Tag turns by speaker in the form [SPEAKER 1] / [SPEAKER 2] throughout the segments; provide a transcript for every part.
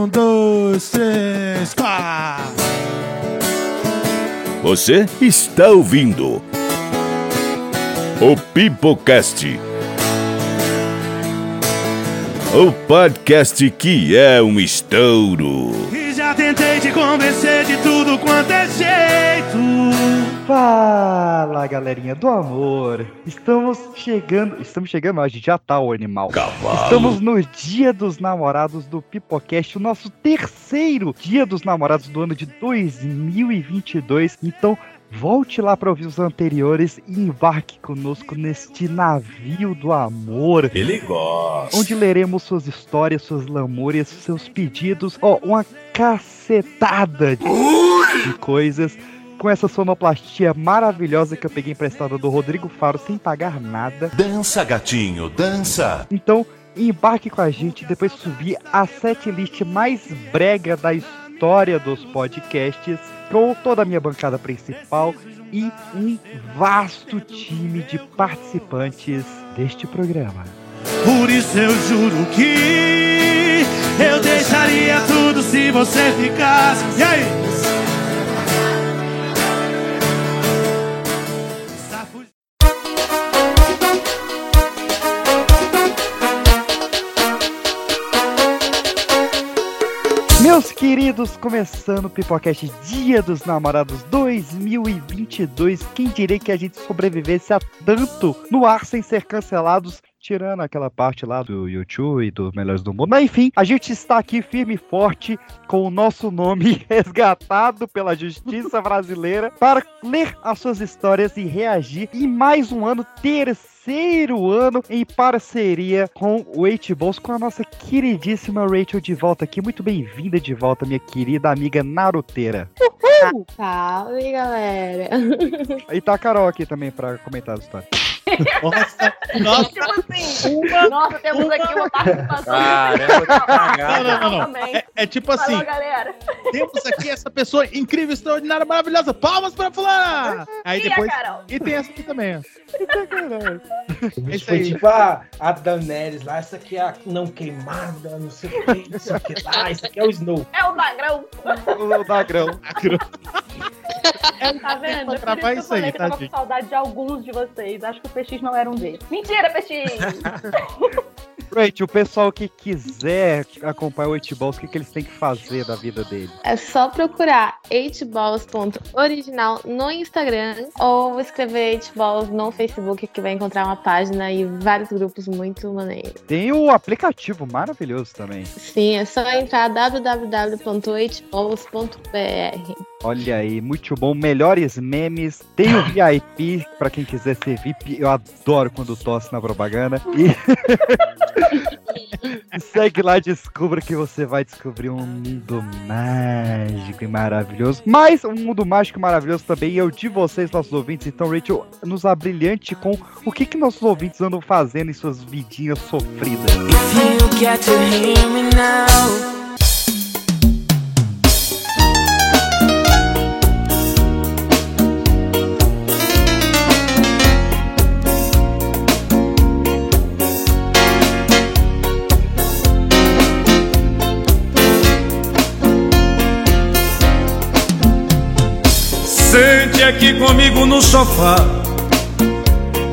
[SPEAKER 1] Um, dois, três, quatro.
[SPEAKER 2] Você está ouvindo o Pipocast. O podcast que é um estouro.
[SPEAKER 1] E já tentei te convencer de tudo quanto é jeito.
[SPEAKER 3] Fala galerinha do amor, estamos chegando, estamos chegando, a gente já tá o animal.
[SPEAKER 2] Cavalo.
[SPEAKER 3] Estamos no Dia dos Namorados do Pipocast, o nosso terceiro Dia dos Namorados do ano de 2022. Então, volte lá para ouvir os anteriores e embarque conosco neste navio do amor,
[SPEAKER 2] Ele gosta.
[SPEAKER 3] onde leremos suas histórias, suas lamúrias, seus pedidos, ó, uma cacetada de, de coisas. Com essa sonoplastia maravilhosa que eu peguei emprestada do Rodrigo Faro sem pagar nada.
[SPEAKER 2] Dança, gatinho, dança.
[SPEAKER 3] Então, embarque com a gente e depois subir a setlist mais brega da história dos podcasts, com toda a minha bancada principal e um vasto time de participantes deste programa.
[SPEAKER 1] Por isso eu juro que eu deixaria tudo se você ficasse. E aí?
[SPEAKER 3] Queridos, começando o Pipocast Dia dos Namorados 2022. Quem diria que a gente sobrevivesse a tanto no ar sem ser cancelados? Tirando aquela parte lá do YouTube e do Melhores do Mundo. Mas enfim, a gente está aqui firme e forte com o nosso nome resgatado pela justiça brasileira para ler as suas histórias e reagir em mais um ano terceiro ano em parceria com o Eight Balls, com a nossa queridíssima Rachel de volta aqui. Muito bem-vinda de volta, minha querida amiga Naruteira.
[SPEAKER 4] Salve, galera.
[SPEAKER 3] E tá a Carol aqui também pra comentar a história.
[SPEAKER 5] Nossa, nossa,
[SPEAKER 4] Tipo assim, nossa, temos aqui uma participação.
[SPEAKER 6] Cagada.
[SPEAKER 5] Não, não, não, não.
[SPEAKER 4] Também.
[SPEAKER 5] É, é tipo assim,
[SPEAKER 4] Falou, galera.
[SPEAKER 5] temos aqui essa pessoa incrível, extraordinária, maravilhosa. Palmas pra fulana! Aí
[SPEAKER 4] E
[SPEAKER 5] depois. E tem essa aqui também. ó. É isso
[SPEAKER 6] Foi tipo a, a Daenerys lá, essa aqui é a não queimada, não sei o que, não sei o que lá, esse aqui é o Snow.
[SPEAKER 4] É o Magrão.
[SPEAKER 3] O Dagrão.
[SPEAKER 4] Tá vendo? É por isso que
[SPEAKER 5] isso
[SPEAKER 4] eu
[SPEAKER 5] aí,
[SPEAKER 4] falei que eu tava
[SPEAKER 5] tadinho.
[SPEAKER 4] com saudade de alguns de vocês. Acho que o PX não era um deles. Mentira, PX!
[SPEAKER 3] Rachel, o pessoal que quiser acompanhar o Eight Balls, o que, que eles têm que fazer da vida dele?
[SPEAKER 4] É só procurar 8balls.original no Instagram ou escrever 8balls no Facebook que vai encontrar uma página e vários grupos muito maneiros.
[SPEAKER 3] Tem o aplicativo maravilhoso também.
[SPEAKER 4] Sim, é só entrar www.8balls.br.
[SPEAKER 3] Olha aí, muito bom. Melhores memes. Tem o VIP pra quem quiser ser VIP. Eu adoro quando tosse na propaganda. E... Segue lá descubra que você vai descobrir um mundo mágico e maravilhoso. Mas um mundo mágico e maravilhoso também é o de vocês, nossos ouvintes. Então, Rachel, nos abrilhante com o que, que nossos ouvintes andam fazendo em suas vidinhas sofridas.
[SPEAKER 7] If you get to hear me now.
[SPEAKER 1] Sente aqui comigo no sofá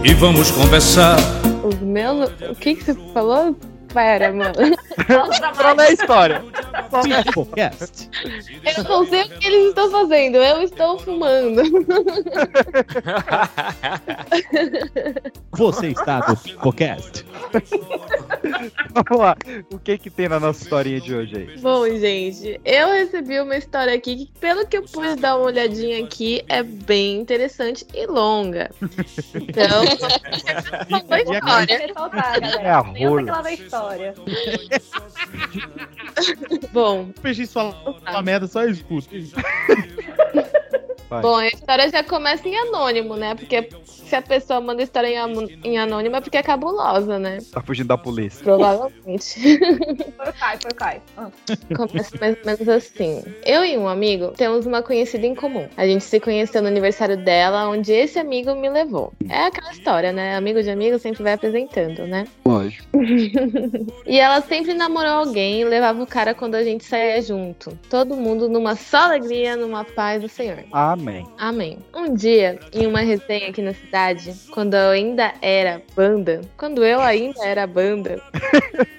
[SPEAKER 1] e vamos conversar.
[SPEAKER 4] Os meus. O que, que você falou? Pera, mano.
[SPEAKER 3] Pra ler a história.
[SPEAKER 5] Podcast.
[SPEAKER 4] Eu não sei o que eles estão fazendo. Eu estou fumando.
[SPEAKER 5] Você está no Pipocast.
[SPEAKER 3] Vamos lá. O que que tem na nossa historinha de hoje aí?
[SPEAKER 4] Bom, gente, eu recebi uma história aqui que, pelo que eu pude dar uma olhadinha aqui, é bem interessante e longa. Então, uma história.
[SPEAKER 3] É a rola.
[SPEAKER 4] História. Bom,
[SPEAKER 5] O PX fala uma merda, só eu escuto.
[SPEAKER 3] Vai.
[SPEAKER 4] bom, a história já começa em anônimo, né? Porque se a pessoa manda história em, em anônimo é porque é cabulosa, né?
[SPEAKER 3] Tá fugindo da polícia.
[SPEAKER 4] Provavelmente.
[SPEAKER 8] Foi o Kai, foi o Kai. Ah.
[SPEAKER 4] Começa mais ou menos assim. Eu e um amigo temos uma conhecida em comum. A gente se conheceu no aniversário dela, onde esse amigo me levou. É aquela história, né? Amigo de amigo sempre vai apresentando, né?
[SPEAKER 3] Lógico.
[SPEAKER 4] E ela sempre namorou alguém e levava o cara quando a gente saía junto. Todo mundo numa só alegria, numa paz do Senhor.
[SPEAKER 3] Amém.
[SPEAKER 4] Amém. Um dia, em uma resenha aqui na cidade, quando eu ainda era banda, quando eu ainda era banda,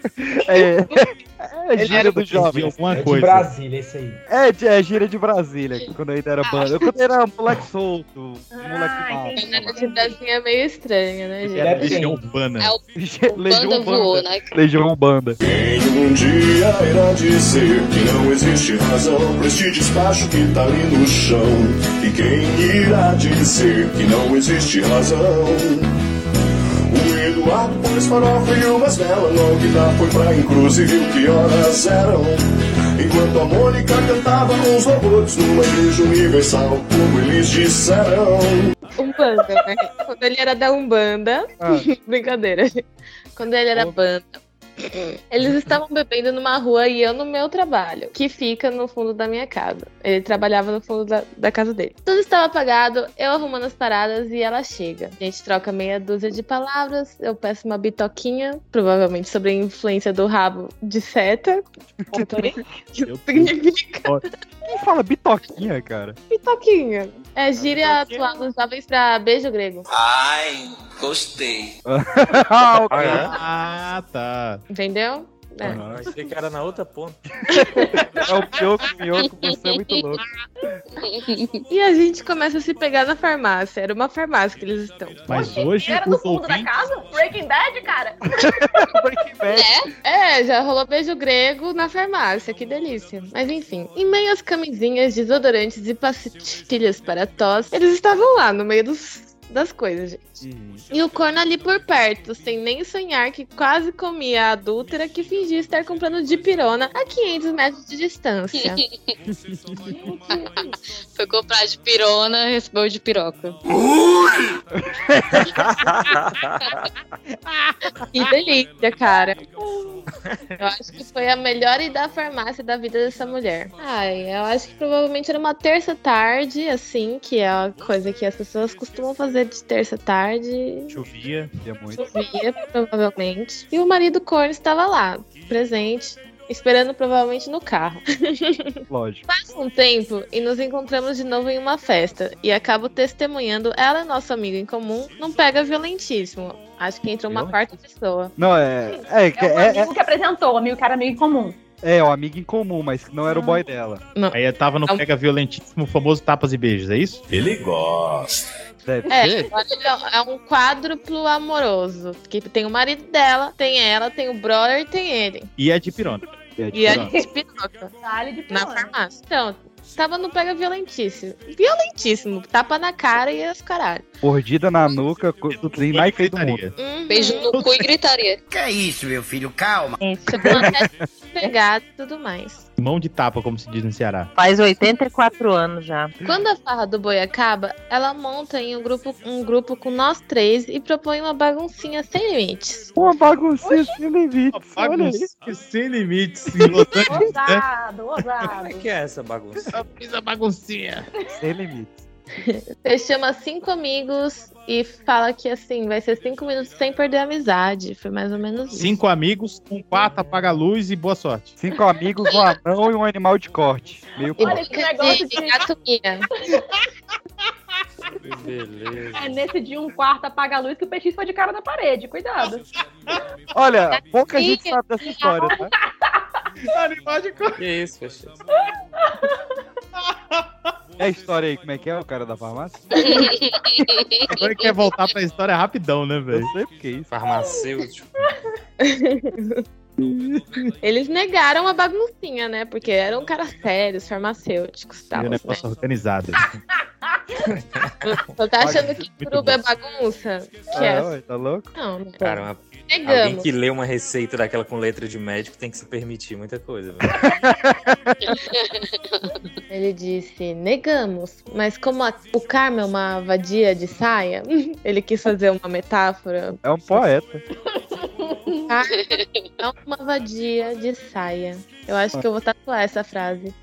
[SPEAKER 3] É, é gíria do
[SPEAKER 5] De
[SPEAKER 3] jovem.
[SPEAKER 5] alguma
[SPEAKER 6] É de
[SPEAKER 5] coisa.
[SPEAKER 6] Brasília, esse aí.
[SPEAKER 3] É, de- é gíria de Brasília, quando eu ainda era banda. Eu quando era moleque solto, moleque mal.
[SPEAKER 8] entendi.
[SPEAKER 4] a cidade é meio estranha, né, gente?
[SPEAKER 5] Era
[SPEAKER 6] Depende.
[SPEAKER 5] Legião Urbana.
[SPEAKER 9] É o
[SPEAKER 3] Legião
[SPEAKER 9] banda voou, né?
[SPEAKER 3] Legião Banda.
[SPEAKER 10] Quem um dia irá dizer que não existe razão pra este despacho que tá ali no chão? E quem irá dizer que não existe razão? O Eduardo pôs farofa e umas velas Logo que já foi pra encruz e viu que horas eram Enquanto a Mônica cantava uns robôs Numa igreja universal, como eles disseram
[SPEAKER 4] Umbanda, né? Quando ele era da Umbanda.
[SPEAKER 3] Ah.
[SPEAKER 4] Brincadeira. Quando ele era banda. Eles estavam bebendo numa rua e eu no meu trabalho, que fica no fundo da minha casa. Ele trabalhava no fundo da, da casa dele. Tudo estava apagado, eu arrumando as paradas e ela chega. A gente troca meia dúzia de palavras, eu peço uma bitoquinha, provavelmente sobre a influência do rabo de seta. Que também que
[SPEAKER 5] Eu-
[SPEAKER 4] significa
[SPEAKER 3] Quem fala bitoquinha, cara?
[SPEAKER 4] bitoquinha. É gíria atual dos jovens pra beijo grego.
[SPEAKER 11] Ai, gostei.
[SPEAKER 3] ah, ok.
[SPEAKER 5] Ah, tá.
[SPEAKER 4] Entendeu? É.
[SPEAKER 5] Aham.
[SPEAKER 12] Achei que era na outra ponta.
[SPEAKER 3] É o Pioco, Mioco, você é muito louco.
[SPEAKER 4] E a gente começa a se pegar na farmácia. Era uma farmácia que eles estão.
[SPEAKER 5] Mas hoje
[SPEAKER 8] Era do fundo da
[SPEAKER 5] ouvintes...
[SPEAKER 8] casa? Breaking Bad, cara?
[SPEAKER 3] Breaking Bad.
[SPEAKER 4] É, já rolou beijo grego na farmácia, que delícia. Mas enfim, em meio às camisinhas, desodorantes e pastilhas para tosse, eles estavam lá no meio dos, das coisas, gente. E o corno ali por perto, sem nem sonhar que quase comia a adúltera que fingia estar comprando dipirona a 500 metros de distância.
[SPEAKER 9] Foi comprar de pirona, recebeu de piroca.
[SPEAKER 4] Que delícia, cara. Eu acho que foi a melhor ida à farmácia da vida dessa mulher. Ai, eu acho que provavelmente era uma terça tarde, assim, que é a coisa que as pessoas costumam fazer de terça tarde.
[SPEAKER 5] Chovia.
[SPEAKER 3] É muito.
[SPEAKER 4] Chovia, provavelmente. E o marido corno estava lá, presente. Esperando provavelmente no carro.
[SPEAKER 3] Lógico.
[SPEAKER 4] Passa um tempo e nos encontramos de novo em uma festa. E acabo testemunhando ela nosso amigo em comum não pega violentíssimo. Acho que entra uma quarta pessoa.
[SPEAKER 3] Não, é. É, que-
[SPEAKER 8] É o
[SPEAKER 3] é,
[SPEAKER 8] amigo que apresentou, o amigo que era amigo em comum.
[SPEAKER 3] é, é o amigo em comum, mas que não era o boy dela.
[SPEAKER 5] Aí tava no
[SPEAKER 4] Não.
[SPEAKER 5] pega violentíssimo, o famoso tapas e beijos, é isso?
[SPEAKER 10] Ele gosta.
[SPEAKER 3] Deve
[SPEAKER 4] É,
[SPEAKER 3] ser.
[SPEAKER 4] é- é um quádruplo amoroso. Que tem o marido dela, tem ela, tem o brother e tem ele.
[SPEAKER 5] E é de pirona.
[SPEAKER 3] É,
[SPEAKER 4] E a
[SPEAKER 3] tipo,
[SPEAKER 4] gente piroca
[SPEAKER 8] Dá-lhe de
[SPEAKER 4] na
[SPEAKER 8] pirona.
[SPEAKER 4] farmácia. Então, tava no pega violentíssimo. Violentíssimo. Tapa na cara e as caralho.
[SPEAKER 3] Mordida na nuca, do trem mais feio do mundo.
[SPEAKER 5] Gritaria.
[SPEAKER 9] Beijo no cu e gritaria.
[SPEAKER 11] Que é isso, meu filho? Calma.
[SPEAKER 4] De pegado e tudo mais.
[SPEAKER 5] Mão de tapa, como se diz no Ceará.
[SPEAKER 13] Faz 84 anos já.
[SPEAKER 4] Quando a farra do boi acaba, ela monta em um grupo, um grupo com nós três e propõe uma baguncinha sem limites.
[SPEAKER 3] Uma baguncinha sem limites. Olha aí.
[SPEAKER 5] Bagunça sem limites?
[SPEAKER 8] Ousado,
[SPEAKER 12] Como
[SPEAKER 8] ousado.
[SPEAKER 12] é que é essa bagunça?
[SPEAKER 5] Só fiz a baguncinha.
[SPEAKER 3] Sem limites.
[SPEAKER 4] Você chama cinco amigos e fala que assim, vai ser cinco minutos sem perder a amizade. Foi mais ou menos isso.
[SPEAKER 5] Cinco amigos, um quarto, apaga a luz e boa sorte.
[SPEAKER 3] Cinco amigos, um anão e um animal de corte. Meio
[SPEAKER 4] E
[SPEAKER 8] Olha
[SPEAKER 3] corte.
[SPEAKER 8] esse negócio
[SPEAKER 4] de.
[SPEAKER 12] Que beleza.
[SPEAKER 8] É nesse de um quarto apaga a luz que o peixe foi de cara na parede. Cuidado.
[SPEAKER 3] Olha, pouca gente sabe dessa história, tá?
[SPEAKER 5] Animal de cor.
[SPEAKER 12] Que isso, Peixes?
[SPEAKER 3] É a história aí, como é que é o cara da farmácia?
[SPEAKER 5] Agora quer voltar pra história rapidão, né, velho?
[SPEAKER 3] sei porque é isso.
[SPEAKER 12] Farmacêutico.
[SPEAKER 4] Eles negaram a baguncinha, né? Porque eram caras sérios, farmacêuticos e tal.
[SPEAKER 5] É um
[SPEAKER 4] Né?
[SPEAKER 5] organizado.
[SPEAKER 4] Você tá achando que
[SPEAKER 5] Muito
[SPEAKER 4] turuba é bagunça? Que
[SPEAKER 3] Ah,
[SPEAKER 4] é?
[SPEAKER 3] ué, tá louco?
[SPEAKER 4] Não, não.
[SPEAKER 12] Cara, uma- alguém que lê uma receita daquela com letra de médico tem que se permitir muita coisa. velho.
[SPEAKER 4] Ele disse, negamos. Mas como a- o Carmen é uma vadia de saia, ele quis fazer uma metáfora.
[SPEAKER 3] É um poeta.
[SPEAKER 4] Carmen é uma vadia de saia. Eu acho que eu vou tatuar essa frase.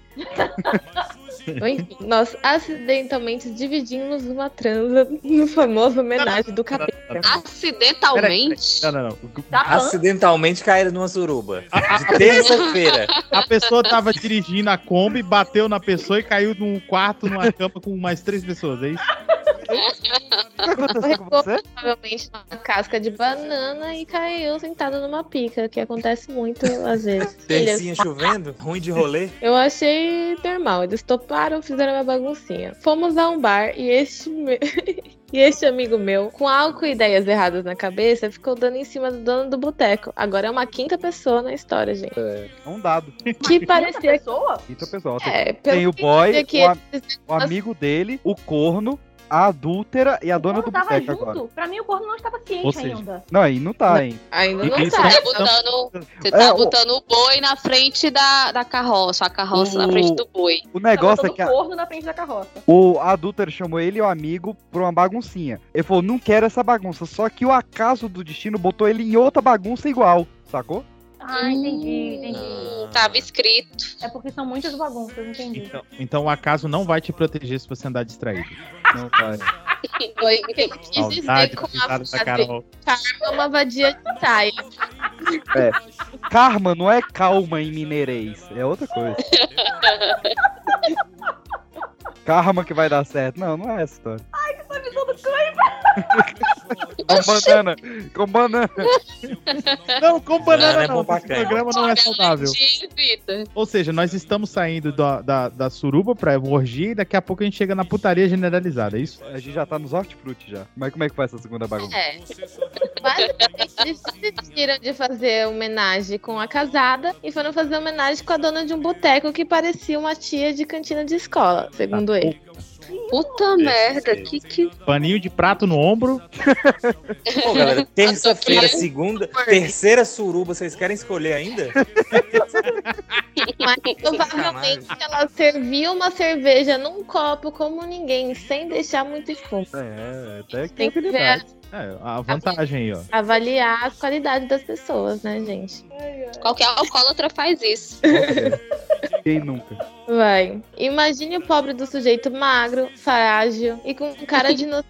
[SPEAKER 4] Enfim, nós acidentalmente dividimos uma transa no famoso homenagem do cabelo.
[SPEAKER 9] Acidentalmente?
[SPEAKER 5] Não, não, não.
[SPEAKER 12] Acidentalmente caíram numa suruba. De terça-feira.
[SPEAKER 5] A pessoa tava dirigindo a Kombi, bateu na pessoa e caiu num quarto, numa cama com mais três pessoas, é isso?
[SPEAKER 3] Aconteceu com você?
[SPEAKER 4] Provavelmente uma casca de banana e caiu sentado numa pica, que acontece muito às vezes.
[SPEAKER 12] Tercinha chovendo, ruim de rolê.
[SPEAKER 4] Eu achei normal. Eles toparam, fizeram uma baguncinha. Fomos a um bar e este. E este amigo meu, com álcool e ideias erradas na cabeça, ficou dando em cima do dono do boteco. Agora é uma quinta pessoa na história, gente.
[SPEAKER 3] É um dado.
[SPEAKER 4] Que parecia.
[SPEAKER 8] pessoa?
[SPEAKER 3] Quinta pessoa. Tem,
[SPEAKER 4] É,
[SPEAKER 3] tem o boy, o, a-
[SPEAKER 4] eles-
[SPEAKER 3] o amigo dele, o corno, a adúltera e a dona do
[SPEAKER 8] Não tava
[SPEAKER 3] boteco
[SPEAKER 8] junto.
[SPEAKER 3] agora.
[SPEAKER 8] Pra mim, o corno não estava ciente
[SPEAKER 3] Ou seja,
[SPEAKER 8] ainda.
[SPEAKER 3] Não, aí não tá, hein?
[SPEAKER 4] Ainda não
[SPEAKER 3] isso
[SPEAKER 4] tá.
[SPEAKER 9] Você tá botando, você tá
[SPEAKER 3] É, o-
[SPEAKER 9] botando o boi na frente da, da carroça, a carroça na
[SPEAKER 3] O-
[SPEAKER 9] frente do boi.
[SPEAKER 3] O negócio
[SPEAKER 8] tá
[SPEAKER 3] é que a-
[SPEAKER 8] botando corno na frente da carroça.
[SPEAKER 3] o adúltero chamou ele e o amigo pra uma baguncinha. Ele falou, não quero essa bagunça. Só que o acaso do destino botou ele em outra bagunça igual, sacou?
[SPEAKER 8] Ah, entendi, entendi.
[SPEAKER 9] Hum, tava escrito.
[SPEAKER 8] É porque são muitas bagunças, entendi.
[SPEAKER 5] Então, então o acaso não vai te proteger se você andar distraído.
[SPEAKER 3] Não vai.
[SPEAKER 4] Foi
[SPEAKER 5] da
[SPEAKER 4] com a frase
[SPEAKER 5] Carol.
[SPEAKER 4] karma é uma vadia de saia.
[SPEAKER 3] É. Karma não é calma em mineirês, é outra coisa. Karma que vai dar certo. Não, não é essa história.
[SPEAKER 8] Ai, que tá me dando cãibra.
[SPEAKER 3] Com banana. Com banana.
[SPEAKER 5] Não, com banana
[SPEAKER 12] Banana é
[SPEAKER 5] não. Esse programa não é saudável.
[SPEAKER 9] Vitor.
[SPEAKER 5] Ou seja, nós estamos saindo da, da, da suruba pra orgia e daqui a pouco a gente chega na putaria generalizada, é isso?
[SPEAKER 3] A gente já tá nos hortifruti já. Mas como é que faz essa segunda bagunça?
[SPEAKER 4] É. Basicamente, eles desistiram de fazer homenagem com a casada e foram fazer homenagem com a dona de um boteco que parecia uma tia de cantina de escola, segundo ele.
[SPEAKER 9] Puta merda, que que.
[SPEAKER 5] Paninho de prato no ombro.
[SPEAKER 12] Pô, galera, terça-feira, segunda, terceira suruba, vocês querem escolher ainda?
[SPEAKER 4] Mas provavelmente ela serviu uma cerveja num copo como ninguém, sem deixar muito espuma.
[SPEAKER 3] É, até que
[SPEAKER 4] Tem que ver,
[SPEAKER 5] É, a vantagem aí, ó.
[SPEAKER 4] avaliar a qualidade das pessoas, né, gente?
[SPEAKER 9] Qualquer alcoólatra faz isso.
[SPEAKER 3] Quem nunca?
[SPEAKER 4] Vai. Imagine o pobre do sujeito magro, frágil e com cara de inocente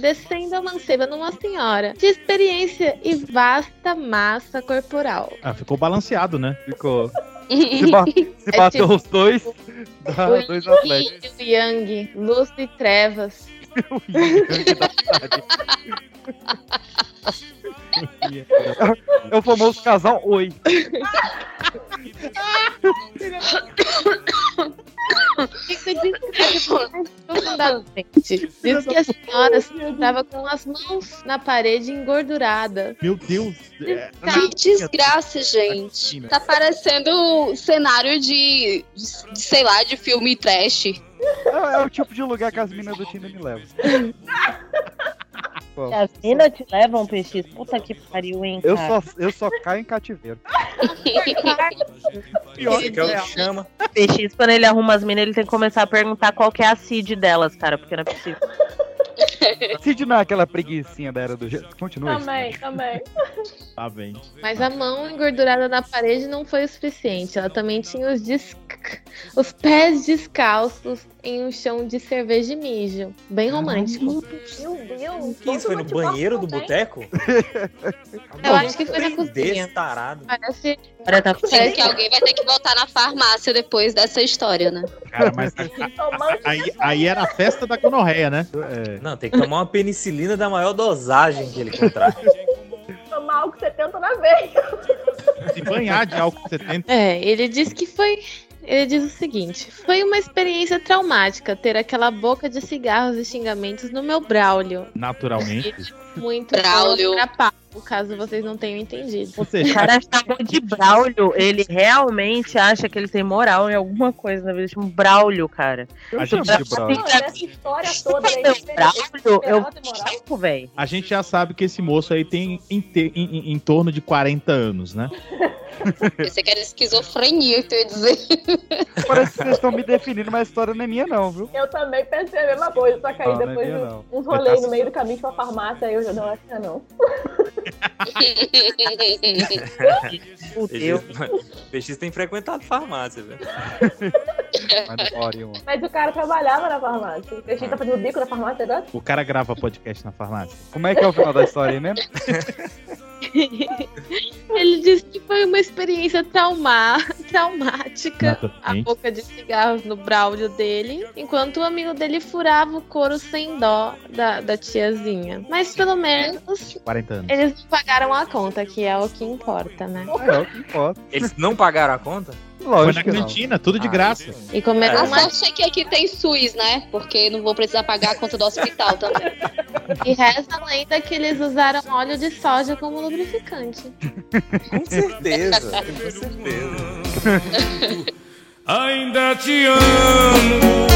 [SPEAKER 4] descendo a manceba numa senhora de experiência e vasta massa corporal.
[SPEAKER 5] Ah, ficou balanceado, né?
[SPEAKER 3] Ficou. Se, ba- se
[SPEAKER 4] É
[SPEAKER 3] bateu
[SPEAKER 4] tipo-
[SPEAKER 3] os dois, dá
[SPEAKER 4] O
[SPEAKER 3] dois atletas.
[SPEAKER 4] Yin e o Yang, luz e trevas.
[SPEAKER 3] É o famoso casal Oi.
[SPEAKER 4] Profundamente. Diz que a senhora estava com as mãos na parede engordurada.
[SPEAKER 5] Meu Deus. é,
[SPEAKER 9] Que desgraça, gente. Tá parecendo cenário de, de, de, sei lá, de filme trash.
[SPEAKER 3] É, é o tipo de lugar que as minas do Tinder me levam. Pô,
[SPEAKER 13] As minas te levam, PX? Puta que pariu, hein,
[SPEAKER 3] eu,
[SPEAKER 13] cara.
[SPEAKER 3] só, eu só caio em cativeiro.
[SPEAKER 5] Pior
[SPEAKER 12] que ela chama.
[SPEAKER 13] PX, quando ele arruma as minas, ele tem que começar a perguntar qual que é a CID delas, cara, porque não é possível.
[SPEAKER 3] Cid não é aquela preguicinha da era do gelo. Continua.
[SPEAKER 8] Também, também.
[SPEAKER 5] Tá bem.
[SPEAKER 4] Mas a mão engordurada na parede não foi o suficiente. Ela também tinha os, dis- os pés descalços em um chão de cerveja e mijo. Bem romântico.
[SPEAKER 8] Meu Deus.
[SPEAKER 12] Que isso? Foi no banheiro do boteco?
[SPEAKER 4] Eu acho que foi na cozinha.
[SPEAKER 12] Desse tarado.
[SPEAKER 4] Parece.
[SPEAKER 13] Tá
[SPEAKER 9] Parece que alguém vai ter que voltar na farmácia depois dessa história, né?
[SPEAKER 5] Cara, mas aí, aí era a festa da gonorreia, né?
[SPEAKER 3] É.
[SPEAKER 12] Não, tem que tomar uma penicilina da maior dosagem que ele contrai.
[SPEAKER 8] Tomar álcool 70 na veia.
[SPEAKER 5] Se banhar de álcool 70.
[SPEAKER 4] É, ele disse que foi. Ele diz o seguinte: foi uma experiência traumática ter aquela boca de cigarros e xingamentos no meu Braulio.
[SPEAKER 5] Naturalmente.
[SPEAKER 4] Muito
[SPEAKER 9] Braulio.
[SPEAKER 4] pra pau, caso vocês não tenham entendido.
[SPEAKER 5] Ou
[SPEAKER 13] O
[SPEAKER 5] seja,
[SPEAKER 13] cara chamou de Braulio, ele realmente acha que ele tem moral em alguma coisa na vida. Chama Braulio, cara.
[SPEAKER 3] Eu
[SPEAKER 5] A gente-
[SPEAKER 3] de Braulio.
[SPEAKER 8] Olha, essa história toda aí.
[SPEAKER 13] Braulio, eu fico, velho.
[SPEAKER 5] a gente já sabe que esse moço aí tem em, em- em- em torno de 40 anos, né?
[SPEAKER 9] Pensei que era esquizofrenia que tu ia dizer.
[SPEAKER 3] Parece que vocês estão me definindo, mas a história não é minha, não, viu?
[SPEAKER 8] Eu também pensei a mesma coisa, só que aí
[SPEAKER 3] Não, não é
[SPEAKER 8] depois
[SPEAKER 3] minha,
[SPEAKER 8] de
[SPEAKER 3] não.
[SPEAKER 8] uns rolês no meio do caminho pra farmácia, aí eu já não acho que é não.
[SPEAKER 12] PX tem frequentado farmácia, velho.
[SPEAKER 8] Mas o cara trabalhava na farmácia. O peixinho tá fazendo bico na farmácia agora?
[SPEAKER 5] O cara grava podcast na farmácia.
[SPEAKER 3] Como é que é o final da história aí mesmo?
[SPEAKER 4] Ele disse que foi uma experiência trauma... traumática. A boca de cigarros no braulio dele, enquanto o amigo dele furava o couro sem dó da, da tiazinha. Mas pelo menos
[SPEAKER 5] 40 anos.
[SPEAKER 4] eles não pagaram a conta, que é o que importa, né?
[SPEAKER 3] É, o que importa.
[SPEAKER 12] Eles não pagaram a conta?
[SPEAKER 5] Foi na cantina, tudo de graça.
[SPEAKER 4] E comeram
[SPEAKER 9] A
[SPEAKER 4] uma
[SPEAKER 9] sorte é que aqui tem SUS, né? Porque não vou precisar pagar a conta do hospital também.
[SPEAKER 4] E reza a lenda que eles usaram óleo de soja como lubrificante.
[SPEAKER 12] Com certeza, com certeza.
[SPEAKER 1] Ainda te amo.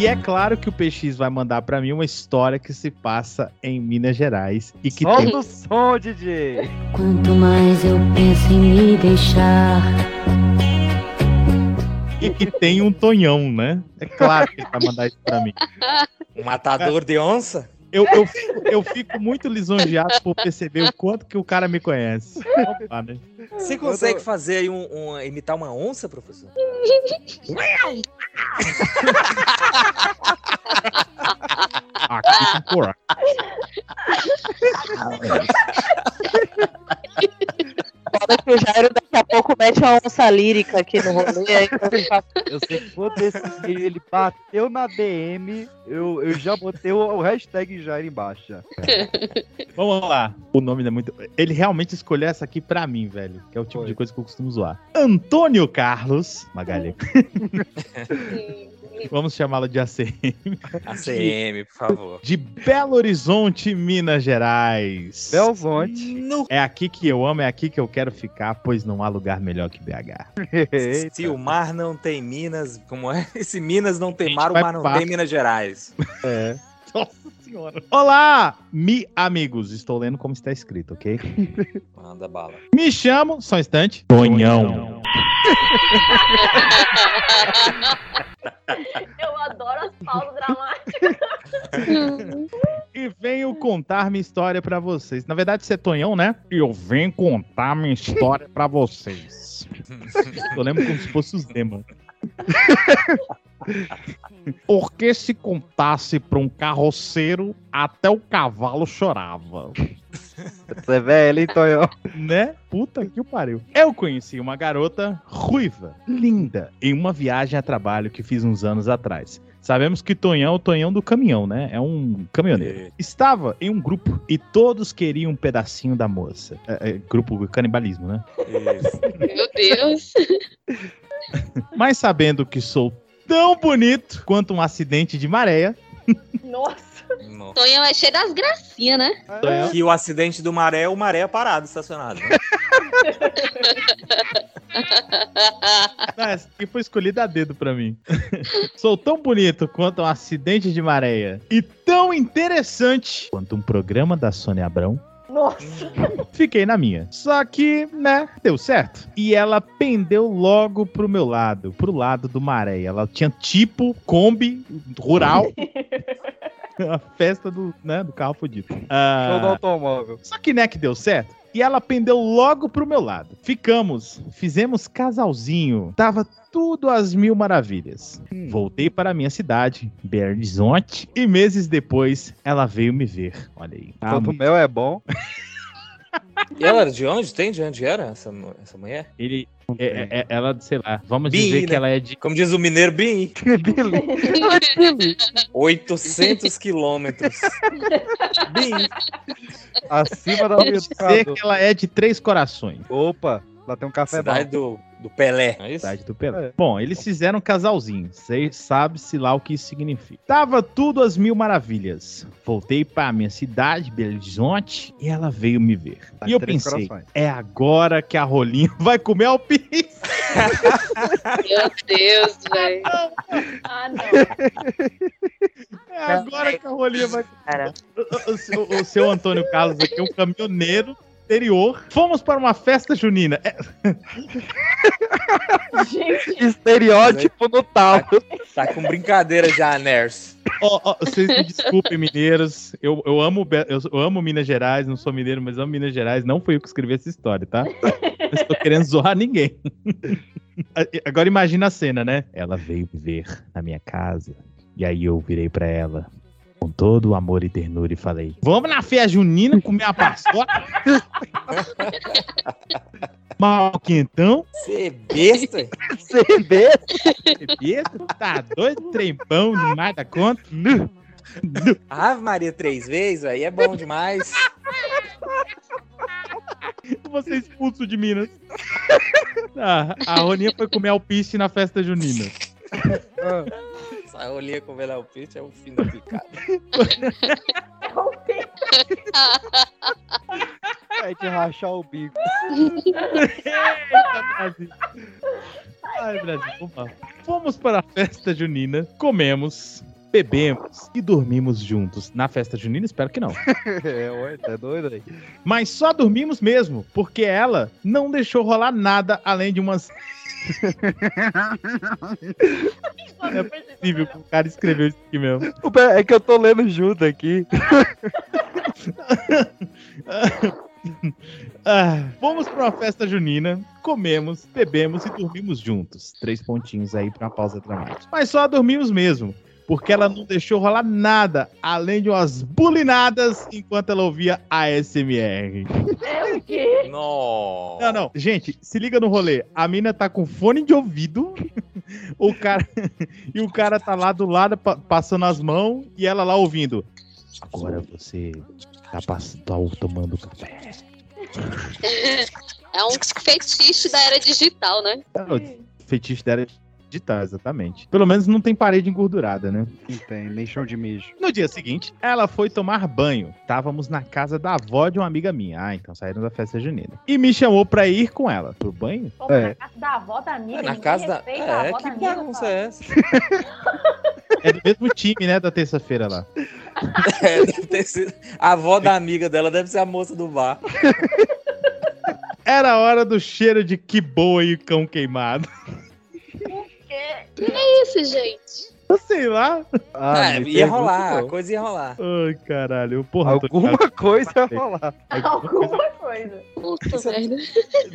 [SPEAKER 5] E é claro que o PX vai mandar pra mim uma história que se passa em Minas Gerais e que
[SPEAKER 3] Solta
[SPEAKER 5] tem
[SPEAKER 3] o som, DJ!
[SPEAKER 14] Quanto mais eu penso em me deixar.
[SPEAKER 5] e que tem um Tonhão, né? É claro que ele vai mandar isso pra mim.
[SPEAKER 12] Um matador de onça?
[SPEAKER 5] Eu, eu, fico- eu fico muito lisonjeado por perceber o quanto que o cara me conhece. Opa, né?
[SPEAKER 12] Você consegue fazer aí um, um- imitar uma onça, professor?
[SPEAKER 5] Aqui com porra.
[SPEAKER 13] Foda que o Jairo daqui a pouco mete uma onça lírica aqui no rolê. Aí eu
[SPEAKER 3] sei que quando esse dia ele bateu na DM, eu, eu já botei o, o hashtag Jair embaixo.
[SPEAKER 5] Vamos lá. O nome é muito. Ele realmente escolheu essa aqui pra mim, velho. Que é o tipo de coisa que eu costumo zoar. Antônio Carlos Magalhães. Vamos chamá-lo de ACM.
[SPEAKER 12] ACM, por favor.
[SPEAKER 5] De Belo Horizonte, Minas Gerais.
[SPEAKER 3] Belo Horizonte.
[SPEAKER 5] É aqui que eu amo, é aqui que eu quero ficar, pois não há lugar melhor que BH.
[SPEAKER 12] Se o mar não tem Minas, como é? Se Minas não tem mar, o mar não
[SPEAKER 5] pra-
[SPEAKER 12] tem Minas Gerais.
[SPEAKER 5] É. Nossa senhora. Olá, mi amigos. Estou lendo como está escrito, ok?
[SPEAKER 12] Manda bala.
[SPEAKER 5] Me chamo, só um instante, Tonhão.
[SPEAKER 8] Eu adoro as pausas dramáticas.
[SPEAKER 5] E venho contar minha história pra vocês. Na verdade, você é Tonhão, né? E eu venho contar minha história pra vocês. Eu lembro como se fosse os Zema. Porque se contasse pra um carroceiro, até o cavalo chorava.
[SPEAKER 3] Você é velho, hein, Tonhão?
[SPEAKER 5] Né? Puta que pariu. Eu conheci uma garota ruiva, linda, em uma viagem a trabalho que fiz uns anos atrás. Sabemos que Tonhão é o Tonhão do caminhão, né? É um caminhoneiro. Estava em um grupo e todos queriam um pedacinho da moça. É, é, grupo canibalismo, né?
[SPEAKER 9] Meu Deus.
[SPEAKER 5] Mas sabendo que sou tão bonito quanto um acidente de maré,
[SPEAKER 8] Nossa.
[SPEAKER 9] Tonhão é cheio das gracinhas, né?
[SPEAKER 12] Que o acidente do maré é o maré parado, estacionado. né?
[SPEAKER 5] Essa aqui foi escolhida a dedo pra mim. Sou tão bonito quanto um acidente de maré e tão interessante quanto um programa da Sônia Abrão.
[SPEAKER 8] Nossa.
[SPEAKER 5] Fiquei na minha. Só que, né, deu certo. E ela pendeu logo pro meu lado, pro lado do maré. Ela tinha tipo Kombi rural. A festa do, né, do carro fudido. Ah,
[SPEAKER 3] Show do automóvel.
[SPEAKER 5] só que né que deu certo. E ela pendeu logo pro meu lado. Ficamos, fizemos casalzinho. Tava tudo às mil maravilhas. Voltei para a minha cidade, Belo Horizonte, e meses depois ela veio me ver. Olha aí. Ah,
[SPEAKER 3] Quando o mel é bom.
[SPEAKER 12] E ela era de onde? Tem de onde era essa, essa mulher?
[SPEAKER 5] Ele, é- é- é- ela, sei lá, vamos dizer
[SPEAKER 12] né?
[SPEAKER 5] que ela é de.
[SPEAKER 12] Como diz o mineiro, bem. 800 quilômetros. Bem.
[SPEAKER 3] Acima da
[SPEAKER 5] Vamos dizer que ela é de Três Corações.
[SPEAKER 3] Opa, lá tem um café
[SPEAKER 12] Cidade
[SPEAKER 3] bom.
[SPEAKER 12] do, do Pelé. É isso?
[SPEAKER 5] Cidade do Pelé. Bom, eles fizeram um casalzinho. Sei, sabe-se lá o que isso significa. Tava tudo às mil maravilhas. Voltei pra minha cidade, Belo Horizonte, e ela veio me ver.
[SPEAKER 3] Tá
[SPEAKER 5] e eu pensei,
[SPEAKER 3] Corações.
[SPEAKER 5] é agora que a rolinha vai comer alpiste.
[SPEAKER 9] Meu Deus, velho.
[SPEAKER 8] Ah, não.
[SPEAKER 5] É agora que a rolinha vai. O, o- o seu, o seu Antônio Carlos aqui é um caminhoneiro exterior. Fomos para uma festa junina. É,
[SPEAKER 3] Estereótipo no tal.
[SPEAKER 12] Tá com brincadeira já, Ners.
[SPEAKER 5] ó, ó, vocês me desculpem, mineiros. Eu, eu, amo, eu, amo Minas Gerais, não sou mineiro, mas amo Minas Gerais. Não foi eu que escrevi essa história, tá? Não estou querendo zoar ninguém. Agora imagina a cena, né? Ela veio ver na minha casa. E aí eu virei pra ela com todo o amor e ternura e falei: Vamos na festa junina comer a paçoca? Mal quentão?
[SPEAKER 12] Você é besta?
[SPEAKER 3] Você é besta?
[SPEAKER 5] Besta? Tá doido? Trempão demais da conta?
[SPEAKER 12] Ave Maria três vezes, aí é bom demais.
[SPEAKER 5] Você é expulso de Minas. Ah, a Roninha foi comer alpiste na festa junina.
[SPEAKER 12] Essa rolinha com o Pitch é o fim da picada.
[SPEAKER 3] Vai te rachar o bico.
[SPEAKER 5] Eita, Brasil. Ai, Brasil, vamos lá. Fomos para a festa junina, comemos, bebemos e dormimos juntos. Na festa junina, espero que não.
[SPEAKER 3] É, ué, tá doido aí?
[SPEAKER 5] Mas só dormimos mesmo, porque ela não deixou rolar nada além de umas. É possível que o cara escreveu isso aqui mesmo.
[SPEAKER 3] É que eu tô lendo junto aqui.
[SPEAKER 5] Ah, fomos para uma festa junina, comemos, bebemos e dormimos juntos. Três pontinhos aí para uma pausa dramática. Mas só dormimos mesmo, porque ela não deixou rolar nada, além de umas bulinadas enquanto ela ouvia ASMR.
[SPEAKER 8] É o quê?
[SPEAKER 12] Não.
[SPEAKER 5] Não, não. Gente, se liga no rolê. A mina tá com fone de ouvido, o cara e o cara tá lá do lado pa- passando as mãos e ela lá ouvindo. Agora você tá, pass- tá tomando café.
[SPEAKER 9] É um fetiche da era digital, né?
[SPEAKER 5] É fetiche dela digital, exatamente. Pelo menos não tem parede engordurada, né?
[SPEAKER 3] Não tem, nem chão de mijo.
[SPEAKER 5] No dia seguinte, ela foi tomar banho. Estávamos na casa da avó de uma amiga minha. Ah, então saíram da festa junina. E me chamou pra ir com ela pro banho.
[SPEAKER 8] Pô,
[SPEAKER 3] É.
[SPEAKER 8] Na casa da avó da amiga.
[SPEAKER 12] Na
[SPEAKER 8] ninguém
[SPEAKER 12] casa da.
[SPEAKER 8] a
[SPEAKER 12] É,
[SPEAKER 8] avó
[SPEAKER 12] que
[SPEAKER 8] da amiga,
[SPEAKER 12] bagunça é essa?
[SPEAKER 5] É do mesmo time, né, da terça-feira lá.
[SPEAKER 12] É, deve ter sido- A avó da amiga dela deve ser a moça do bar.
[SPEAKER 5] Era a hora do cheiro de que boa e cão queimado.
[SPEAKER 9] É isso, gente?
[SPEAKER 5] Eu sei lá.
[SPEAKER 3] Ah,
[SPEAKER 12] É, ia rolar, a coisa ia rolar.
[SPEAKER 5] Ai, caralho. Porra,
[SPEAKER 3] Alguma coisa ia rolar.
[SPEAKER 8] Alguma coisa.
[SPEAKER 9] Puta merda.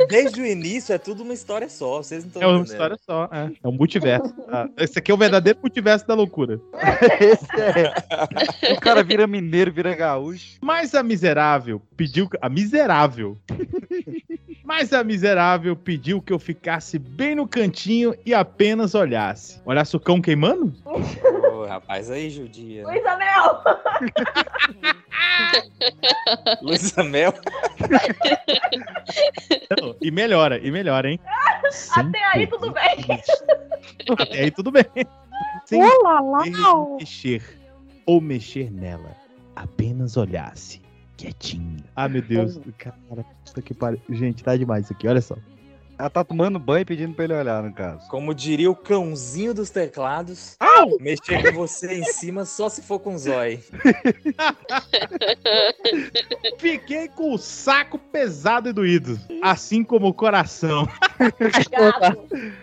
[SPEAKER 12] Desde o início é tudo uma história só, vocês não estão
[SPEAKER 5] É uma
[SPEAKER 12] entendendo.
[SPEAKER 5] história só, é. É um multiverso. Ah, esse aqui é o verdadeiro multiverso da loucura.
[SPEAKER 3] Esse é. O cara vira mineiro, vira gaúcho.
[SPEAKER 5] Mas a miserável pediu. A miserável. Mas a miserável pediu que eu ficasse bem no cantinho e apenas olhasse. Olhasse o cão queimando?
[SPEAKER 12] Ô, rapaz, aí judia.
[SPEAKER 8] Luísa Mel!
[SPEAKER 12] Luísa Mel.
[SPEAKER 5] Não, E melhora, e melhora, hein?
[SPEAKER 8] Até aí tudo bem.
[SPEAKER 5] Até aí tudo bem. Sem
[SPEAKER 13] Olá, lá.
[SPEAKER 5] mexer ou mexer nela. Apenas olhasse. Quietinho. Ah, meu Deus. Cara, puta que pariu. Gente, tá demais isso aqui, olha só.
[SPEAKER 3] Ela tá tomando banho e pedindo pra ele olhar, no caso.
[SPEAKER 12] Como diria o cãozinho dos teclados, mexer com você em cima só se for com zói.
[SPEAKER 5] Fiquei com o saco pesado e doído. Assim como o coração.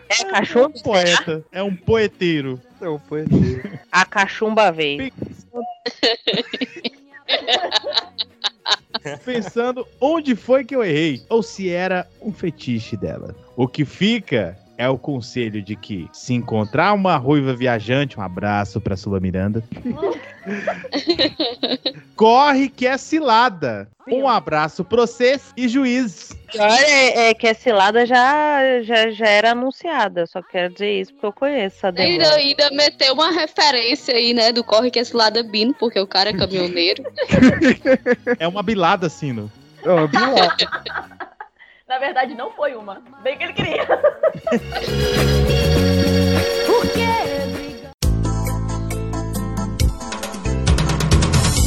[SPEAKER 13] É cachorro?
[SPEAKER 5] um poeta. É um poeteiro.
[SPEAKER 3] É um poeteiro.
[SPEAKER 13] A cachumba veio.
[SPEAKER 5] Pensando onde foi que eu errei. Ou se era um fetiche dela. O que fica é o conselho de que se encontrar uma ruiva viajante, um abraço pra Sula Miranda. corre que é cilada. Um abraço pra vocês e juiz.
[SPEAKER 13] Olha, é, é que a cilada já, já, já era anunciada. Só quero dizer isso porque eu conheço essa
[SPEAKER 9] Ainda,
[SPEAKER 13] demora.
[SPEAKER 9] ainda meteu uma referência aí, né? Do corre que é Bino, porque o cara é caminhoneiro.
[SPEAKER 5] É uma bilada, Sino.
[SPEAKER 3] É uma bilada.
[SPEAKER 8] Na verdade, não foi uma. Bem que ele queria.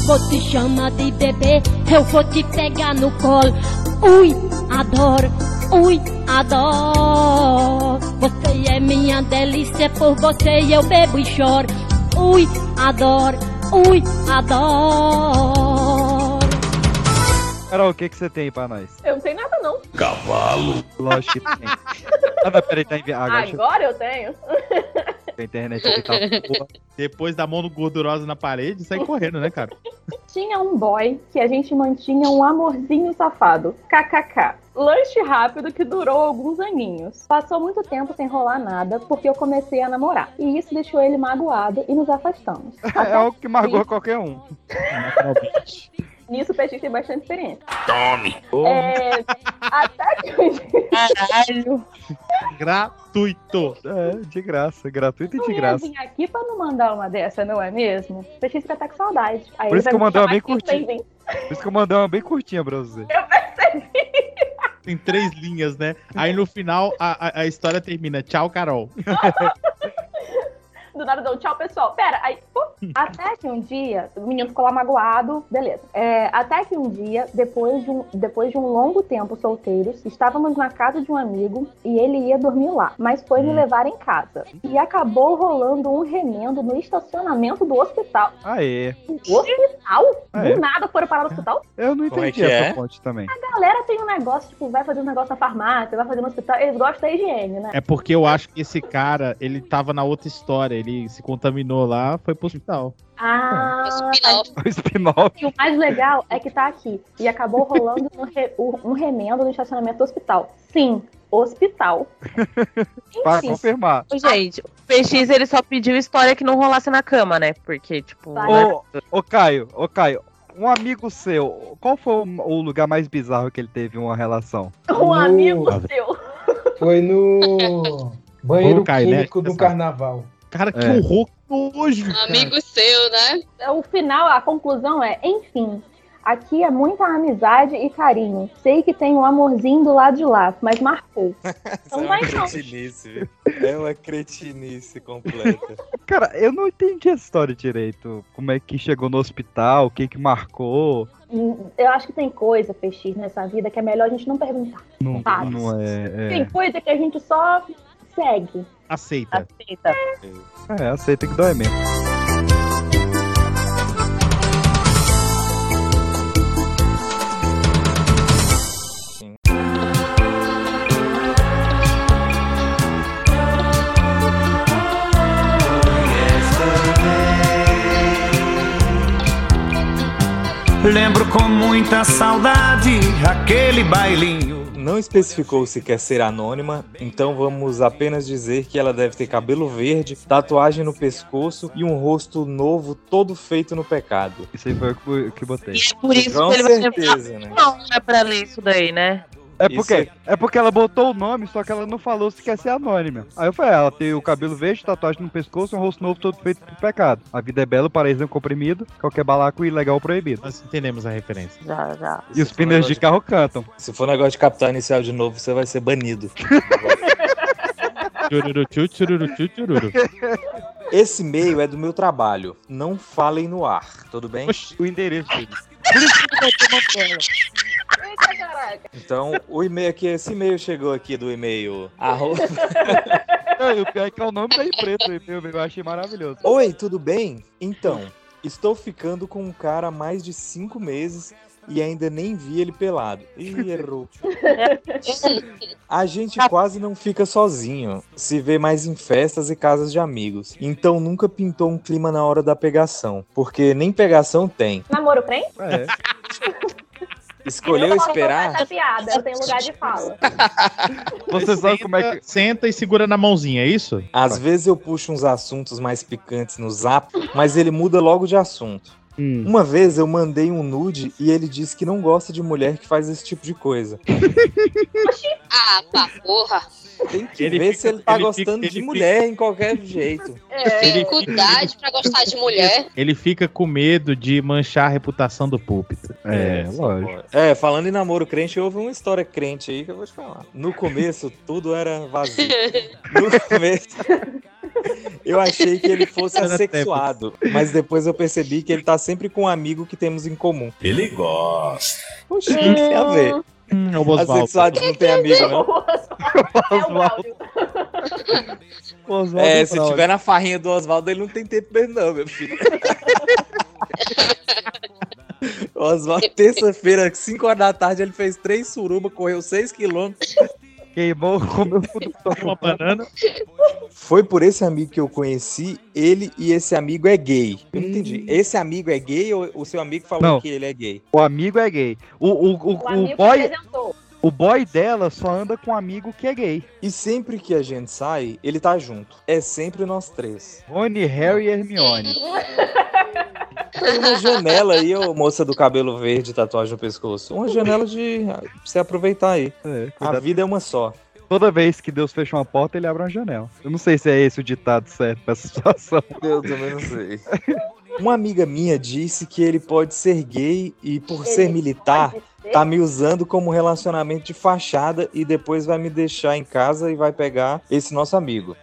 [SPEAKER 14] Vou te chamar de bebê, eu vou te pegar no colo. Ui, adoro, ui, adoro. Você é minha delícia, por você eu bebo e choro. Ui, adoro, ui, adoro.
[SPEAKER 3] Carol, o que, que você tem pra nós?
[SPEAKER 8] Eu não tenho nada, não.
[SPEAKER 2] Cavalo.
[SPEAKER 3] Lógico que tem. Ah, não, peraí, tá deixa eu
[SPEAKER 8] Agora eu tenho.
[SPEAKER 3] a internet aqui tá boa.
[SPEAKER 5] Depois da mão gordurosa na parede, sai correndo, né, cara?
[SPEAKER 8] Tinha um boy que a gente mantinha um amorzinho safado. KKK. Lanche rápido que durou alguns aninhos. Passou muito tempo sem rolar nada porque eu comecei a namorar. E isso deixou ele magoado e nos afastamos.
[SPEAKER 3] É algo que magoa qualquer um.
[SPEAKER 8] Nisso o Peixe tem bastante experiência.
[SPEAKER 2] Tome.
[SPEAKER 8] É, até que um dia.
[SPEAKER 13] Caralho.
[SPEAKER 5] Gratuito.
[SPEAKER 3] É, de graça, gratuito e de graça.
[SPEAKER 8] vir aqui pra não mandar uma dessa, não é mesmo? O Peixe fica até com saudade. Aí
[SPEAKER 3] Por isso que eu mandei uma bem curtinha. Por isso que eu mandei uma bem curtinha pra você.
[SPEAKER 5] Tem três linhas, né? Aí no final a, a, a história termina. Tchau, Carol.
[SPEAKER 8] Do nada deu tchau, pessoal. Pera, aí. pô. Até que um dia, o menino ficou lá magoado, beleza. É, até que um dia, depois de, um, depois de um longo tempo solteiros, estávamos na casa de um amigo e ele ia dormir lá, mas foi me levar em casa. E acabou rolando um remendo no estacionamento do hospital.
[SPEAKER 3] Aê.
[SPEAKER 8] O hospital?
[SPEAKER 3] Ah, é?
[SPEAKER 8] Do nada foram parar no hospital?
[SPEAKER 3] Eu não
[SPEAKER 12] é
[SPEAKER 3] entendi
[SPEAKER 12] que
[SPEAKER 3] essa
[SPEAKER 12] é?
[SPEAKER 3] ponte também.
[SPEAKER 8] A galera tem um negócio, tipo, vai fazer um negócio na farmácia, vai fazer no hospital. Eles gostam da higiene, né?
[SPEAKER 5] É porque eu acho que esse cara, ele tava na outra história. Ele se contaminou lá, foi pro hospital.
[SPEAKER 8] Ah,
[SPEAKER 3] O spin-off.
[SPEAKER 8] E o mais legal é que tá aqui. E acabou rolando um, re- um remendo no estacionamento do hospital. Sim, hospital.
[SPEAKER 3] Para confirmar.
[SPEAKER 13] Ô, Gente, o PX ele só pediu história que não rolasse na cama, né? Porque, tipo. Né?
[SPEAKER 3] Ô, ô Caio, ô Caio, um amigo seu, qual foi o, lugar mais bizarro que ele teve uma relação?
[SPEAKER 8] Um amigo seu.
[SPEAKER 6] Foi no banheiro
[SPEAKER 5] Ô, Caio, né?
[SPEAKER 6] químico do
[SPEAKER 5] Essa-
[SPEAKER 6] carnaval.
[SPEAKER 5] Cara, que
[SPEAKER 3] É.
[SPEAKER 5] horror, que nojo. cara.
[SPEAKER 9] Amigo seu, né?
[SPEAKER 8] O final, a conclusão é, enfim. Aqui é muita amizade e carinho. Sei que tem um amorzinho do lado de lá, mas marcou. Então
[SPEAKER 12] é uma cretinice? É uma cretinice completa.
[SPEAKER 3] Cara, eu não entendi a história direito. Como é que chegou no hospital, o que que marcou.
[SPEAKER 8] Hum, Eu acho que tem coisa, Peixe, nessa vida que é melhor a gente não perguntar.
[SPEAKER 3] Não, não é.
[SPEAKER 8] Tem
[SPEAKER 3] É,
[SPEAKER 8] coisa que a gente só segue.
[SPEAKER 5] Aceita.
[SPEAKER 13] Aceita.
[SPEAKER 3] é aceita que dói mesmo.
[SPEAKER 11] Lembro com muita saudade aquele bailinho.
[SPEAKER 12] Não especificou se quer ser anônima, então vamos apenas dizer que ela deve ter cabelo verde, tatuagem no pescoço e um rosto novo todo feito no pecado.
[SPEAKER 3] Isso aí foi o que- que botei.
[SPEAKER 13] E é por isso
[SPEAKER 12] Com
[SPEAKER 13] que ele vai
[SPEAKER 12] certeza, né?
[SPEAKER 13] Não, não é pra ler isso daí, né?
[SPEAKER 3] É porque, é porque ela botou o nome, só que ela não falou se quer ser anônima. Aí eu falei, ela tem o cabelo verde, tatuagem no pescoço e um rosto novo todo feito por pecado. A vida é bela, o paraíso é um comprimido, qualquer balaco ilegal proibido.
[SPEAKER 5] Nós entendemos a referência.
[SPEAKER 13] Já, já.
[SPEAKER 3] E os
[SPEAKER 12] Se for
[SPEAKER 3] pneus de carro cantam.
[SPEAKER 12] Se for negócio de capital inicial de novo, você vai ser banido.
[SPEAKER 5] Chururu, tchu, chururu, tchu, chururu.
[SPEAKER 12] Esse e-mail é do meu trabalho. Não falem no ar, tudo bem?
[SPEAKER 3] Oxi, o endereço dele. Por isso que eu.
[SPEAKER 8] Eita, caraca.
[SPEAKER 12] Então, o e-mail aqui, esse e-mail chegou aqui do e-mail. arroba-
[SPEAKER 3] Não, o pior é que é o nome da empresa, meu, eu achei maravilhoso.
[SPEAKER 12] Oi, tudo bem? Então, estou ficando com um cara há mais de cinco meses e ainda nem vi ele pelado. Ih, errou. A gente quase não fica sozinho, se vê mais em festas e casas de amigos. Então nunca pintou um clima na hora da pegação, porque nem pegação tem.
[SPEAKER 8] Namoro crente?
[SPEAKER 3] É.
[SPEAKER 12] Escolheu
[SPEAKER 8] Eu
[SPEAKER 12] esperar?
[SPEAKER 8] essa piada, eu tenho lugar de fala.
[SPEAKER 3] Você sabe como é que.
[SPEAKER 5] Senta e segura na mãozinha, é isso?
[SPEAKER 12] Às vezes eu puxo uns assuntos mais picantes no zap, mas ele muda logo de assunto.
[SPEAKER 3] Hum.
[SPEAKER 12] Uma vez eu mandei um nude e ele disse que não gosta de mulher que faz esse tipo de coisa.
[SPEAKER 9] Ah, pá, porra.
[SPEAKER 12] Tem que
[SPEAKER 5] Ele
[SPEAKER 12] ver
[SPEAKER 5] fica-
[SPEAKER 12] se ele tá
[SPEAKER 5] ele
[SPEAKER 12] gostando
[SPEAKER 5] fica-
[SPEAKER 12] de mulher em qualquer jeito.
[SPEAKER 8] É,
[SPEAKER 9] Dificuldade pra gostar de mulher.
[SPEAKER 5] Ele fica com medo de manchar a reputação do púlpito.
[SPEAKER 3] É, lógico.
[SPEAKER 12] É, falando em namoro crente, houve uma história crente aí que eu vou te falar. No começo, tudo era vazio. No começo, eu achei que ele fosse assexuado, mas depois eu percebi que ele tá sempre com um amigo que temos em comum.
[SPEAKER 2] Ele gosta.
[SPEAKER 12] Poxa, o que tem a ver?
[SPEAKER 5] Hum, é o Oswaldo.
[SPEAKER 12] Assexuado não tem amigo, não.
[SPEAKER 3] Oswaldo. Oswaldo
[SPEAKER 12] É, se
[SPEAKER 3] Braulio.
[SPEAKER 12] tiver na farrinha do Oswaldo, ele não tem tempo mesmo, não, meu filho. Oswaldo, terça-feira, 5 horas da tarde, ele fez três suruba, correu 6 quilômetros.
[SPEAKER 3] Queimou, comeu tudo.
[SPEAKER 5] Uma banana.
[SPEAKER 12] Foi por esse amigo que eu conheci, ele e esse amigo é gay. Eu não entendi. Esse amigo é gay ou o seu amigo falou
[SPEAKER 3] Não.
[SPEAKER 12] que ele é gay?
[SPEAKER 3] O amigo é gay. O, o, o,
[SPEAKER 8] O
[SPEAKER 3] o boy, o boy dela só anda com um amigo que é gay.
[SPEAKER 12] E sempre que a gente sai, ele tá junto. É sempre nós três.
[SPEAKER 3] Rony, Harry e Hermione.
[SPEAKER 12] Tem uma janela aí, ô moça do cabelo verde, tatuagem no pescoço. Uma janela de pra você aproveitar aí.
[SPEAKER 3] É,
[SPEAKER 12] A vida é uma só.
[SPEAKER 3] Toda vez que Deus fecha uma porta, ele abre uma janela. Eu não sei se é esse o ditado certo pra essa situação.
[SPEAKER 12] Eu também não sei. Uma amiga minha disse que ele pode ser gay e, por ser militar, tá me usando como relacionamento de fachada e depois vai me deixar em casa e vai pegar esse nosso amigo.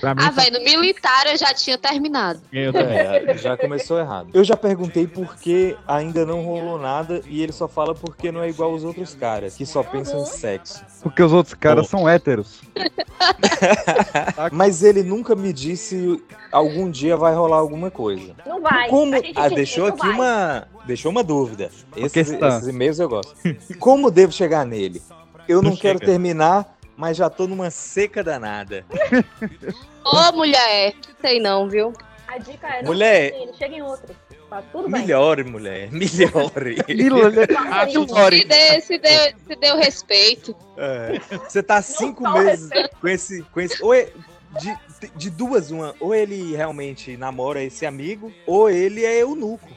[SPEAKER 5] Pra mim,
[SPEAKER 9] Ah, velho, no militar eu já tinha terminado.
[SPEAKER 5] eu também.
[SPEAKER 12] É, já começou errado. Eu já perguntei por que ainda não rolou nada e ele só fala porque não é igual os outros caras, que só pensam em sexo.
[SPEAKER 3] Porque os outros caras são héteros.
[SPEAKER 12] Mas ele nunca me disse algum dia vai rolar alguma coisa.
[SPEAKER 8] Não vai.
[SPEAKER 12] Como... Ah, deixou aqui
[SPEAKER 8] vai.
[SPEAKER 12] uma. Deixou uma dúvida. Esses,
[SPEAKER 3] questão.
[SPEAKER 12] esses e-mails eu gosto. Como devo chegar nele? Eu não,
[SPEAKER 5] Não
[SPEAKER 12] quero
[SPEAKER 5] chega.
[SPEAKER 12] terminar, mas já tô numa seca danada.
[SPEAKER 9] Ô, mulher, sei não, viu?
[SPEAKER 8] A dica é não
[SPEAKER 12] Mulher.
[SPEAKER 8] nele, chega em outro. Tá tudo bem.
[SPEAKER 12] Melhore, mulher. Melhore.
[SPEAKER 9] Se dê, se dê, se dê o respeito.
[SPEAKER 12] É. Você tá cinco meses com esse, com esse. Ou é- de, de duas, uma. Ou ele realmente namora esse amigo, ou ele é eunuco.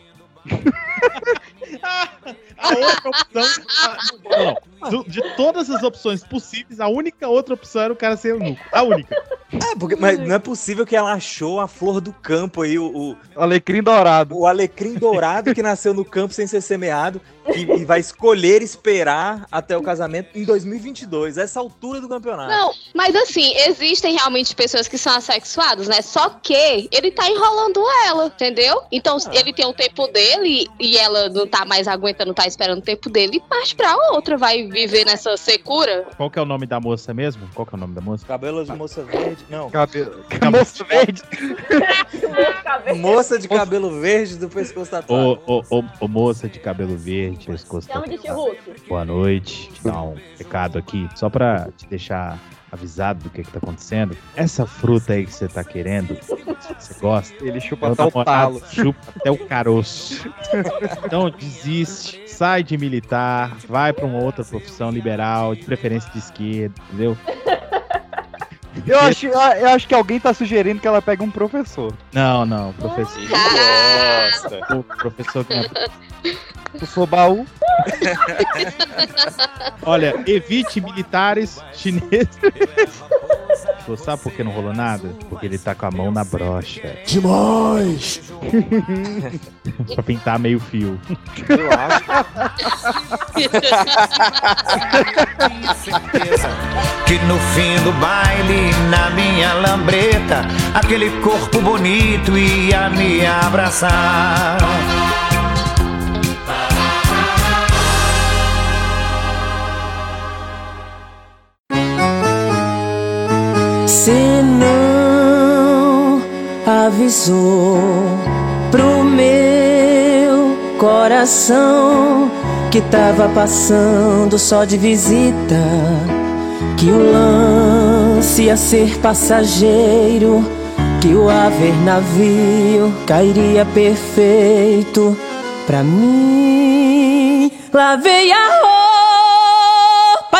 [SPEAKER 5] A outra opção. a- Não, do- de todas as opções possíveis, a única outra opção era o cara ser eunuco. A única.
[SPEAKER 12] Ah, porque, mas não é possível que ela achou a flor do campo aí, o, o,
[SPEAKER 3] Alecrim dourado.
[SPEAKER 12] o alecrim dourado que nasceu no campo sem ser semeado e, e vai escolher esperar até o casamento em 2022, essa altura do campeonato.
[SPEAKER 9] Não, mas assim, existem realmente pessoas que são assexuadas, né? Só que ele tá enrolando ela, entendeu? Então,
[SPEAKER 12] Ah.
[SPEAKER 9] ele tem o tempo dele e ela não tá mais aguentando, não tá esperando o tempo dele, e parte pra outra, vai viver nessa secura.
[SPEAKER 5] Qual que é o nome da moça mesmo? Qual que é o nome da moça?
[SPEAKER 12] Cabelo de moça verde. Não.
[SPEAKER 3] Cabelo. Moço verde.
[SPEAKER 12] Moça de cabelo verde do pescoço tatuado.
[SPEAKER 5] Ô, ô, ô, ô, moça de cabelo verde, pescoço
[SPEAKER 8] Chama de. Chirruque.
[SPEAKER 5] Boa noite. Te dar um recado aqui, só pra te deixar avisado do que que tá acontecendo. Essa fruta aí que você tá querendo, que você gosta,
[SPEAKER 3] Ele chupa
[SPEAKER 5] meu
[SPEAKER 3] até o talo.
[SPEAKER 5] chupa até o caroço. Então desiste, sai de militar, vai pra uma outra profissão liberal, de preferência de esquerda, entendeu?
[SPEAKER 3] Eu acho, eu acho que alguém tá sugerindo que ela pegue um professor.
[SPEAKER 5] Não, não, professor.
[SPEAKER 12] Gosta.
[SPEAKER 5] O professor que não
[SPEAKER 3] Professor baú.
[SPEAKER 5] Olha, evite militares chineses. Pô, Sabe por que não rolou nada? Porque ele tá com a mão na brocha.
[SPEAKER 10] Demais!
[SPEAKER 5] pra pintar meio fio.
[SPEAKER 12] Eu acho.
[SPEAKER 11] Que no fim do baile, na minha lambreta, aquele corpo bonito ia me abraçar.
[SPEAKER 7] Se não avisou pro meu coração que tava passando só de visita, que o lance ia ser passageiro, que o haver navio cairia perfeito pra mim. Lavei a roupa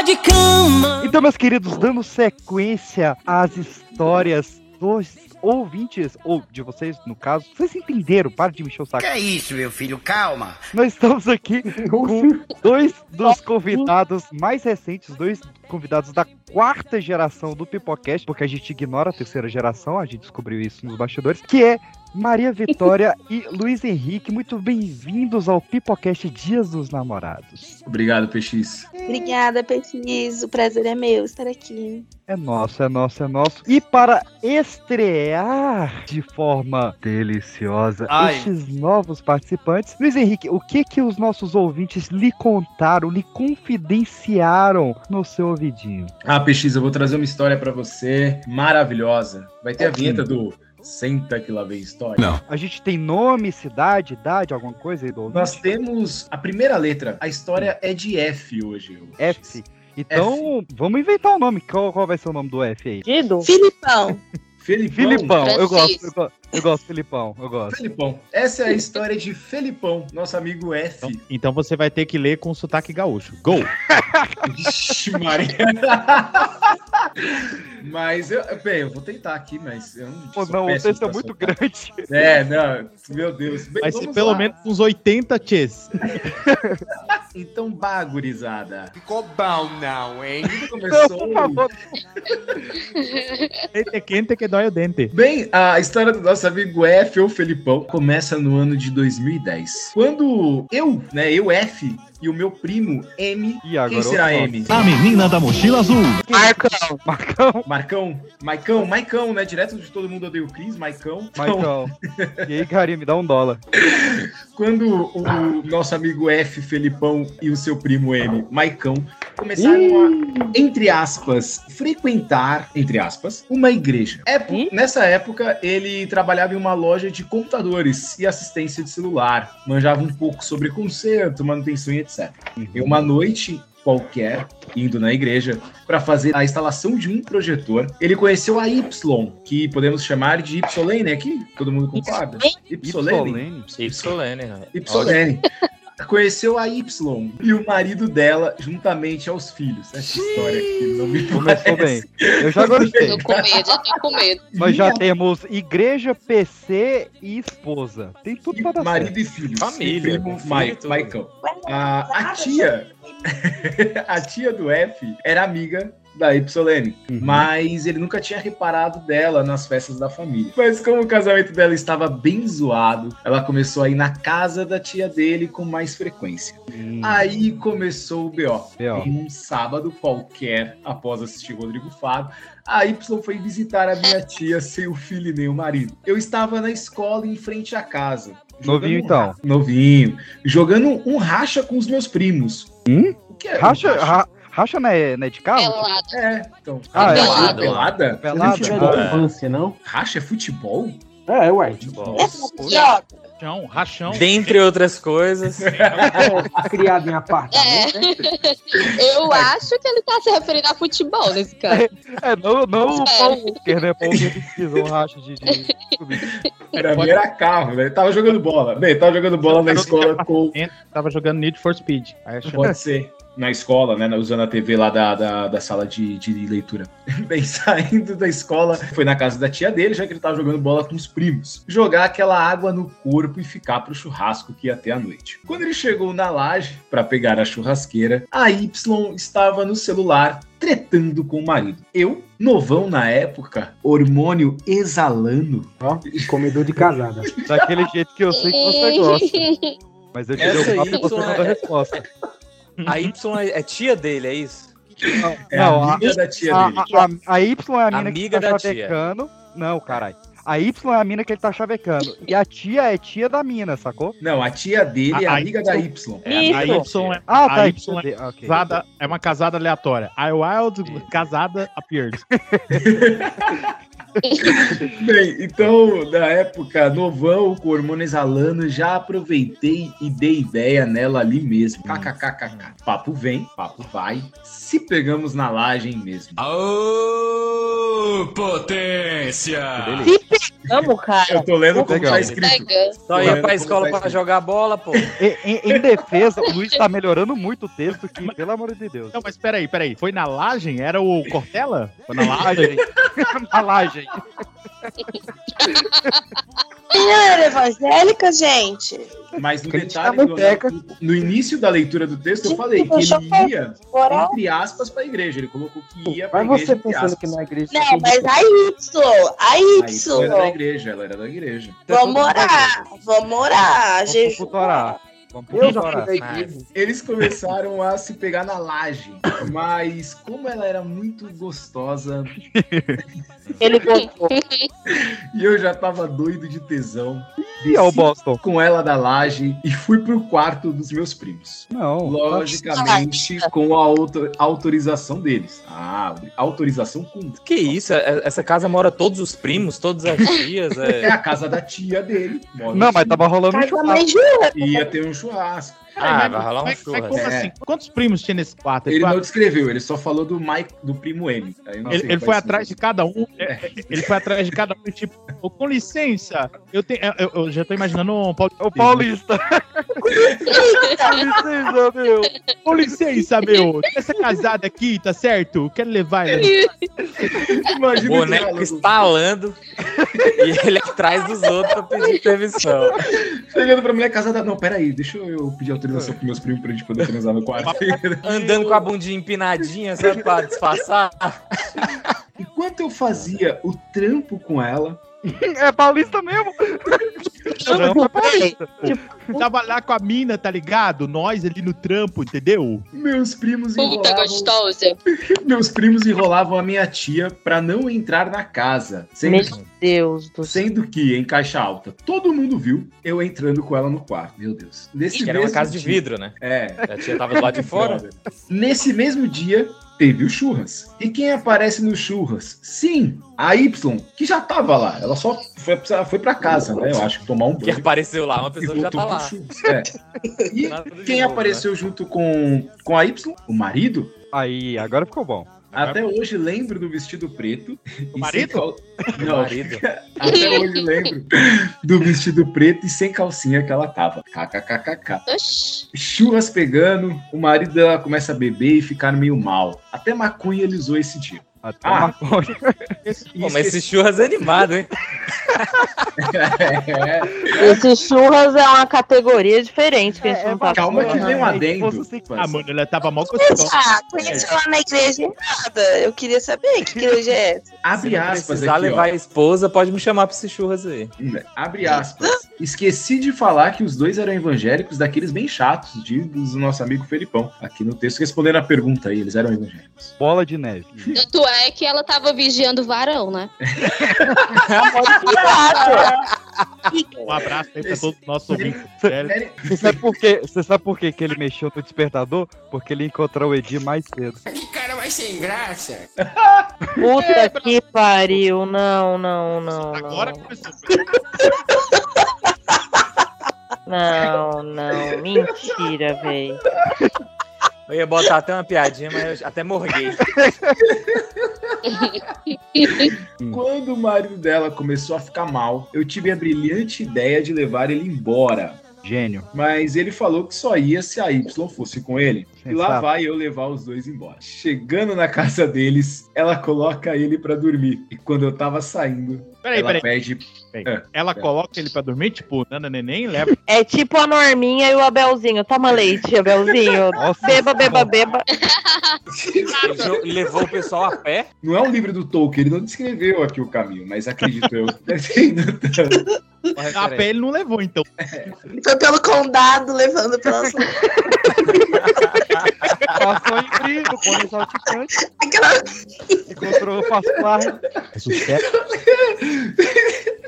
[SPEAKER 7] de cama.
[SPEAKER 3] Então, meus queridos, dando sequência às histórias dos ouvintes, ou de vocês, no caso, vocês entenderam, para de me encher o saco.
[SPEAKER 15] Que é isso, meu filho? Calma.
[SPEAKER 3] Nós estamos aqui com dois dos convidados mais recentes, dois convidados da quarta geração do Pipocast, porque a gente ignora a terceira geração, a gente descobriu isso nos bastidores, que é Maria Vitória e Luiz Henrique. Muito bem-vindos ao Pipocast Dias dos Namorados.
[SPEAKER 16] Obrigado, PX.
[SPEAKER 17] Obrigada, Petis. O prazer é meu estar aqui.
[SPEAKER 3] É nosso, é nosso, é nosso. E para estrear de forma deliciosa
[SPEAKER 16] Ai.
[SPEAKER 3] estes novos participantes, Luiz Henrique, o que que os nossos ouvintes lhe contaram, lhe confidenciaram no seu ouvidinho?
[SPEAKER 16] Ah, PX, eu vou trazer uma história pra você maravilhosa. Vai ter a vinheta do Senta que lá vem história.
[SPEAKER 2] Não.
[SPEAKER 3] A gente tem nome, cidade, idade, alguma coisa aí do ouvinte?
[SPEAKER 16] Nós temos a primeira letra. A história é de F hoje.
[SPEAKER 3] F. Então, vamos inventar o nome. Qual, qual vai ser o nome do F aí?
[SPEAKER 9] Filipão.
[SPEAKER 16] Felipão.
[SPEAKER 3] Filipão. Eu gosto, eu gosto, eu gosto, Filipão. Eu gosto.
[SPEAKER 16] Felipão. Essa é a história de Felipão, nosso amigo F.
[SPEAKER 5] Então você vai ter que ler com sotaque gaúcho. Gol!
[SPEAKER 16] Vixe, Maria. Mas eu, bem, eu vou tentar aqui, mas eu não.
[SPEAKER 3] Pô, não, o texto é muito
[SPEAKER 16] soltar.
[SPEAKER 3] grande.
[SPEAKER 16] É, não, meu Deus. Bem,
[SPEAKER 5] Vai ser
[SPEAKER 16] vamos
[SPEAKER 5] pelo
[SPEAKER 16] lá.
[SPEAKER 5] menos uns 80 tchês.
[SPEAKER 16] Então, bagurizada.
[SPEAKER 15] Ficou bom, não, hein?
[SPEAKER 16] Começou.
[SPEAKER 5] Quente, quente que dói o dente.
[SPEAKER 16] Bem, a história do nosso amigo F ou Felipão começa no ano de 2010. Quando eu, né, eu F e o meu primo M,
[SPEAKER 3] E agora
[SPEAKER 16] quem será. M?
[SPEAKER 1] A menina da mochila azul.
[SPEAKER 13] Marcão.
[SPEAKER 3] Marcão.
[SPEAKER 16] Marcão, Maicão, Maicão, né? Direto de todo mundo odeia o Cris, Maicão. Então,
[SPEAKER 3] Maicão. E aí, Carinho, me dá um dólar.
[SPEAKER 16] Quando o nosso amigo F, Felipão e o seu primo M, Maicão, começaram a, entre aspas, frequentar, entre aspas, uma igreja. É, por- nessa época, ele trabalhava em uma loja de computadores e assistência de celular, manjava um pouco sobre conserto, manutenção e etc. E uma noite qualquer, indo na igreja, para fazer a instalação de um projetor, ele conheceu a Y, que podemos chamar de Ypsolene aqui, todo mundo concorda? Ypsolene.
[SPEAKER 12] Ypsolene, né?
[SPEAKER 16] Ypsolene. Conheceu a Y e o marido dela juntamente aos filhos. Essa história aqui não me
[SPEAKER 3] Começou bem.
[SPEAKER 16] parece.
[SPEAKER 3] Eu já gostei.
[SPEAKER 9] Tô com medo, já tô com medo.
[SPEAKER 3] Nós já temos igreja, PC e esposa. Tem tudo pra dar
[SPEAKER 16] Marido
[SPEAKER 3] certo.
[SPEAKER 16] e filhos.
[SPEAKER 12] Família,
[SPEAKER 16] E primo. Maicão. A, a tia, a tia do F era amiga da Ypsolene, mas ele nunca tinha reparado dela nas festas da família. Mas como o casamento dela estava bem zoado, ela começou a ir na casa da tia dele com mais frequência. Aí começou o BO.
[SPEAKER 3] B.O..
[SPEAKER 16] Em um sábado qualquer, após assistir Rodrigo Faro, a Y foi visitar a minha tia sem o filho e nem o marido. Eu estava na escola em frente à casa.
[SPEAKER 3] Novinho,
[SPEAKER 16] um
[SPEAKER 3] então.
[SPEAKER 16] Novinho. Jogando um racha com os meus primos.
[SPEAKER 3] Hum?
[SPEAKER 16] O que é? um
[SPEAKER 3] Racha, ra- racha não é, não é de carro?
[SPEAKER 9] Pelada.
[SPEAKER 16] É, então.
[SPEAKER 3] Ah, é.
[SPEAKER 16] pelada? Pelada?
[SPEAKER 3] Pelada?
[SPEAKER 6] Futebol
[SPEAKER 3] Ah,
[SPEAKER 6] de infância, não?
[SPEAKER 16] Racha é futebol?
[SPEAKER 6] É, ué.
[SPEAKER 9] Joga.
[SPEAKER 5] Rachão, rachão.
[SPEAKER 12] Dentre outras coisas.
[SPEAKER 6] É, criado em apartamento. né?
[SPEAKER 9] É. Eu acho que ele tá se referindo a futebol nesse caso.
[SPEAKER 3] É, não, não o
[SPEAKER 9] É.
[SPEAKER 3] Paul Walker, né? Paul Walker pesquisa um racha de. de...
[SPEAKER 16] Pra mim era carro, né? Tava jogando bola. Bem, tava jogando bola na escola com.
[SPEAKER 5] Tava jogando Need for Speed.
[SPEAKER 16] Pode ser. Na escola, né? Usando a TV lá da, da, da sala de, de leitura. Bem, saindo da escola, foi na casa da tia dele, já que ele tava jogando bola com os primos. Jogar aquela água no corpo e ficar pro churrasco que ia ter à noite. Quando ele chegou na laje para pegar a churrasqueira, a Y estava no celular tretando com o marido. Eu, novão na época, hormônio exalando.
[SPEAKER 6] Ó, comedor de casada.
[SPEAKER 3] Daquele jeito que eu sei que você gosta. Mas eu te dei
[SPEAKER 12] Essa
[SPEAKER 3] o papo e você mandou a
[SPEAKER 12] é-
[SPEAKER 3] resposta.
[SPEAKER 12] A Y é é tia dele, é isso?
[SPEAKER 16] É
[SPEAKER 3] Não, a-
[SPEAKER 16] amiga da tia
[SPEAKER 3] a,
[SPEAKER 16] dele.
[SPEAKER 3] a, a, a Y é a mina
[SPEAKER 12] Amiga
[SPEAKER 3] que tá
[SPEAKER 12] da tia.
[SPEAKER 3] chavecando. Não, caralho. A Y é a mina que ele tá chavecando. E a tia é tia da mina, sacou?
[SPEAKER 16] Não, a tia dele é
[SPEAKER 5] A- a
[SPEAKER 16] amiga
[SPEAKER 5] Y
[SPEAKER 16] da Y.
[SPEAKER 5] É, a Y é,
[SPEAKER 3] Ah,
[SPEAKER 5] a
[SPEAKER 3] tá.
[SPEAKER 5] Y
[SPEAKER 3] tia
[SPEAKER 5] é,
[SPEAKER 3] dele. Ok.
[SPEAKER 5] casada, é uma casada aleatória. A Wild, casada, appeared.
[SPEAKER 16] Bem, então, na época, novão, com hormônio exalando, já aproveitei e dei ideia nela ali mesmo. KKKKK. Papo vem, papo vai. Se pegamos na laje mesmo.
[SPEAKER 15] Ô, potência!
[SPEAKER 13] Se pegamos, cara.
[SPEAKER 16] Eu tô lendo como
[SPEAKER 3] Legal.
[SPEAKER 16] tá escrito.
[SPEAKER 12] Só ia pra
[SPEAKER 16] como
[SPEAKER 12] escola
[SPEAKER 16] tá
[SPEAKER 12] pra jogar bola, pô.
[SPEAKER 3] Em, em- em defesa, o Luiz tá melhorando muito o texto aqui, pelo amor de Deus.
[SPEAKER 5] Não, mas peraí, peraí. Foi na laje? Era o Cortella? Foi na? Laje.
[SPEAKER 3] Na laje.
[SPEAKER 17] Menina era evangélica, gente?
[SPEAKER 16] Mas no detalhe, no, no início da leitura do texto, eu falei que ele ia, entre aspas, pra igreja. Ele colocou que ia pra
[SPEAKER 6] Mas
[SPEAKER 16] igreja,
[SPEAKER 6] você
[SPEAKER 16] entre
[SPEAKER 6] pensando que na igreja.
[SPEAKER 17] Não, mas a Y, a
[SPEAKER 16] A Y era da igreja, ela era da igreja.
[SPEAKER 17] Vamos orar, vamos orar,
[SPEAKER 3] Vamos
[SPEAKER 17] jejum.
[SPEAKER 12] Eu já fui da
[SPEAKER 16] Mas
[SPEAKER 12] igreja.
[SPEAKER 16] Eles começaram a se pegar na laje, mas como ela era muito gostosa
[SPEAKER 13] Ele gostou.
[SPEAKER 16] e eu já tava doido de tesão,
[SPEAKER 3] E é o Boston?
[SPEAKER 16] com ela da laje e fui pro quarto dos meus primos.
[SPEAKER 3] Não.
[SPEAKER 16] Logicamente, com a auto- autorização deles. Ah, autorização com.
[SPEAKER 18] Que isso? É- Essa casa mora todos os primos, todas as tias.
[SPEAKER 16] É
[SPEAKER 18] É...
[SPEAKER 16] a casa da tia dele. mora
[SPEAKER 3] Não, mas tava rolando um churrasco.
[SPEAKER 16] Ia ter um churrasco.
[SPEAKER 18] Ah, vai rolar um
[SPEAKER 5] Mas, mas como
[SPEAKER 16] É.
[SPEAKER 5] assim? Quantos primos tinha nesse quarto?
[SPEAKER 16] Ele não descreveu, ele só falou do Mike, do primo M. Aí eu não
[SPEAKER 5] ele,
[SPEAKER 16] sei
[SPEAKER 5] ele foi atrás de cada um. é, é, Ele foi atrás de cada um, e tipo, "Ô, com licença, eu, tenho, eu, eu já tô imaginando um paulista.
[SPEAKER 3] O Paulista. Com licença, meu.
[SPEAKER 5] Com licença, meu. Essa casada aqui, tá certo? Quero levar ela.
[SPEAKER 16] Imagina o
[SPEAKER 18] Boneco
[SPEAKER 16] diálogo.
[SPEAKER 18] estalando e ele atrás dos outros pra pedir permissão.
[SPEAKER 16] Chegando pra mulher casada, não, peraí, deixa eu pedir autorização pros meus primos pra gente poder transar no quarto.
[SPEAKER 18] Andando com a bundinha empinadinha, sabe, pra disfarçar.
[SPEAKER 16] Enquanto eu fazia o trampo com ela,
[SPEAKER 3] É paulista mesmo.
[SPEAKER 5] Trampo é paulista. Tava lá com a mina, tá ligado? Nós ali no trampo, entendeu?
[SPEAKER 16] meus primos
[SPEAKER 9] Puta
[SPEAKER 16] enrolavam,
[SPEAKER 9] gostosa.
[SPEAKER 16] meus primos enrolavam a minha tia pra não entrar na casa. Sendo,
[SPEAKER 13] Meu Deus do céu.
[SPEAKER 16] sendo que, em caixa alta, todo mundo viu eu entrando com ela no quarto. Meu Deus. Nesse
[SPEAKER 18] Que era uma casa de
[SPEAKER 16] dia-
[SPEAKER 18] vidro, né?
[SPEAKER 16] É.
[SPEAKER 18] A tia tava do lado de fora.
[SPEAKER 16] Nesse mesmo dia, teve o churras. E quem aparece no churras? Sim, a Y, que já tava lá. Ela só foi, foi pra casa, né? Eu acho que tomar um
[SPEAKER 18] Que
[SPEAKER 16] banho.
[SPEAKER 18] apareceu lá, uma
[SPEAKER 16] e
[SPEAKER 18] pessoa que já tá lá.
[SPEAKER 16] churras. É. E quem
[SPEAKER 18] novo,
[SPEAKER 16] apareceu junto com, com a Y? O marido?
[SPEAKER 3] Aí, agora ficou bom.
[SPEAKER 16] Até hoje lembro do vestido preto.
[SPEAKER 5] O marido?
[SPEAKER 16] cal-
[SPEAKER 18] O
[SPEAKER 16] Não,
[SPEAKER 18] marido.
[SPEAKER 16] até hoje lembro do vestido preto e sem calcinha que ela tava. KKKKK.
[SPEAKER 9] Oxi.
[SPEAKER 16] Churras pegando, o marido dela começa a beber e ficar meio mal. Até maconha ele usou esse dia.
[SPEAKER 3] Até
[SPEAKER 16] Ah.
[SPEAKER 3] maconha.
[SPEAKER 18] Pô, mas esse churras é animado, hein?
[SPEAKER 16] É,
[SPEAKER 13] Esse churras é uma categoria diferente que a gente não tá
[SPEAKER 16] calma que vem um adendo.
[SPEAKER 5] Ah, mano, ela tava mal gostosa.
[SPEAKER 17] Ah, conheci lá na igreja nada. Eu queria saber que igreja é essa.
[SPEAKER 18] Se
[SPEAKER 16] Abre aspas
[SPEAKER 18] precisar
[SPEAKER 16] aqui,
[SPEAKER 18] levar
[SPEAKER 16] ó.
[SPEAKER 18] a esposa, pode me chamar pra esse churras aí.
[SPEAKER 16] Abre aspas. Esqueci de falar que os dois eram evangélicos daqueles bem chatos, diz o nosso amigo Felipão. Aqui no texto, respondendo a pergunta aí, eles eram evangélicos.
[SPEAKER 3] Bola de neve.
[SPEAKER 9] Tanto é que ela tava vigiando o varão, né?
[SPEAKER 5] Um abraço aí pra todos os nossos ouvintes.
[SPEAKER 3] Você sabe por quê? Você sabe por quê que ele mexeu no despertador? Porque ele encontrou o Edi mais cedo.
[SPEAKER 15] Que cara mais sem graça.
[SPEAKER 13] Puta que pariu. Não, não, não.
[SPEAKER 5] Agora
[SPEAKER 13] não.
[SPEAKER 5] começou.
[SPEAKER 13] Não, não. Mentira, velho.
[SPEAKER 18] Eu ia botar até uma piadinha, mas eu até morguei.
[SPEAKER 16] Quando o marido dela começou a ficar mal, eu tive a brilhante ideia de levar ele embora.
[SPEAKER 3] Gênio.
[SPEAKER 16] Mas ele falou que só ia se a Y fosse com ele. E lá vai eu levar os dois embora. Chegando na casa deles, ela coloca ele pra dormir. E quando eu tava saindo,
[SPEAKER 5] Peraí,
[SPEAKER 16] ela
[SPEAKER 5] peraí.
[SPEAKER 16] pede.
[SPEAKER 5] peraí.
[SPEAKER 16] É,
[SPEAKER 5] Ela coloca ele pra dormir, tipo, Nana Neném, leva.
[SPEAKER 13] É tipo a Norminha e o Abelzinho. Toma leite, Abelzinho.
[SPEAKER 3] Nossa,
[SPEAKER 13] Beba, beba, beba.
[SPEAKER 18] Levou o pessoal a pé.
[SPEAKER 16] Não é um livro do Tolkien, ele não descreveu aqui o caminho, mas acredito eu.
[SPEAKER 5] A pé ele não levou, então.
[SPEAKER 17] Foi pelo condado levando pelas.
[SPEAKER 3] Passou em brilho, pôr salticante.
[SPEAKER 17] Aquela-
[SPEAKER 3] Encontrou o Pascoal.
[SPEAKER 5] É sucesso.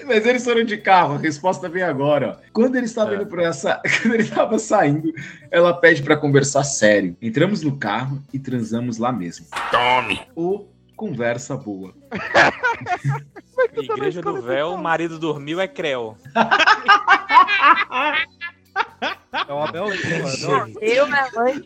[SPEAKER 16] Mas eles foram de carro, a resposta vem agora. ó. Quando ele estava indo pra essa. Quando ele estava saindo, ela pede pra conversar sério. Entramos no carro e transamos lá mesmo.
[SPEAKER 2] Tome.
[SPEAKER 16] Ô, conversa boa.
[SPEAKER 18] Igreja do Véu, o marido dormiu, é creu.
[SPEAKER 3] É o mano.
[SPEAKER 13] Eu, minha mãe.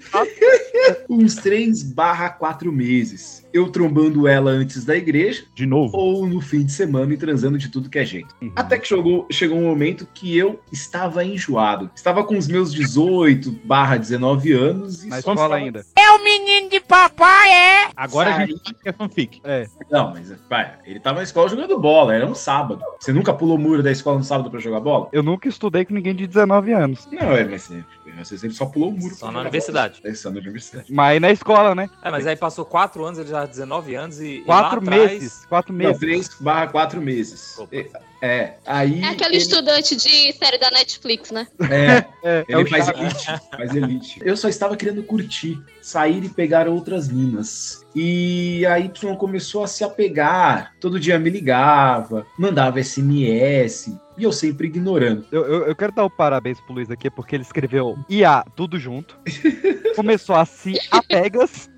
[SPEAKER 16] Uns 3 barra 4 meses. Eu trombando ela antes da igreja,
[SPEAKER 5] De novo.
[SPEAKER 16] ou no fim de semana e transando de tudo que é jeito. Até que chegou, chegou um momento que eu estava enjoado. Estava com os meus 18 barra 19 anos. E
[SPEAKER 3] Na escola
[SPEAKER 16] estava-
[SPEAKER 3] ainda.
[SPEAKER 15] É o menino de papai, é?
[SPEAKER 5] Agora a
[SPEAKER 16] Sai.
[SPEAKER 5] gente sabe que é fanfic.
[SPEAKER 3] É.
[SPEAKER 16] Não, mas vai, ele tava na escola jogando bola, era um sábado. Você nunca pulou o muro da escola no sábado pra jogar bola?
[SPEAKER 3] Eu nunca estudei com ninguém de 19 anos.
[SPEAKER 16] Não, é, mas mas é, ele só pulou o muro.
[SPEAKER 18] Só na universidade.
[SPEAKER 16] É, só na universidade.
[SPEAKER 3] Mas aí na escola, né?
[SPEAKER 18] É, mas aí passou 4 anos, ele já 19 anos e.
[SPEAKER 3] Quatro
[SPEAKER 18] e lá atrás-
[SPEAKER 3] meses. Quatro
[SPEAKER 16] Não,
[SPEAKER 3] meses.
[SPEAKER 16] 3 barra 4 meses. É, é, aí.
[SPEAKER 9] É aquele
[SPEAKER 16] ele-
[SPEAKER 9] estudante de série da Netflix, né?
[SPEAKER 16] É,
[SPEAKER 3] É,
[SPEAKER 16] ele
[SPEAKER 3] é o
[SPEAKER 16] faz elite, faz elite. Eu só estava querendo curtir, sair e pegar outras minas. E a Y começou a se apegar. Todo dia me ligava, mandava SMS. E eu sempre ignorando.
[SPEAKER 3] Eu, eu, eu quero dar o parabéns pro Luiz aqui, porque ele escreveu IA tudo junto. Começou assim, a pegas.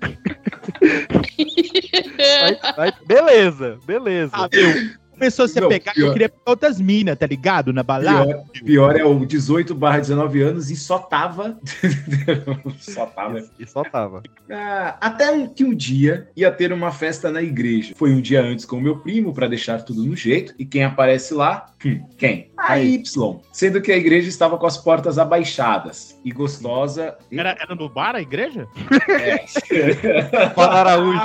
[SPEAKER 3] Vai- vai- beleza, beleza.
[SPEAKER 5] Ah, meu. Começou a se
[SPEAKER 16] Não,
[SPEAKER 5] pegar,
[SPEAKER 16] pior.
[SPEAKER 5] eu queria pegar outras minas, tá ligado? Na balada.
[SPEAKER 16] Pior, pior é o 18 barra 19 anos e só tava. só tava.
[SPEAKER 3] E só tava.
[SPEAKER 16] Ah, até um, que um dia ia ter uma festa na igreja. Foi um dia antes com o meu primo para deixar tudo no jeito. E quem aparece lá? Hum, quem? A Y. Sendo que a igreja estava com as portas abaixadas. E gostosa.
[SPEAKER 5] Era, era no bar a igreja?
[SPEAKER 3] Fala Araújo.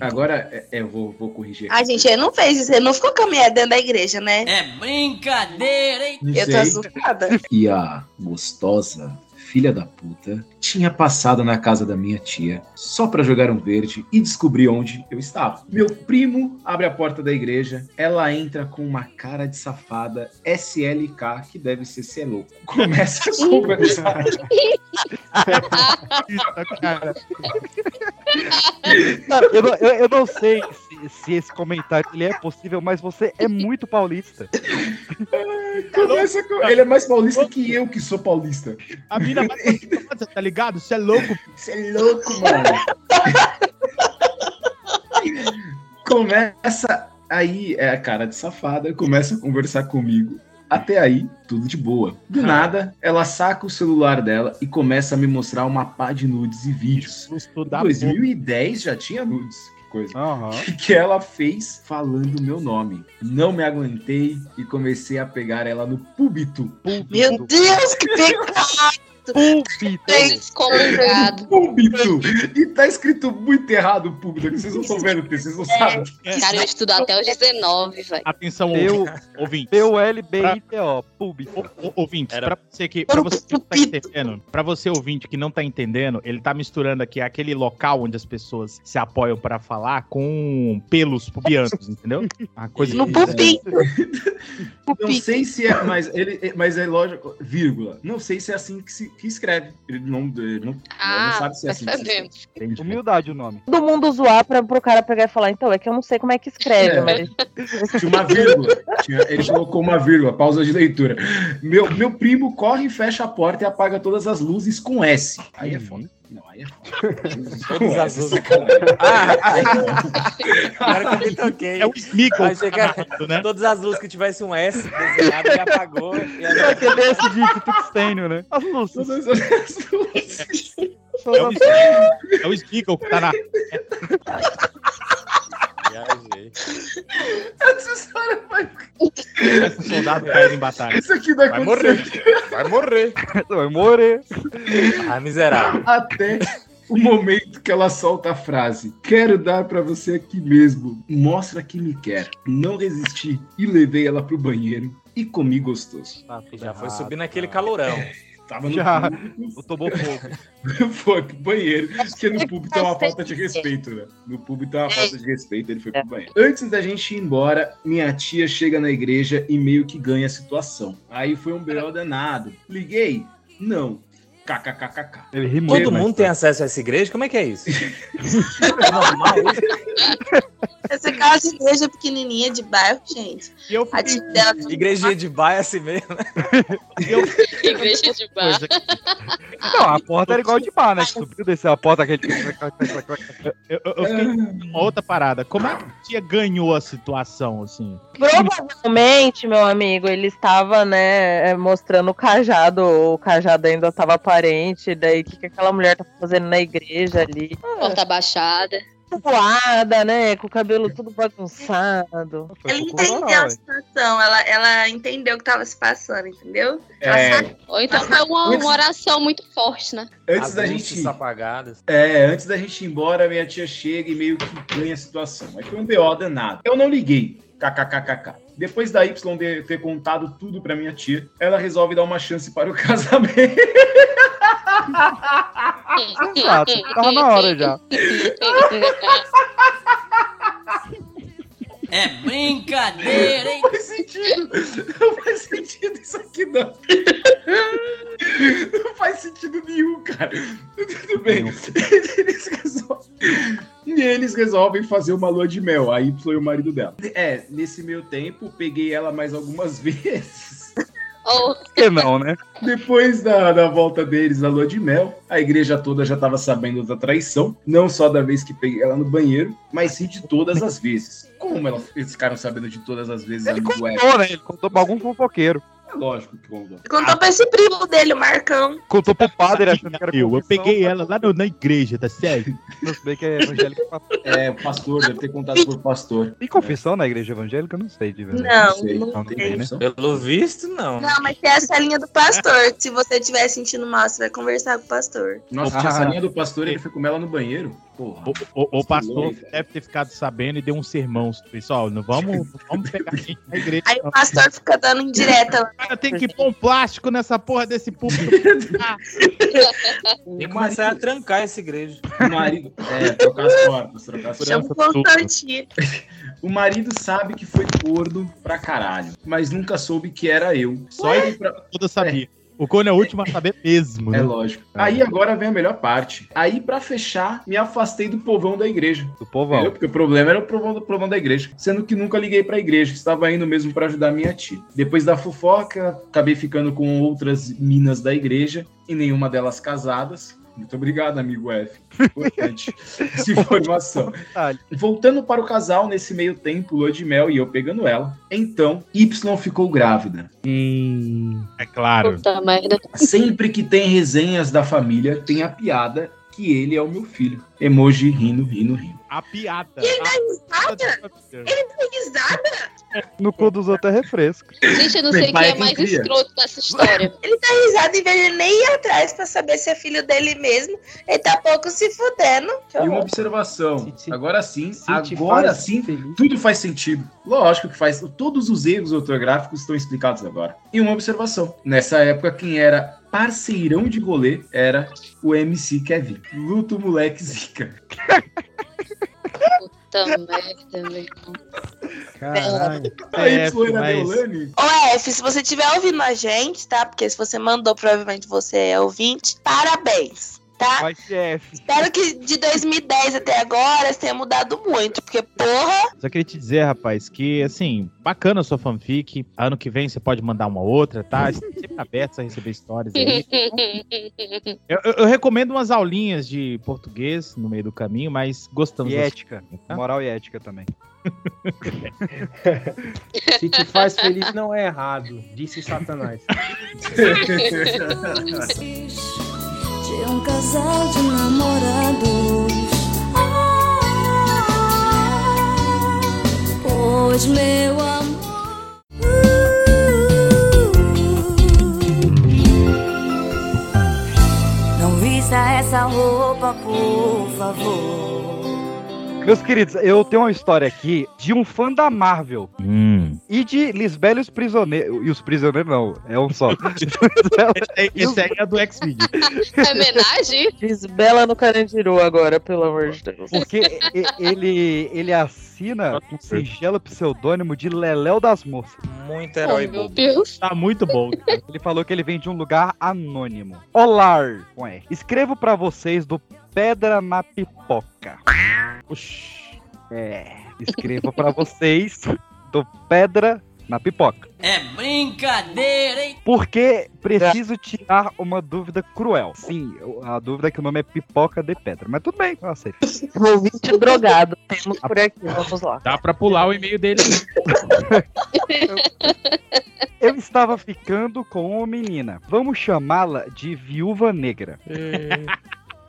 [SPEAKER 16] Agora é, é, eu vou, vou corrigir.
[SPEAKER 17] Ah, gente, ele não fez isso. Ele não ficou caminhando dentro da igreja, né?
[SPEAKER 15] É brincadeira, hein?
[SPEAKER 16] Não
[SPEAKER 17] Eu tô assustada.
[SPEAKER 16] E a gostosa filha da puta tinha passado na casa da minha tia só pra jogar um verde e descobrir onde eu estava. Meu primo abre a porta da igreja, ela entra com uma cara de safada SLK que deve ser ser louco. Começa a conversar.
[SPEAKER 3] Cara, eu, eu- eu não sei se, se esse comentário ele é possível, mas você é muito paulista.
[SPEAKER 16] Começa com- Ele é mais paulista que eu que sou paulista.
[SPEAKER 5] A mina mais gostosa, tá ligado? Você é louco.
[SPEAKER 16] Você é louco, mano. começa aí, é a cara de safada, começa a conversar comigo. Até aí, tudo de boa. Do nada, ela saca o celular dela e começa a me mostrar uma pá de nudes e vídeos. Em
[SPEAKER 5] da
[SPEAKER 16] 2010 já tinha nudes. Que coisa.
[SPEAKER 3] Aham.
[SPEAKER 16] Que ela fez falando meu nome. Não me aguentei e comecei a pegar ela no púbito.
[SPEAKER 17] Meu Deus, que pecado!
[SPEAKER 3] Púlpito.
[SPEAKER 9] Excomungado.
[SPEAKER 16] Púbito! E tá escrito muito errado o que vocês não estão vendo, vocês não sabem.
[SPEAKER 9] Cara, eu estudo até os 19, velho.
[SPEAKER 5] Atenção,
[SPEAKER 3] Eu-
[SPEAKER 5] ouvinte.
[SPEAKER 3] P-U-L-B-I-T-O. Púlpito.
[SPEAKER 5] Ouvinte,
[SPEAKER 18] Era-
[SPEAKER 5] pra você que, pra você que não tá entendendo, pra você ouvinte que não tá entendendo, ele tá misturando aqui aquele local onde as pessoas se apoiam pra falar com pelos pubianos, entendeu? A coisa
[SPEAKER 17] No pupito.
[SPEAKER 16] Não sei se é, mas ele, mas é lógico, vírgula. Não sei se é assim que se que escreve. Ele não, ele não, ele não
[SPEAKER 9] Ah,
[SPEAKER 16] sabe se é assim. se escreve.
[SPEAKER 9] sabemos.
[SPEAKER 3] Humildade o nome.
[SPEAKER 13] Todo mundo zoar pra, pro cara pegar e falar, então, é que eu não sei como é que escreve,
[SPEAKER 16] É.
[SPEAKER 13] mas.
[SPEAKER 16] Tinha uma vírgula. Tinha- ele colocou uma vírgula, pausa de leitura. Meu, meu primo corre, fecha a porta e apaga todas as luzes com S. Aí é foda. Não, aí é foda.
[SPEAKER 18] Todas as
[SPEAKER 16] S,
[SPEAKER 18] luzes.
[SPEAKER 16] sacanagem.
[SPEAKER 18] Ah, agora que eu me toquei.
[SPEAKER 5] É o Smeagol.
[SPEAKER 18] Vai chegar
[SPEAKER 5] falando, né?
[SPEAKER 18] todas as luzes que tivesse um S desenhado e apagou. E
[SPEAKER 3] Vai
[SPEAKER 18] agora...
[SPEAKER 3] ter desse de tungstênio, né? As luzes.
[SPEAKER 16] Todas as luzes.
[SPEAKER 5] É o Smeagol- é que tá na.
[SPEAKER 18] Viajei.
[SPEAKER 16] Essa história vai.
[SPEAKER 5] Esse soldado caído em batalha.
[SPEAKER 16] Isso aqui vai
[SPEAKER 18] Vai morrer. Vai morrer.
[SPEAKER 3] Vai morrer.
[SPEAKER 18] Ah, miserável.
[SPEAKER 16] Até o momento que ela solta a frase: Quero dar pra você aqui mesmo. Mostra que me quer. Não resisti e levei ela pro banheiro e comi gostoso.
[SPEAKER 18] Já foi subir naquele calorão.
[SPEAKER 16] Tava no
[SPEAKER 3] Já.
[SPEAKER 16] público,
[SPEAKER 3] Tomou fogo.
[SPEAKER 16] foi pro banheiro, porque no público é uma falta de respeito, né? No público é uma falta de respeito, ele foi pro banheiro. Antes da gente ir embora, minha tia chega na igreja e meio que ganha a situação. Aí foi um B.O. danado. Liguei? Não. KKKKK.
[SPEAKER 3] Ele rimou.
[SPEAKER 18] Todo
[SPEAKER 3] mas-
[SPEAKER 18] mundo tem acesso a essa igreja? Como é que é isso? É normal isso?
[SPEAKER 17] Essa casa de igreja pequenininha de bairro, gente.
[SPEAKER 5] E eu
[SPEAKER 17] dela
[SPEAKER 18] Igrejinha de baia assim mesmo. né?
[SPEAKER 9] Igreja de bar.
[SPEAKER 5] Coisa
[SPEAKER 3] Não, a porta era igual de bar, né? Subiu, desceu a porta, aquele.
[SPEAKER 5] Eu, eu- eu fiquei uma outra parada. Como é que a tia ganhou a situação, assim?
[SPEAKER 13] Provavelmente, meu amigo, ele estava, né, é, mostrando o cajado, o cajado ainda estava aparente, daí o que, que aquela mulher tá fazendo na igreja ali?
[SPEAKER 9] Porta baixada.
[SPEAKER 13] suada, né? Com o cabelo tudo bagunçado.
[SPEAKER 17] Ela entendeu a situação, ela, ela entendeu o que tava se passando, entendeu?
[SPEAKER 16] É.
[SPEAKER 9] Ou então foi uma, uma oração muito forte, né?
[SPEAKER 16] Antes da
[SPEAKER 18] As
[SPEAKER 16] gente.
[SPEAKER 18] luzes apagadas.
[SPEAKER 16] É, antes da gente ir embora, minha tia chega e meio que ganha a situação. Aí foi um BO danado. Eu não liguei. KKKKK. Depois da Y ter contado tudo pra minha tia, ela resolve dar uma chance para o casamento.
[SPEAKER 3] Exato, tava na hora já.
[SPEAKER 15] É brincadeira, hein?
[SPEAKER 16] Não faz sentido. Não faz sentido isso aqui, não. Não faz sentido nenhum, cara. Tudo bem. Eles resolvem, e eles resolvem fazer uma lua de mel, a Y e o marido dela. É, nesse meio tempo, peguei ela mais algumas vezes.
[SPEAKER 9] Oh,
[SPEAKER 3] que não, né?
[SPEAKER 16] Depois da, da volta deles à lua de mel, a igreja toda já estava sabendo da traição, não só da vez que peguei ela no banheiro, mas sim de todas as vezes. Como ela- eles ficaram sabendo de todas as vezes?
[SPEAKER 3] Ele contou, né? Ele contou pra algum fofoqueiro.
[SPEAKER 16] É lógico que contou.
[SPEAKER 17] Contou pra esse primo dele, o Marcão.
[SPEAKER 3] Contou pro padre achando que era
[SPEAKER 5] Eu, eu peguei ela lá no- na igreja, tá sério?
[SPEAKER 3] Não sei que é evangélica.
[SPEAKER 16] É, pastor, deve ter contado por pastor.
[SPEAKER 3] Tem confissão na igreja evangélica? Eu não sei de verdade.
[SPEAKER 17] Não,
[SPEAKER 16] sei.
[SPEAKER 17] não
[SPEAKER 3] Não
[SPEAKER 17] tem.
[SPEAKER 3] tem, né?
[SPEAKER 18] Pelo visto, não.
[SPEAKER 17] Não, mas tem essa linha do pastor. Se você estiver sentindo mal, você vai conversar com o pastor.
[SPEAKER 16] Nossa,
[SPEAKER 3] Ah.
[SPEAKER 16] tinha essa linha do pastor, ele foi comer ela no banheiro. Porra.
[SPEAKER 5] O, o- o pastor deve ter ficado sabendo e deu um sermão. Pessoal, não vamos, vamos pegar gente na igreja.
[SPEAKER 17] Aí
[SPEAKER 5] não.
[SPEAKER 17] o pastor fica dando indireta.
[SPEAKER 5] Cara, tem que pôr um plástico nessa porra desse público.
[SPEAKER 18] Tem que começar a trancar essa igreja.
[SPEAKER 16] O marido. É, trocar as portas, trocar as
[SPEAKER 17] Chama
[SPEAKER 16] portas.
[SPEAKER 17] o
[SPEAKER 16] marido sabe que foi gordo pra caralho, mas nunca soube que era eu. Só ele pra.
[SPEAKER 5] Toda sabia. O Cone é o último a saber mesmo.
[SPEAKER 16] É
[SPEAKER 5] né?
[SPEAKER 16] lógico. Aí agora vem a melhor parte. Aí, pra fechar, me afastei do povão da igreja.
[SPEAKER 3] Do
[SPEAKER 16] Entendeu?
[SPEAKER 3] povão.
[SPEAKER 16] Porque o problema era o povão, do povão da igreja. Sendo que nunca liguei pra igreja. Estava indo mesmo pra ajudar minha tia. Depois da fofoca, acabei ficando com outras minas da igreja. E nenhuma delas casadas. Muito obrigado, amigo F. Importante essa informação. Voltando para o casal, nesse meio tempo, lua de mel e eu pegando ela. Então, Y ficou grávida.
[SPEAKER 5] É claro.
[SPEAKER 9] puta merda.
[SPEAKER 16] Sempre que tem resenhas da família, tem a piada que ele é o meu filho. Emoji rindo, rindo, rindo.
[SPEAKER 5] A piada.
[SPEAKER 17] E ele dá risada?
[SPEAKER 5] A-
[SPEAKER 17] Ele dá risada?
[SPEAKER 3] No cu dos outros é refresco.
[SPEAKER 9] Gente, eu não sei quem
[SPEAKER 16] é
[SPEAKER 9] mais
[SPEAKER 16] cria.
[SPEAKER 9] escroto nessa história.
[SPEAKER 17] Ele dá risada em vez de nem ir atrás pra saber se é filho dele mesmo. Ele tá pouco se fudendo.
[SPEAKER 16] E uma observação. Agora sim, agora
[SPEAKER 6] faz
[SPEAKER 16] sim,
[SPEAKER 6] feliz.
[SPEAKER 16] tudo faz sentido. Lógico que faz. Todos os erros ortográficos estão explicados agora. E uma observação. Nessa época, quem era parceirão de rolê era o MC Kevin. Luto moleque zica.
[SPEAKER 9] Puta merda, meu irmão.
[SPEAKER 6] Caralho.
[SPEAKER 16] A
[SPEAKER 5] É,
[SPEAKER 16] Y era
[SPEAKER 5] mas-
[SPEAKER 16] Deolane.
[SPEAKER 17] Ô, F, se você estiver ouvindo a gente, tá? Porque se você mandou, provavelmente você é ouvinte. Parabéns, tá?
[SPEAKER 3] Vai chefe.
[SPEAKER 17] Espero que de 2010 até agora você tenha mudado muito. Porque, porra,
[SPEAKER 5] Só queria te dizer, rapaz, que assim, bacana a sua fanfic. Ano que vem você pode mandar uma outra, tá? Sempre aberto a receber histórias aí. Eu, eu- eu recomendo umas aulinhas de português no meio do caminho, mas gostamos
[SPEAKER 3] E ética.
[SPEAKER 5] tá?
[SPEAKER 3] Moral e ética também.
[SPEAKER 6] Se te faz feliz, não é errado. Disse Satanás.
[SPEAKER 19] de um casal de namorados. Ah, pois meu amor. Não vista essa roupa, por favor.
[SPEAKER 3] Meus queridos, eu tenho uma história aqui de um fã da Marvel
[SPEAKER 5] Hum.
[SPEAKER 3] e de Lisbela e os Prisioneiros. E os Prisioneiros não, é um só.
[SPEAKER 5] Esse aí é do X-Video.
[SPEAKER 9] É homenagem?
[SPEAKER 13] Lisbela no Carandiru agora, pelo amor de Deus.
[SPEAKER 3] Porque ele, ele assina com o singelo pseudônimo de Leléu das Moças.
[SPEAKER 18] Muito herói
[SPEAKER 9] Oh, meu
[SPEAKER 18] bobo.
[SPEAKER 9] Deus.
[SPEAKER 5] Tá muito bom.
[SPEAKER 3] Ele falou que ele vem de um lugar anônimo. Olá, R. Escrevo pra vocês do Pedra na Pipoca.
[SPEAKER 5] Oxi.
[SPEAKER 3] É, escrevo pra vocês do Pedra na Pipoca.
[SPEAKER 15] É brincadeira, hein?
[SPEAKER 3] Porque preciso tirar uma dúvida cruel. Sim, a dúvida é que o nome é Pipoca de Pedra. Mas tudo bem, eu aceito.
[SPEAKER 13] Ouvinte drogado, temos por aqui, vamos lá.
[SPEAKER 5] Dá pra pular o e-mail dele.
[SPEAKER 3] Eu estava ficando com uma menina. Vamos chamá-la de Viúva Negra.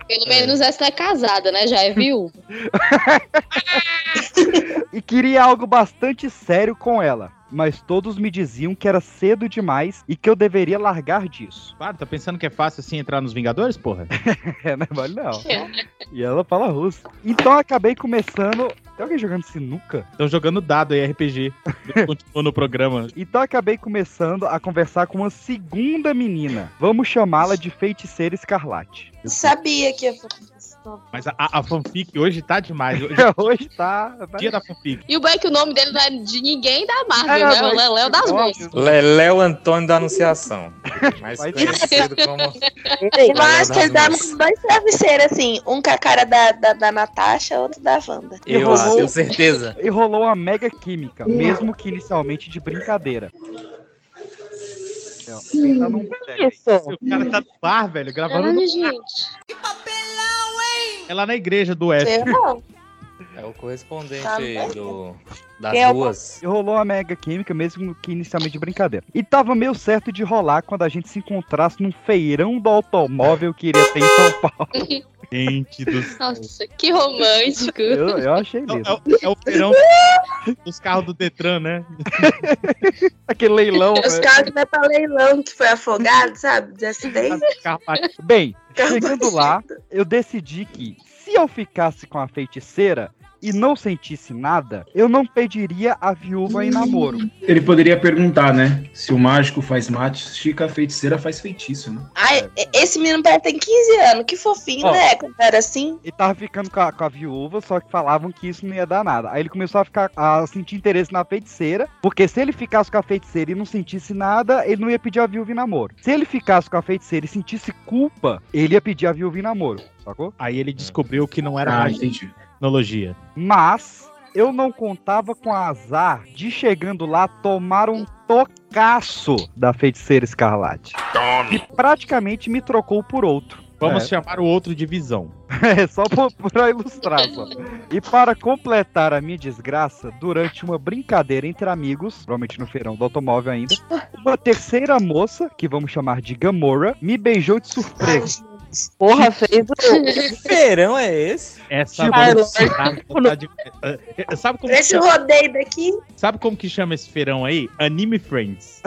[SPEAKER 9] Pelo menos essa é casada, né? Já é viúva.
[SPEAKER 3] e queria algo bastante sério com ela. Mas todos me diziam que era cedo demais e que eu deveria largar disso.
[SPEAKER 5] Claro, tá pensando que é fácil assim entrar nos Vingadores, porra?
[SPEAKER 3] é, não vale não. E ela fala russo. Então acabei começando. Tem alguém jogando sinuca?
[SPEAKER 5] Estão jogando dado aí, RPG. Continua no programa.
[SPEAKER 3] Então acabei começando a conversar com uma segunda menina. Vamos chamá-la de Feiticeira Escarlate.
[SPEAKER 17] Sabia que ia
[SPEAKER 5] Mas a, a, fanfic hoje tá demais. Hoje,
[SPEAKER 3] hoje tá.
[SPEAKER 5] Dia da fanfic.
[SPEAKER 9] E o bom é que o nome dele não é de ninguém da Marvel,
[SPEAKER 18] É,
[SPEAKER 9] né? O Leléo das moças.
[SPEAKER 18] Leléo Antônio da Anunciação. Mais conhecido como.
[SPEAKER 17] Eu acho que eles davam com dois travesseiros, assim. Um com a cara da, da, da Natasha, outro da Wanda.
[SPEAKER 18] Eu
[SPEAKER 3] rolou-
[SPEAKER 18] tenho certeza.
[SPEAKER 3] E rolou uma mega química, mesmo que inicialmente de brincadeira. Ó, pensa num
[SPEAKER 5] O cara tá no bar, velho, gravando.
[SPEAKER 9] Caralho,
[SPEAKER 5] no...
[SPEAKER 9] gente.
[SPEAKER 5] É lá na igreja do Oeste.
[SPEAKER 17] Eu não.
[SPEAKER 18] É o correspondente
[SPEAKER 17] Tá
[SPEAKER 18] aí
[SPEAKER 17] bem.
[SPEAKER 18] do, das
[SPEAKER 3] Que é o-
[SPEAKER 18] ruas.
[SPEAKER 3] E rolou uma mega química, mesmo que inicialmente de brincadeira. E tava meio certo de rolar quando a gente se encontrasse num feirão do automóvel que iria ter em São Paulo.
[SPEAKER 5] Gente do céu.
[SPEAKER 9] Nossa, que romântico.
[SPEAKER 3] Eu, eu achei
[SPEAKER 5] É,
[SPEAKER 3] lindo.
[SPEAKER 5] o- é o feirão dos carros do Detran, né?
[SPEAKER 3] Aquele leilão.
[SPEAKER 17] Os
[SPEAKER 3] né?
[SPEAKER 17] carros que vai pra leilão, que foi afogado, sabe? De acidente.
[SPEAKER 3] Bem, chegando lá, eu decidi que se eu ficasse com a feiticeira e não sentisse nada, eu não pediria a viúva em namoro.
[SPEAKER 16] Ele poderia perguntar, né? Se o mágico faz mágica, a feiticeira faz feitiço, né?
[SPEAKER 17] Ai, esse menino tem 15 anos. Que fofinho,
[SPEAKER 3] Ó.
[SPEAKER 17] né? Quando era assim.
[SPEAKER 3] Ele tava ficando com a, com a viúva, só que falavam que isso não ia dar nada. Aí ele começou a ficar a sentir interesse na feiticeira, porque se ele ficasse com a feiticeira e não sentisse nada, ele não ia pedir a viúva em namoro. Se ele ficasse com a feiticeira e sentisse culpa, ele ia pedir a viúva em namoro, sacou?
[SPEAKER 5] Aí ele descobriu que não era
[SPEAKER 16] Ah,
[SPEAKER 5] mais
[SPEAKER 16] entendi.
[SPEAKER 5] Tecnologia.
[SPEAKER 3] Mas eu não contava com a azar de chegando lá tomar um tocaço da feiticeira escarlate. Que praticamente me trocou por outro.
[SPEAKER 5] Vamos
[SPEAKER 3] É.
[SPEAKER 5] chamar o outro de visão.
[SPEAKER 3] É, só pra, pra ilustrar, só. E para completar a minha desgraça, durante uma brincadeira entre amigos, provavelmente no feirão do automóvel ainda, uma terceira moça, que vamos chamar de Gamora, me beijou de surpresa.
[SPEAKER 13] Porra, fez o.
[SPEAKER 18] Que feirão é esse?
[SPEAKER 5] Essa
[SPEAKER 3] Tipo,
[SPEAKER 5] velocidade tá de- eh, sabe como que
[SPEAKER 17] Esse
[SPEAKER 5] chama,
[SPEAKER 17] rodeio daqui.
[SPEAKER 5] sabe como que chama esse feirão aí? Anime Friends.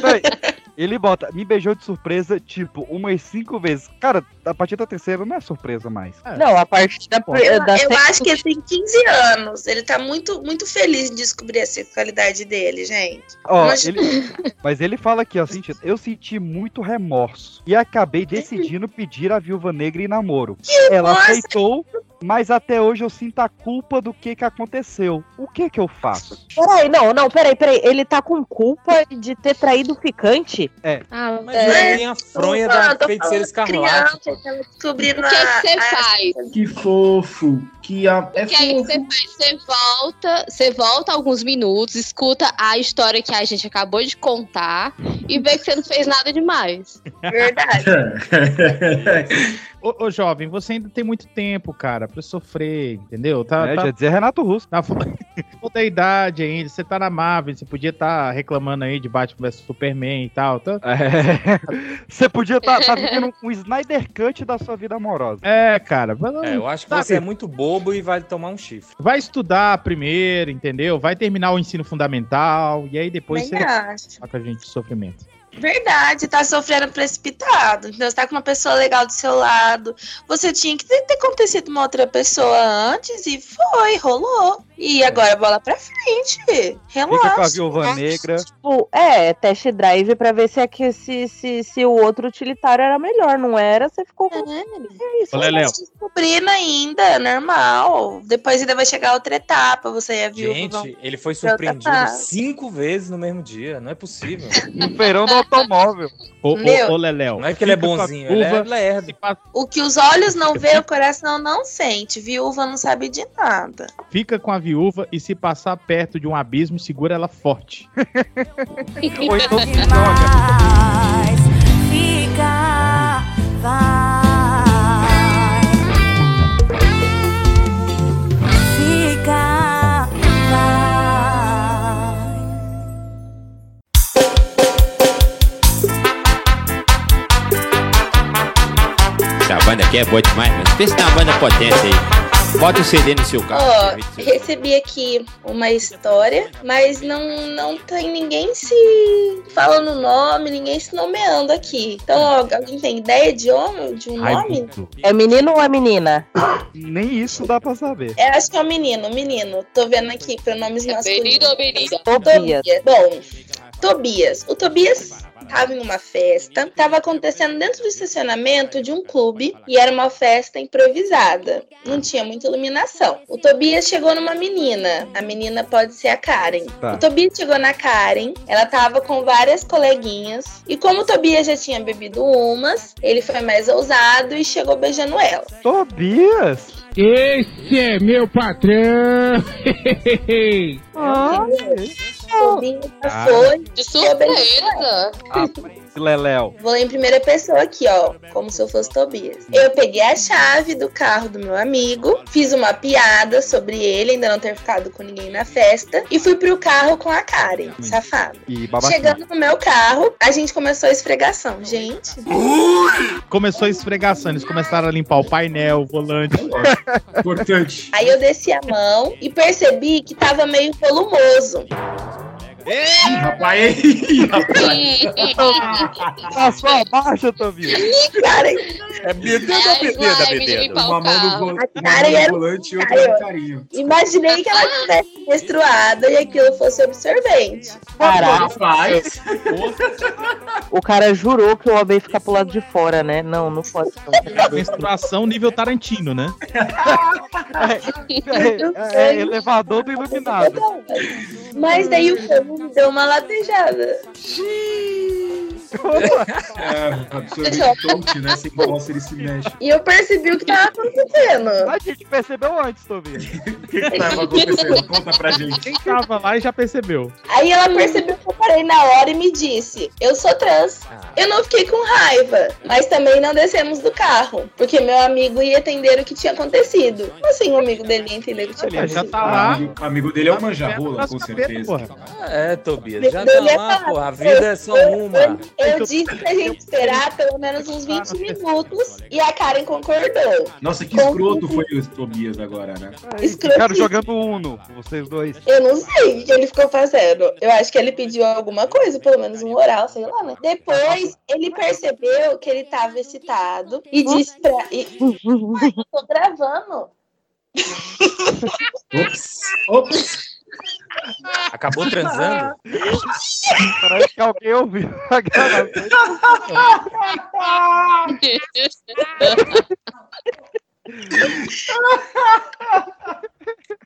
[SPEAKER 3] Peraí, Ele bota, me beijou de surpresa, tipo, umas cinco vezes. Cara, a partir da terceira não é surpresa mais.
[SPEAKER 13] Não, a partir da.
[SPEAKER 17] Eu,
[SPEAKER 13] da
[SPEAKER 17] eu acho que ele tem 15 anos. Ele tá muito, muito feliz em descobrir a sexualidade dele, gente.
[SPEAKER 3] Ó,
[SPEAKER 17] Mas-
[SPEAKER 3] ele- mas ele fala aqui, ó, eu senti muito remorso e acabei decidindo pedir a viúva negra em namoro. Ela
[SPEAKER 17] bosta!
[SPEAKER 3] aceitou, mas até hoje eu sinto a culpa do que que aconteceu. O que que eu faço?
[SPEAKER 13] Peraí, não, não, peraí, peraí. Ele tá com culpa de ter traído o ficante?
[SPEAKER 3] É.
[SPEAKER 9] Ah,
[SPEAKER 18] Mas ele tem a fronha da feiticeira escarlate.
[SPEAKER 17] Descobrindo
[SPEAKER 9] O que, é que você faz?
[SPEAKER 16] Que fofo. Que a... é
[SPEAKER 9] O que aí
[SPEAKER 16] fofo.
[SPEAKER 9] você faz? Você volta, você volta alguns minutos, escuta a história que a gente acabou de contar e vê que você não fez nada demais.
[SPEAKER 17] Verdade.
[SPEAKER 5] Ô, ô, jovem, você ainda tem muito tempo, cara, pra sofrer, entendeu? Tá,
[SPEAKER 3] É,
[SPEAKER 5] tá
[SPEAKER 3] já dizia Renato Russo.
[SPEAKER 5] na flor da idade ainda, você tá na Marvel, você podia estar reclamando aí de Batman vs Superman e tal. Tá?
[SPEAKER 3] É. Você podia estar tá, vivendo um Snyder Cut da sua vida amorosa.
[SPEAKER 5] É, cara, vai,
[SPEAKER 18] É, eu acho que
[SPEAKER 5] Sabe?
[SPEAKER 18] você é muito bobo e vai tomar um chifre.
[SPEAKER 5] vai estudar primeiro, entendeu? Vai terminar o ensino fundamental e aí depois
[SPEAKER 17] Nem
[SPEAKER 5] você
[SPEAKER 17] acho.
[SPEAKER 5] tá com a gente de sofrimento.
[SPEAKER 17] Verdade, tá sofrendo precipitado. Entendeu? Você tá com uma pessoa legal do seu lado. Você tinha que ter, ter acontecido uma outra pessoa antes e foi, rolou. E agora bola pra frente.
[SPEAKER 3] Fica com a
[SPEAKER 17] Relaxa.
[SPEAKER 3] viúva negra.
[SPEAKER 13] Tipo, é, test drive pra ver se, aqui, se, se, se o outro utilitário era melhor. Não era, você ficou com. É isso.
[SPEAKER 5] Ô, Leléo,
[SPEAKER 17] Descobrindo ainda, normal. Depois ainda vai chegar outra etapa. Você e a viúva vão-
[SPEAKER 18] Gente, ele foi surpreendido cinco vezes no mesmo dia. Não é possível.
[SPEAKER 3] No feirão do automóvel.
[SPEAKER 5] Ô,
[SPEAKER 17] Meu.
[SPEAKER 5] ô, ô, Leléu.
[SPEAKER 18] Não é que ele é bonzinho, ele é lerdo.
[SPEAKER 17] O que os olhos não vê, o coração não sente. Viúva não sabe de nada.
[SPEAKER 5] Fica com a viúva e se passar perto de um abismo, segura ela forte.
[SPEAKER 3] Ou então se joga.
[SPEAKER 19] Fica, vai. Fica, vai.
[SPEAKER 20] banda aqui é boa demais, mas pensa numa banda potente aí. Bota o CD no seu carro.
[SPEAKER 17] Ó, recebi aqui uma história, mas não, não tem ninguém se falando o nome, ninguém se nomeando aqui. Então, ó, alguém tem ideia de homem, de um nome?
[SPEAKER 13] É menino ou é menina?
[SPEAKER 3] Nem isso dá pra saber.
[SPEAKER 17] É, acho que é um menino, menino. Tô vendo aqui pronomes masculinos.
[SPEAKER 9] menino ou menina?
[SPEAKER 13] Tobias.
[SPEAKER 17] Bom, Tobias. O Tobias tava em uma festa, tava acontecendo dentro do estacionamento de um clube e era uma festa improvisada. Não tinha muita iluminação. O Tobias chegou numa menina. A menina pode ser a Karen.
[SPEAKER 3] Tá.
[SPEAKER 17] O Tobias chegou na Karen, ela tava com várias coleguinhas e como o Tobias já tinha bebido umas, ele foi mais ousado e chegou beijando ela.
[SPEAKER 3] Tobias?
[SPEAKER 21] Esse é meu patrão!
[SPEAKER 3] Ah,
[SPEAKER 17] Tobias foi
[SPEAKER 9] De surpresa.
[SPEAKER 3] Leléo.
[SPEAKER 17] Vou ler em primeira pessoa aqui, ó, como se eu fosse Tobias. Eu peguei a chave do carro do meu amigo, fiz uma piada sobre ele, ainda não ter ficado com ninguém na festa, e fui pro carro com a Karen, safado.
[SPEAKER 3] E babaquinha.
[SPEAKER 17] Chegando no meu carro, a gente começou a esfregação. Gente,
[SPEAKER 5] Começou a esfregação, eles começaram a limpar o painel, o volante.
[SPEAKER 16] Importante.
[SPEAKER 17] aí eu desci a mão e percebi que tava meio volumoso.
[SPEAKER 16] Ih, rapaz, ih, rapaz.
[SPEAKER 3] Passou a marcha, Tobias.
[SPEAKER 17] Ih, cara,
[SPEAKER 2] É bebida ou bebida, bebida?
[SPEAKER 16] Uma mão no, vo- volante e outra no carinho.
[SPEAKER 17] imaginei que ela tivesse menstruado e aquilo fosse absorvente.
[SPEAKER 16] Rapaz,
[SPEAKER 13] O cara jurou que o homem ia ficar pro lado de fora, né? Não, não pode.
[SPEAKER 5] Menstruação nível Tarantino, né?
[SPEAKER 3] É, é elevador do iluminado.
[SPEAKER 17] Mas daí o fogo deu uma latejada.
[SPEAKER 16] É, absorvente, né? Sem bosta ele se mexe.
[SPEAKER 17] E eu percebi o que tava acontecendo.
[SPEAKER 3] A gente percebeu antes, Tobias.
[SPEAKER 16] O que que tava acontecendo? Conta pra gente.
[SPEAKER 5] Quem tava lá e já percebeu.
[SPEAKER 17] Aí ela percebeu que eu parei na hora e me disse: Eu sou trans. Eu não fiquei com raiva, mas também não descemos do carro, porque meu amigo ia entender o que tinha acontecido. Assim o amigo dele ia entender o que tinha
[SPEAKER 5] Ele já
[SPEAKER 17] acontecido?
[SPEAKER 5] tá lá.
[SPEAKER 16] amigo, amigo dele é o manjarrola, com certeza.
[SPEAKER 5] Porra.
[SPEAKER 18] É, Tobias, já tá
[SPEAKER 17] ia
[SPEAKER 18] lá, pô. A vida é só uma.
[SPEAKER 17] Eu disse pra gente esperar pelo menos uns 20 minutos e a Karen concordou.
[SPEAKER 16] Nossa, que escroto foi o Tobias agora, né?
[SPEAKER 3] Ficaram jogando Uno, vocês dois.
[SPEAKER 17] Eu não sei o que ele ficou fazendo. Eu acho que ele pediu alguma coisa, pelo menos um oral, sei lá, né? Depois ele percebeu que ele tava excitado e disse pra. E... Ai, tô gravando.
[SPEAKER 16] Ops, ops.
[SPEAKER 18] Acabou transando?
[SPEAKER 3] Parece que alguém ouviu a gravação.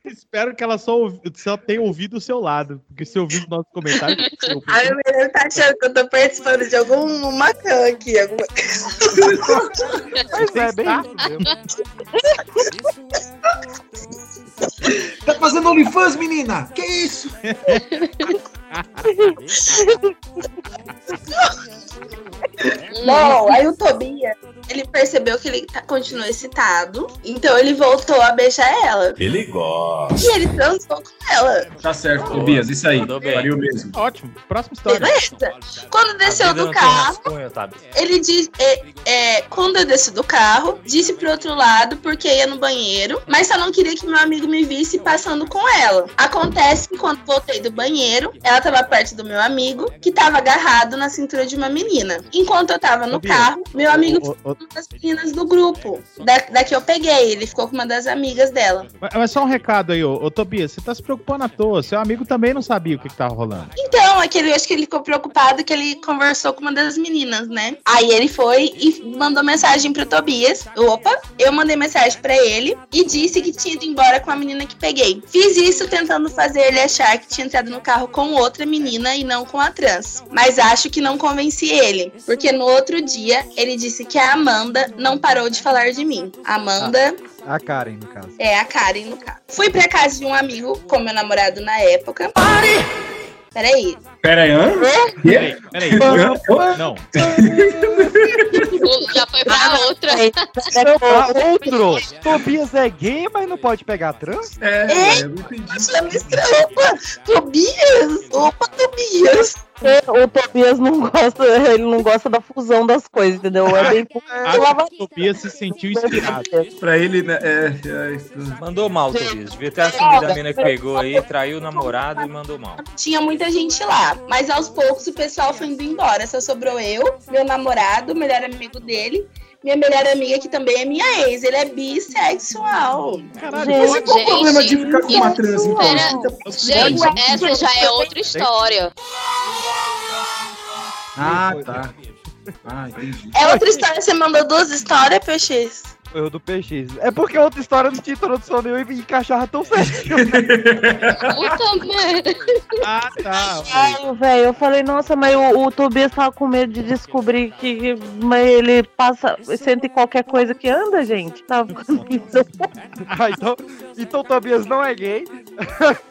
[SPEAKER 5] Espero que ela só, só tenha ouvido o seu lado. Porque se ouvir o nosso comentário. eu-
[SPEAKER 17] Ai, o menino tá achando que eu tô participando de algum macã aqui. Alguma...
[SPEAKER 3] Mas é bem isso mesmo.
[SPEAKER 16] Tá fazendo OnlyFans, menina? Que isso?
[SPEAKER 17] Bom, aí o Tobias, ele percebeu que ele tá- continuou excitado, então ele voltou a beijar ela.
[SPEAKER 2] Ele gosta.
[SPEAKER 17] E ele transou com ela.
[SPEAKER 16] Tá certo, Tobias, isso aí. O mesmo.
[SPEAKER 5] Ótimo. Próxima história.
[SPEAKER 17] Beleza? Quando desceu do carro, ele disse. É, é, quando eu desci do carro, disse pro outro lado porque ia no banheiro, mas só não queria que meu amigo me visse passando com ela. Acontece que quando voltei do banheiro, ela tava perto do meu amigo, que tava agarrado na cintura de uma menina. Enquanto eu tava no carro, meu amigo ficou com uma das meninas do grupo. Da, da que eu peguei, ele ficou com uma das amigas dela.
[SPEAKER 5] Mas, mas só um recado aí, ô, ô Tobias. Você tá se preocupando à toa. Seu amigo também não sabia o que, que tava rolando.
[SPEAKER 17] Então, aquele, eu acho que ele ficou preocupado que ele conversou com uma das meninas, né? Aí ele foi e mandou mensagem pro Tobias. Opa, eu mandei mensagem pra ele e disse que tinha ido embora com a menina que peguei. Fiz isso tentando fazer ele achar que tinha entrado no carro com outra menina e não com a trans. Mas acho que não convenci ele, porque no outro dia ele disse que a Amanda não parou de falar de mim. Amanda
[SPEAKER 3] A Karen, no caso.
[SPEAKER 17] é a Karen, no caso. Fui pra casa de um amigo com meu namorado na época. Pare! Peraí.
[SPEAKER 16] Pera aí, hã?
[SPEAKER 5] Peraí, peraí. Não.
[SPEAKER 9] Já foi pra outra.
[SPEAKER 3] Ah, outro! Tobias é gay, mas não pode pegar trans?
[SPEAKER 16] É,
[SPEAKER 17] É?
[SPEAKER 16] eu não entendi.
[SPEAKER 17] Opa, Tobias! Opa, Tobias!
[SPEAKER 13] Porque o Tobias não gosta, ele não gosta da fusão das coisas, entendeu? É bem
[SPEAKER 5] Acho que o Tobias se sentiu inspirado.
[SPEAKER 16] Pra ele, né? É, é,
[SPEAKER 18] Mandou mal, Tobias. Devia ter assumido a mina que pegou aí, traiu o namorado e mandou mal.
[SPEAKER 17] Tinha muita gente lá, mas aos poucos o pessoal foi indo embora. Só sobrou eu, meu namorado, o melhor amigo dele, minha melhor amiga que também é minha ex. Ele é bissexual.
[SPEAKER 16] Caralho, mas qual o problema de ficar com uma trans, então?
[SPEAKER 9] Era- Gente, essa já é outra história.
[SPEAKER 16] Ah, tá. Ah, entendi.
[SPEAKER 17] É outra história. Você mandou duas histórias, PX?
[SPEAKER 3] Foi o do PX. É porque a outra história não tinha introdução nenhuma e encaixava tão certo.
[SPEAKER 9] Puta merda.
[SPEAKER 5] Ah, tá.
[SPEAKER 13] Ai, velho, eu falei, nossa, mas o, o Tobias tava com medo de descobrir que, que- mas ele passa, sente qualquer coisa que anda, gente. Tava com medo.
[SPEAKER 3] ah, então, então o Tobias não é gay.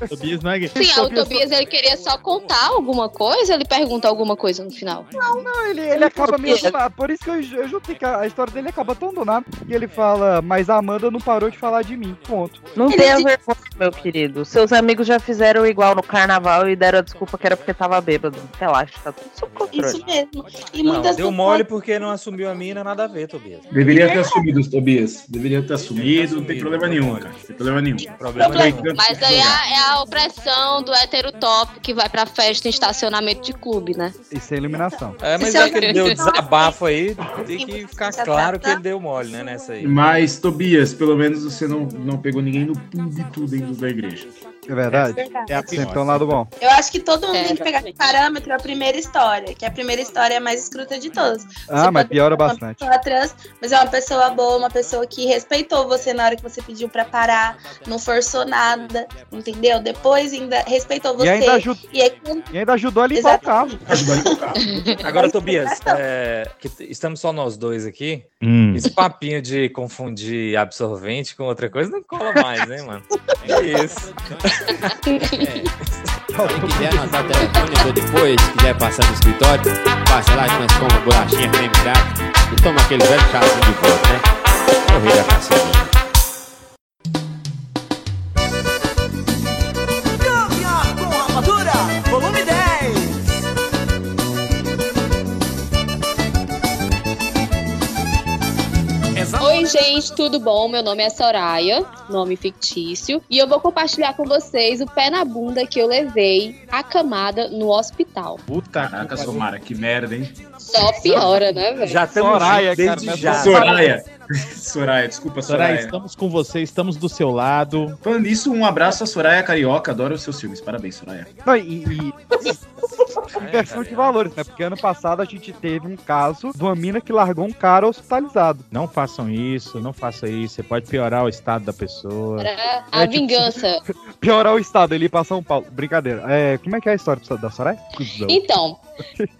[SPEAKER 5] Tobias não é gay.
[SPEAKER 9] Sim, o Tobias ele queria só contar alguma coisa, ele pergunta alguma coisa no final.
[SPEAKER 3] Não, não, ele, ele acaba meio do nada. Por isso que eu, eu juntei que a a história dele acaba tão do nada. E ele fala, mas a Amanda não parou de falar de mim. Ponto.
[SPEAKER 13] Não tenha vergonha, meu querido. Seus amigos já fizeram igual no carnaval e deram a desculpa que era porque tava bêbado. Relaxa, tá tudo sob controle.
[SPEAKER 17] Isso mesmo. E
[SPEAKER 18] Não,
[SPEAKER 17] muitas
[SPEAKER 18] deu
[SPEAKER 17] pessoas-
[SPEAKER 18] mole porque não assumiu a mina, nada a ver, Tobias.
[SPEAKER 16] Deveria ter assumido, Tobias. Deveria ter assumido, não tem problema nenhum, cara. Não tem problema nenhum.
[SPEAKER 18] Problema
[SPEAKER 16] nenhum.
[SPEAKER 9] Mas aí é, a- é a opressão do hétero top que vai pra festa em estacionamento de clube, né?
[SPEAKER 3] Isso é iluminação.
[SPEAKER 18] É, mas
[SPEAKER 17] é
[SPEAKER 18] já que ele deu desabafo aí, tem que ficar claro que ele deu mole, né, nessa aí.
[SPEAKER 16] Mas, Tobias, pelo menos você não, não pegou ninguém no púlpito dentro da igreja.
[SPEAKER 3] É verdade?
[SPEAKER 17] É a
[SPEAKER 3] Sempre tem um lado bom.
[SPEAKER 17] Eu acho que todo mundo
[SPEAKER 9] É,
[SPEAKER 17] tem que pegar de parâmetro a primeira história, que a primeira história é a mais escruta de todas.
[SPEAKER 3] Ah, mas piora bastante.
[SPEAKER 17] Trans, mas é uma pessoa boa, uma pessoa que respeitou você na hora que você pediu pra parar, não forçou nada, entendeu? Depois ainda respeitou você.
[SPEAKER 3] E ainda, aju-
[SPEAKER 17] E aí, quando-
[SPEAKER 3] e ainda ajudou a limpar o carro.
[SPEAKER 18] Agora, Tobias, é, que t- estamos só nós dois aqui.
[SPEAKER 5] Hum.
[SPEAKER 18] Esse papinho de confundir absorvente com outra coisa não cola mais, hein, mano? É isso.
[SPEAKER 20] Quem quiser anotar telefone, eu depois. Se quiser passar no escritório, passa lá nós comemos bolachinha creme crack e toma aquele velho chazinho de volta, né? Correr da caçadinha.
[SPEAKER 9] Gente, tudo bom? Meu nome é Soraya, nome fictício, e eu vou compartilhar com vocês o pé na bunda que eu levei a camada no hospital.
[SPEAKER 5] Puta
[SPEAKER 16] Caraca, Somara, que merda, hein?
[SPEAKER 9] Só piora, né, velho?
[SPEAKER 18] Já estamos
[SPEAKER 3] Soraya, cara,
[SPEAKER 18] desde já.
[SPEAKER 16] Soraya. Soraya, desculpa,
[SPEAKER 5] Soraya,
[SPEAKER 16] Soraya.
[SPEAKER 5] estamos com você, estamos do seu lado.
[SPEAKER 16] Falando nisso, um abraço a Soraya Carioca. Adoro os seus filmes. Parabéns, Soraya.
[SPEAKER 3] Não, e, e- inversão de valores, né? Porque ano passado a gente teve um caso de uma mina que largou um cara hospitalizado.
[SPEAKER 5] Não façam isso, não façam isso. Você pode piorar o estado da pessoa.
[SPEAKER 9] Era a
[SPEAKER 3] É, tipo,
[SPEAKER 9] vingança.
[SPEAKER 3] Piorar o estado, ele ir pra São Paulo. Brincadeira. É, como é que é a história da Soraya?
[SPEAKER 9] Então,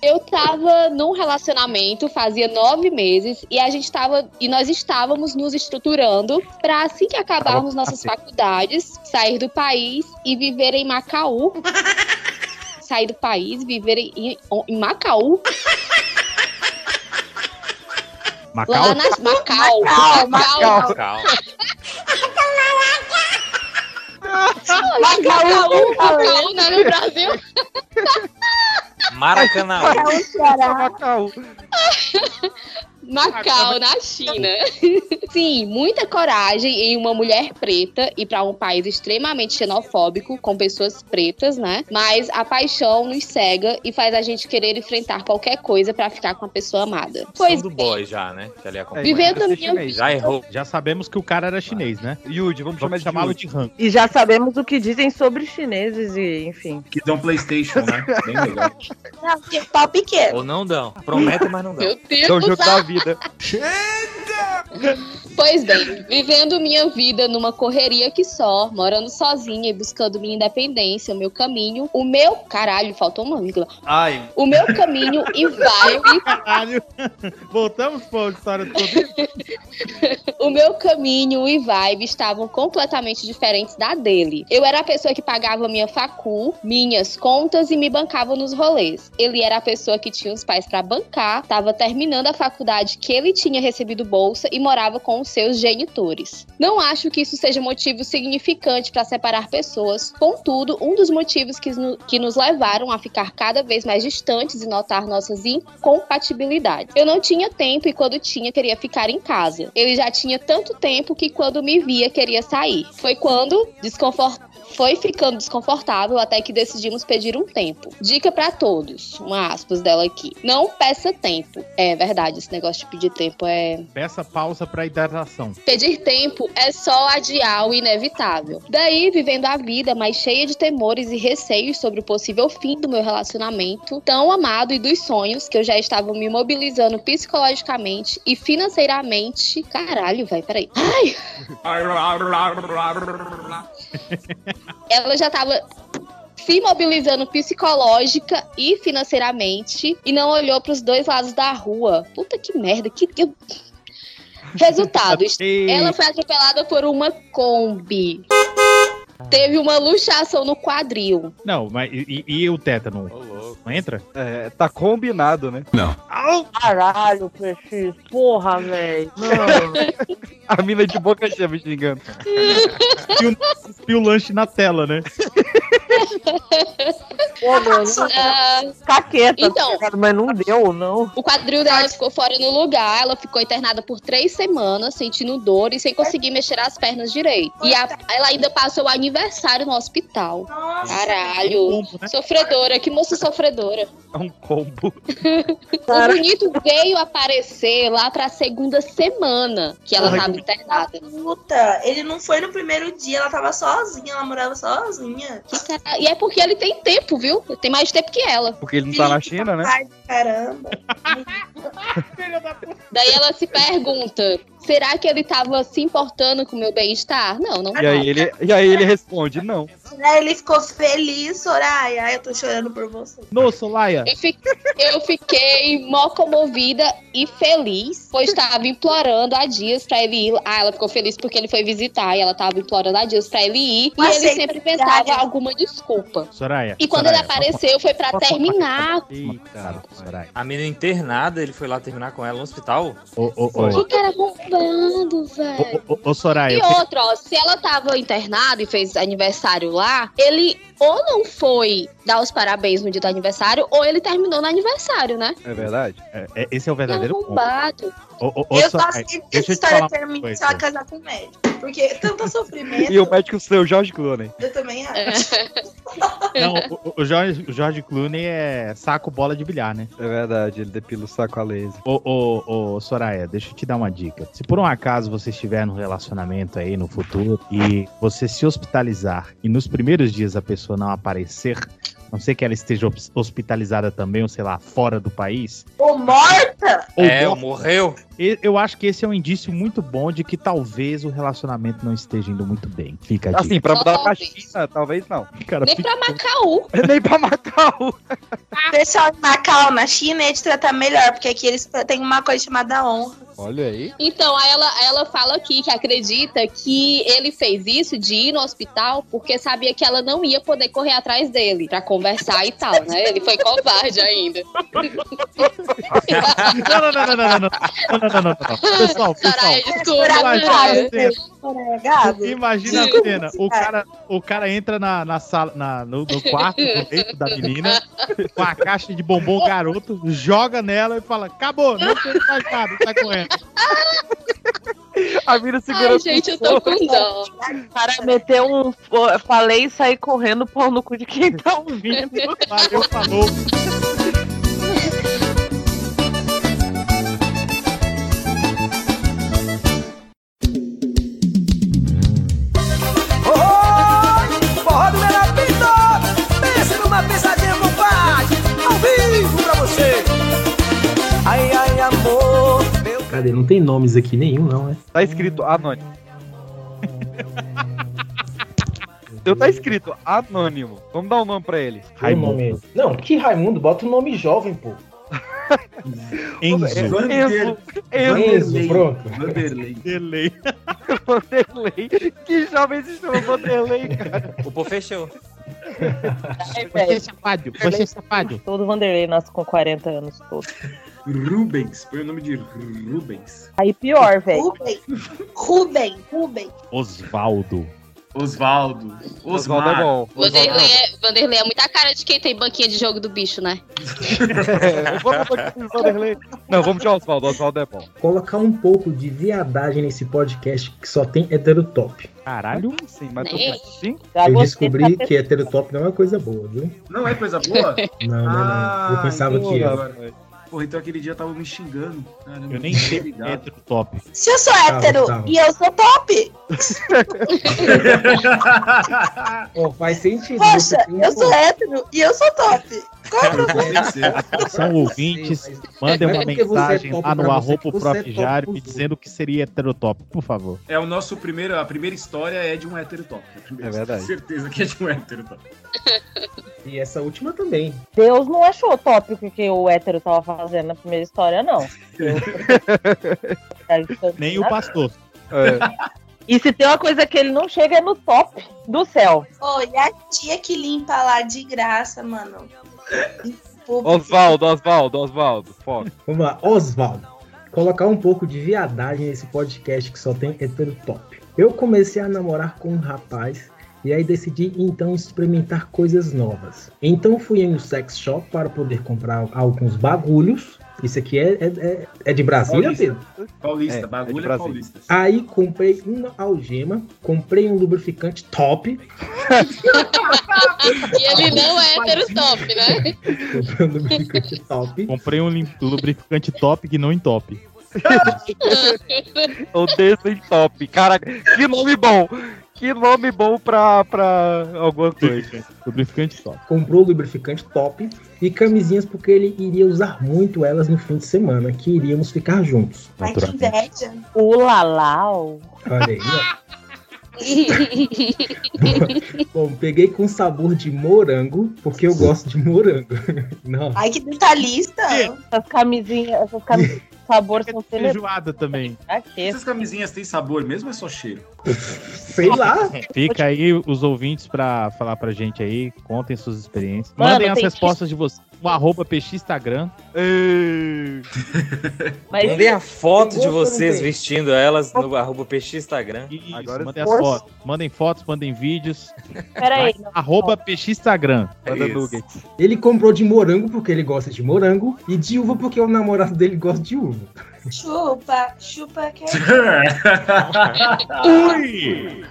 [SPEAKER 9] eu tava num relacionamento fazia nove meses e a gente tava e nós estávamos nos estruturando pra assim que acabarmos nossas faculdades, sair do país e viver em Macaú. sair do país, viver em, em Macaú.
[SPEAKER 5] Macau?
[SPEAKER 9] Lá na Macau.
[SPEAKER 17] Macau,
[SPEAKER 9] Macau.
[SPEAKER 18] Macau.
[SPEAKER 9] Macau, Macau, né, no Brasil.
[SPEAKER 18] Maracanã.
[SPEAKER 3] Macau.
[SPEAKER 9] Macau, na China. Sim, muita coragem em uma mulher preta e para um país extremamente xenofóbico, com pessoas pretas, né? Mas a paixão nos cega e faz a gente querer enfrentar qualquer coisa para ficar com a pessoa amada. Pois
[SPEAKER 18] do boy já, né? Que ali acompanha.
[SPEAKER 9] Vivendo minha
[SPEAKER 3] chinês.
[SPEAKER 18] Já errou.
[SPEAKER 5] Já sabemos que o cara era chinês, né?
[SPEAKER 3] Yudi, vamos, chamar
[SPEAKER 5] Vamos
[SPEAKER 3] de
[SPEAKER 5] chamá-lo de Han.
[SPEAKER 13] E já sabemos o que dizem sobre chineses e, enfim.
[SPEAKER 16] Que dão Playstation, né? Bem legal.
[SPEAKER 17] Não, que pau pequeno.
[SPEAKER 18] Ou não dão. Prometem, mas não dão.
[SPEAKER 9] Meu Deus
[SPEAKER 3] É o jogo da vida.
[SPEAKER 9] Pois bem, vivendo minha vida numa correria que só, morando sozinha e buscando minha independência, o meu caminho, o meu. Caralho, faltou uma vírgula.
[SPEAKER 1] Ai,
[SPEAKER 9] O meu caminho e vibe
[SPEAKER 5] Caralho. Voltamos pra história do?
[SPEAKER 9] O meu caminho e vibe estavam completamente diferentes da dele. Eu era a pessoa que pagava minha facu, minhas contas e me bancava nos rolês. Ele era a pessoa que tinha os pais pra bancar, tava terminando a faculdade que ele tinha recebido bolsa e morava com os seus genitores. Não acho que isso seja motivo significante para separar pessoas, contudo, um dos motivos que, que nos levaram a ficar cada vez mais distantes e notar nossas incompatibilidades. Eu não tinha tempo e quando tinha queria ficar em casa. Ele já tinha tanto tempo que quando me via queria sair. Foi quando desconfortável foi ficando desconfortável até que decidimos pedir um tempo. Dica pra todos, uma aspas dela aqui. Não peça tempo. É verdade, esse negócio de pedir tempo é
[SPEAKER 5] Peça pausa pra hidratação.
[SPEAKER 9] Pedir tempo é só adiar o inevitável. Daí, vivendo a vida mais cheia de temores e receios sobre o possível fim do meu relacionamento, tão amado e dos sonhos que eu já estava me mobilizando psicologicamente e financeiramente. Caralho, vai, peraí. Ai! Ela já estava se mobilizando psicológica e financeiramente e não olhou para os dois lados da rua. Puta que merda, que. que... Resultados: ela foi atropelada por uma Kombi. Teve uma luxação no quadril.
[SPEAKER 5] Não, mas e, e- e o tétano? Não entra?
[SPEAKER 3] É, tá combinado, né?
[SPEAKER 5] Não.
[SPEAKER 13] Caralho, PX. Porra, velho. Não.
[SPEAKER 3] A mina de boca cheia me xingando.
[SPEAKER 5] Cuspiu, cuspiu o lanche na tela, né?
[SPEAKER 13] Pô, mano.
[SPEAKER 9] Ah,
[SPEAKER 13] Caqueta,
[SPEAKER 9] Então.
[SPEAKER 13] cara, mas não deu, não.
[SPEAKER 9] O quadril dela ficou fora no lugar. Ela ficou internada por três semanas, sentindo dor e sem conseguir mexer as pernas direito. E a- ela ainda passou o aniversário no hospital. Caralho. Sofredora, que moça sofredora.
[SPEAKER 3] É um combo.
[SPEAKER 9] O bonito veio aparecer lá pra segunda semana que ela
[SPEAKER 17] Ai,
[SPEAKER 9] tava internada.
[SPEAKER 17] Puta, ele não foi no primeiro dia, ela tava sozinha, ela morava sozinha.
[SPEAKER 9] Cara- E é porque ele tem tempo, viu? Ele tem mais tempo que ela.
[SPEAKER 3] Porque ele não tá na China, né?
[SPEAKER 17] Ai, caramba.
[SPEAKER 9] Daí ela se pergunta: será que ele tava se importando com o meu bem-estar? Não, não
[SPEAKER 3] E aí ele, e aí ele responde, não.
[SPEAKER 17] Aí ele ficou feliz, Soraya. Ai, eu tô chorando por você.
[SPEAKER 5] Nossa, Solaia.
[SPEAKER 9] Eu, fi- eu fiquei mó comovida e feliz, pois estava implorando há dias pra ele ir. Ah, ela ficou feliz porque ele foi visitar e ela tava implorando há dias pra ele ir. E
[SPEAKER 17] Mas
[SPEAKER 9] ele
[SPEAKER 17] sempre
[SPEAKER 9] sempre inventava alguma desculpa.
[SPEAKER 5] Soraya.
[SPEAKER 9] E quando
[SPEAKER 5] Soraya,
[SPEAKER 9] ele apareceu, foi pra terminar.
[SPEAKER 5] Eita, Soraya.
[SPEAKER 18] A menina internada, ele foi lá terminar com ela no hospital?
[SPEAKER 5] Ô, ô, ô.
[SPEAKER 9] Que cara bombando, velho.
[SPEAKER 5] Ô, ô, Soraya.
[SPEAKER 9] E outra, ó, se ela tava internada e fez aniversário lá, ele ou não foi dar os parabéns no dia do aniversário, ou ele terminou no aniversário, né?
[SPEAKER 3] É verdade?
[SPEAKER 5] É, é- esse é o verdadeiro ponto.
[SPEAKER 9] Arrombado.
[SPEAKER 5] Ô, ô, ô,
[SPEAKER 17] eu só sei que
[SPEAKER 5] deixa
[SPEAKER 17] essa
[SPEAKER 5] eu te falar
[SPEAKER 17] história
[SPEAKER 5] uma
[SPEAKER 17] termina
[SPEAKER 5] coisa.
[SPEAKER 17] se ela casar com o médico. Porque tanto sofrimento,
[SPEAKER 3] E o médico seu, George Clooney.
[SPEAKER 17] eu também acho.
[SPEAKER 5] Não, o, o George, o George Clooney é saco bola de bilhar, né?
[SPEAKER 3] É verdade, ele depila o saco a laser.
[SPEAKER 5] Ô, ô, ô, Soraya, deixa eu te dar uma dica. Se por um acaso você estiver num relacionamento aí no futuro e você se hospitalizar e nos primeiros dias a pessoa não aparecer, a não ser que ela esteja hos- hospitalizada também, ou sei lá, fora do país,
[SPEAKER 17] Ou morta?
[SPEAKER 5] ou
[SPEAKER 18] É,
[SPEAKER 5] morta,
[SPEAKER 18] morreu.
[SPEAKER 5] Eu acho que esse é um indício muito bom de que talvez o relacionamento não esteja indo muito bem. Fica.
[SPEAKER 3] Assim, pra mudar pra. China, talvez não.
[SPEAKER 5] Cara,
[SPEAKER 9] Nem
[SPEAKER 5] fica-
[SPEAKER 9] pra Macaú.
[SPEAKER 3] Nem pra Macau.
[SPEAKER 17] O pessoal de Macau, na China, ia te tratar melhor, porque aqui eles têm uma coisa chamada honra.
[SPEAKER 3] Olha aí.
[SPEAKER 9] Então, ela, ela fala aqui que acredita que ele fez isso de ir no hospital porque sabia que ela não ia poder correr atrás dele pra conversar e tal, né? Ele foi covarde ainda.
[SPEAKER 5] Não, não, não, não, não, não, não, não, não, não, não, não. Pessoal, pessoal. Imagina a cena.
[SPEAKER 17] Gado.
[SPEAKER 5] Imagina a cena. O cara, o cara entra na, na sala, na, no, no quarto, no leito da menina, com a caixa de bombom garoto, joga nela e fala: Acabou, não tem mais nada, tá correndo.
[SPEAKER 3] A mina segura
[SPEAKER 9] Ai, gente, eu tô com dó.
[SPEAKER 13] O cara meteu um. Falei e saí correndo pau no cu de quem tá ouvindo.
[SPEAKER 5] Valeu, falou.
[SPEAKER 22] Amor. Meu
[SPEAKER 6] Cadê? Não tem nomes aqui nenhum, não, né?
[SPEAKER 3] Tá escrito anônimo. Então tá escrito anônimo. Vamos dar um nome pra ele.
[SPEAKER 6] Qual o nome? Não, que Raimundo? Bota o nome jovem, pô.
[SPEAKER 5] Enzo.
[SPEAKER 3] Enzo.
[SPEAKER 6] Enzo, pronto.
[SPEAKER 16] Vanderlei.
[SPEAKER 5] Delay.
[SPEAKER 3] Vanderlei. Que jovem se chama Vanderlei, cara.
[SPEAKER 18] O pô fechou.
[SPEAKER 13] É,
[SPEAKER 5] Você é safado, você é safado.
[SPEAKER 13] Todo Vanderlei nasce com 40 anos todo.
[SPEAKER 16] Rubens. Põe o nome de Rubens.
[SPEAKER 13] Aí pior, velho.
[SPEAKER 17] Rubem. Rubem. Rubem.
[SPEAKER 5] Osvaldo.
[SPEAKER 16] Osvaldo.
[SPEAKER 3] Osvaldo é bom.
[SPEAKER 9] Vanderlei é, Vanderlei é muita cara de quem tem banquinha de jogo do bicho, né?
[SPEAKER 3] vamos de Vanderlei. Não, vamos de Osvaldo. Osvaldo é bom.
[SPEAKER 6] Colocar um pouco de viadagem nesse podcast que só tem heterotop.
[SPEAKER 5] Caralho,
[SPEAKER 3] sim, mas
[SPEAKER 9] tudo bem.
[SPEAKER 3] Sim.
[SPEAKER 6] Eu descobri que heterotop não é coisa boa, viu?
[SPEAKER 16] Não é coisa boa?
[SPEAKER 6] Não, não, não. Eu pensava
[SPEAKER 16] então,
[SPEAKER 6] que era.
[SPEAKER 16] Porra, então aquele dia tava me xingando. Caramba,
[SPEAKER 5] Eu nem sei
[SPEAKER 16] ligado.
[SPEAKER 5] hétero top.
[SPEAKER 17] Se eu sou
[SPEAKER 6] Calma,
[SPEAKER 17] hétero e eu sou top,
[SPEAKER 6] Pô, faz sentido.
[SPEAKER 17] poxa,
[SPEAKER 6] tem um
[SPEAKER 17] eu sou hétero e eu sou top. Qual é o problema?
[SPEAKER 5] Atenção, ouvintes, mandem
[SPEAKER 6] é
[SPEAKER 5] uma
[SPEAKER 6] você é
[SPEAKER 5] mensagem lá no arroba
[SPEAKER 6] é top
[SPEAKER 5] Jário dizendo que seria heterotop, por favor.
[SPEAKER 16] É o nosso primeiro, a primeira história é de um hétero top. A primeira
[SPEAKER 3] É verdade.
[SPEAKER 16] Certeza que é de um hétero top.
[SPEAKER 6] E essa última também.
[SPEAKER 13] Deus não achou top o que, que o hétero tava fazendo na primeira história, não. Eu-
[SPEAKER 5] Nem o pastor.
[SPEAKER 13] E se tem uma coisa que ele não chega é no top do céu.
[SPEAKER 17] E a tia que limpa lá de graça, mano.
[SPEAKER 3] Osvaldo, Osvaldo, Osvaldo. Foca.
[SPEAKER 6] Vamos lá, Osvaldo. Colocar um pouco de viadagem nesse podcast que só tem heterotop. Eu comecei a namorar com um rapaz e aí decidi então experimentar coisas novas. Então fui em um sex shop para poder comprar alguns bagulhos. Isso aqui é, é, é- é de Brasília,
[SPEAKER 16] Paulista.
[SPEAKER 6] Pedro?
[SPEAKER 16] Paulista,
[SPEAKER 3] É, é de
[SPEAKER 16] bagulho é, paulista.
[SPEAKER 6] Aí comprei uma algema, comprei um lubrificante top,
[SPEAKER 9] E ele não é hétero top, né?
[SPEAKER 6] comprei um lubrificante top.
[SPEAKER 5] Comprei um lubrificante top que não entope.
[SPEAKER 3] O Descent Top. Caraca, que nome bom. Que nome bom pra, pra alguma coisa.
[SPEAKER 5] Lubrificante top.
[SPEAKER 6] comprou lubrificante top e camisinhas porque ele iria usar muito elas no fim de semana, que iríamos ficar juntos.
[SPEAKER 17] Ai, que inveja.
[SPEAKER 13] O Lalau.
[SPEAKER 6] Olha aí, ó. Bom, peguei com sabor de morango, porque eu gosto de morango. Não.
[SPEAKER 17] Ai, que detalhista.
[SPEAKER 13] Essas camisinhas, essas camisinhas sabor são tenebras.
[SPEAKER 5] Feijoada também.
[SPEAKER 16] Essas camisinhas têm sabor mesmo ou é só cheiro?
[SPEAKER 6] Sei lá.
[SPEAKER 5] Fica aí os ouvintes pra falar pra gente aí, contem suas experiências.
[SPEAKER 13] Mano,
[SPEAKER 5] Mandem as respostas de vocês no arroba PX Instagram.
[SPEAKER 13] Mas
[SPEAKER 18] Mandei a foto de
[SPEAKER 6] não
[SPEAKER 18] vocês vestindo elas no arroba PX Instagram.
[SPEAKER 5] Isso,
[SPEAKER 3] Agora
[SPEAKER 5] mandem as
[SPEAKER 13] força.
[SPEAKER 5] fotos. Mandem fotos, mandem vídeos.
[SPEAKER 13] peraí. não.
[SPEAKER 5] Arroba PX Instagram.
[SPEAKER 3] Manda
[SPEAKER 16] Isso.
[SPEAKER 3] nuggets.
[SPEAKER 6] Ele comprou de morango porque ele gosta de morango e de uva porque o namorado dele gosta de uva.
[SPEAKER 17] Chupa, chupa que
[SPEAKER 5] Ui!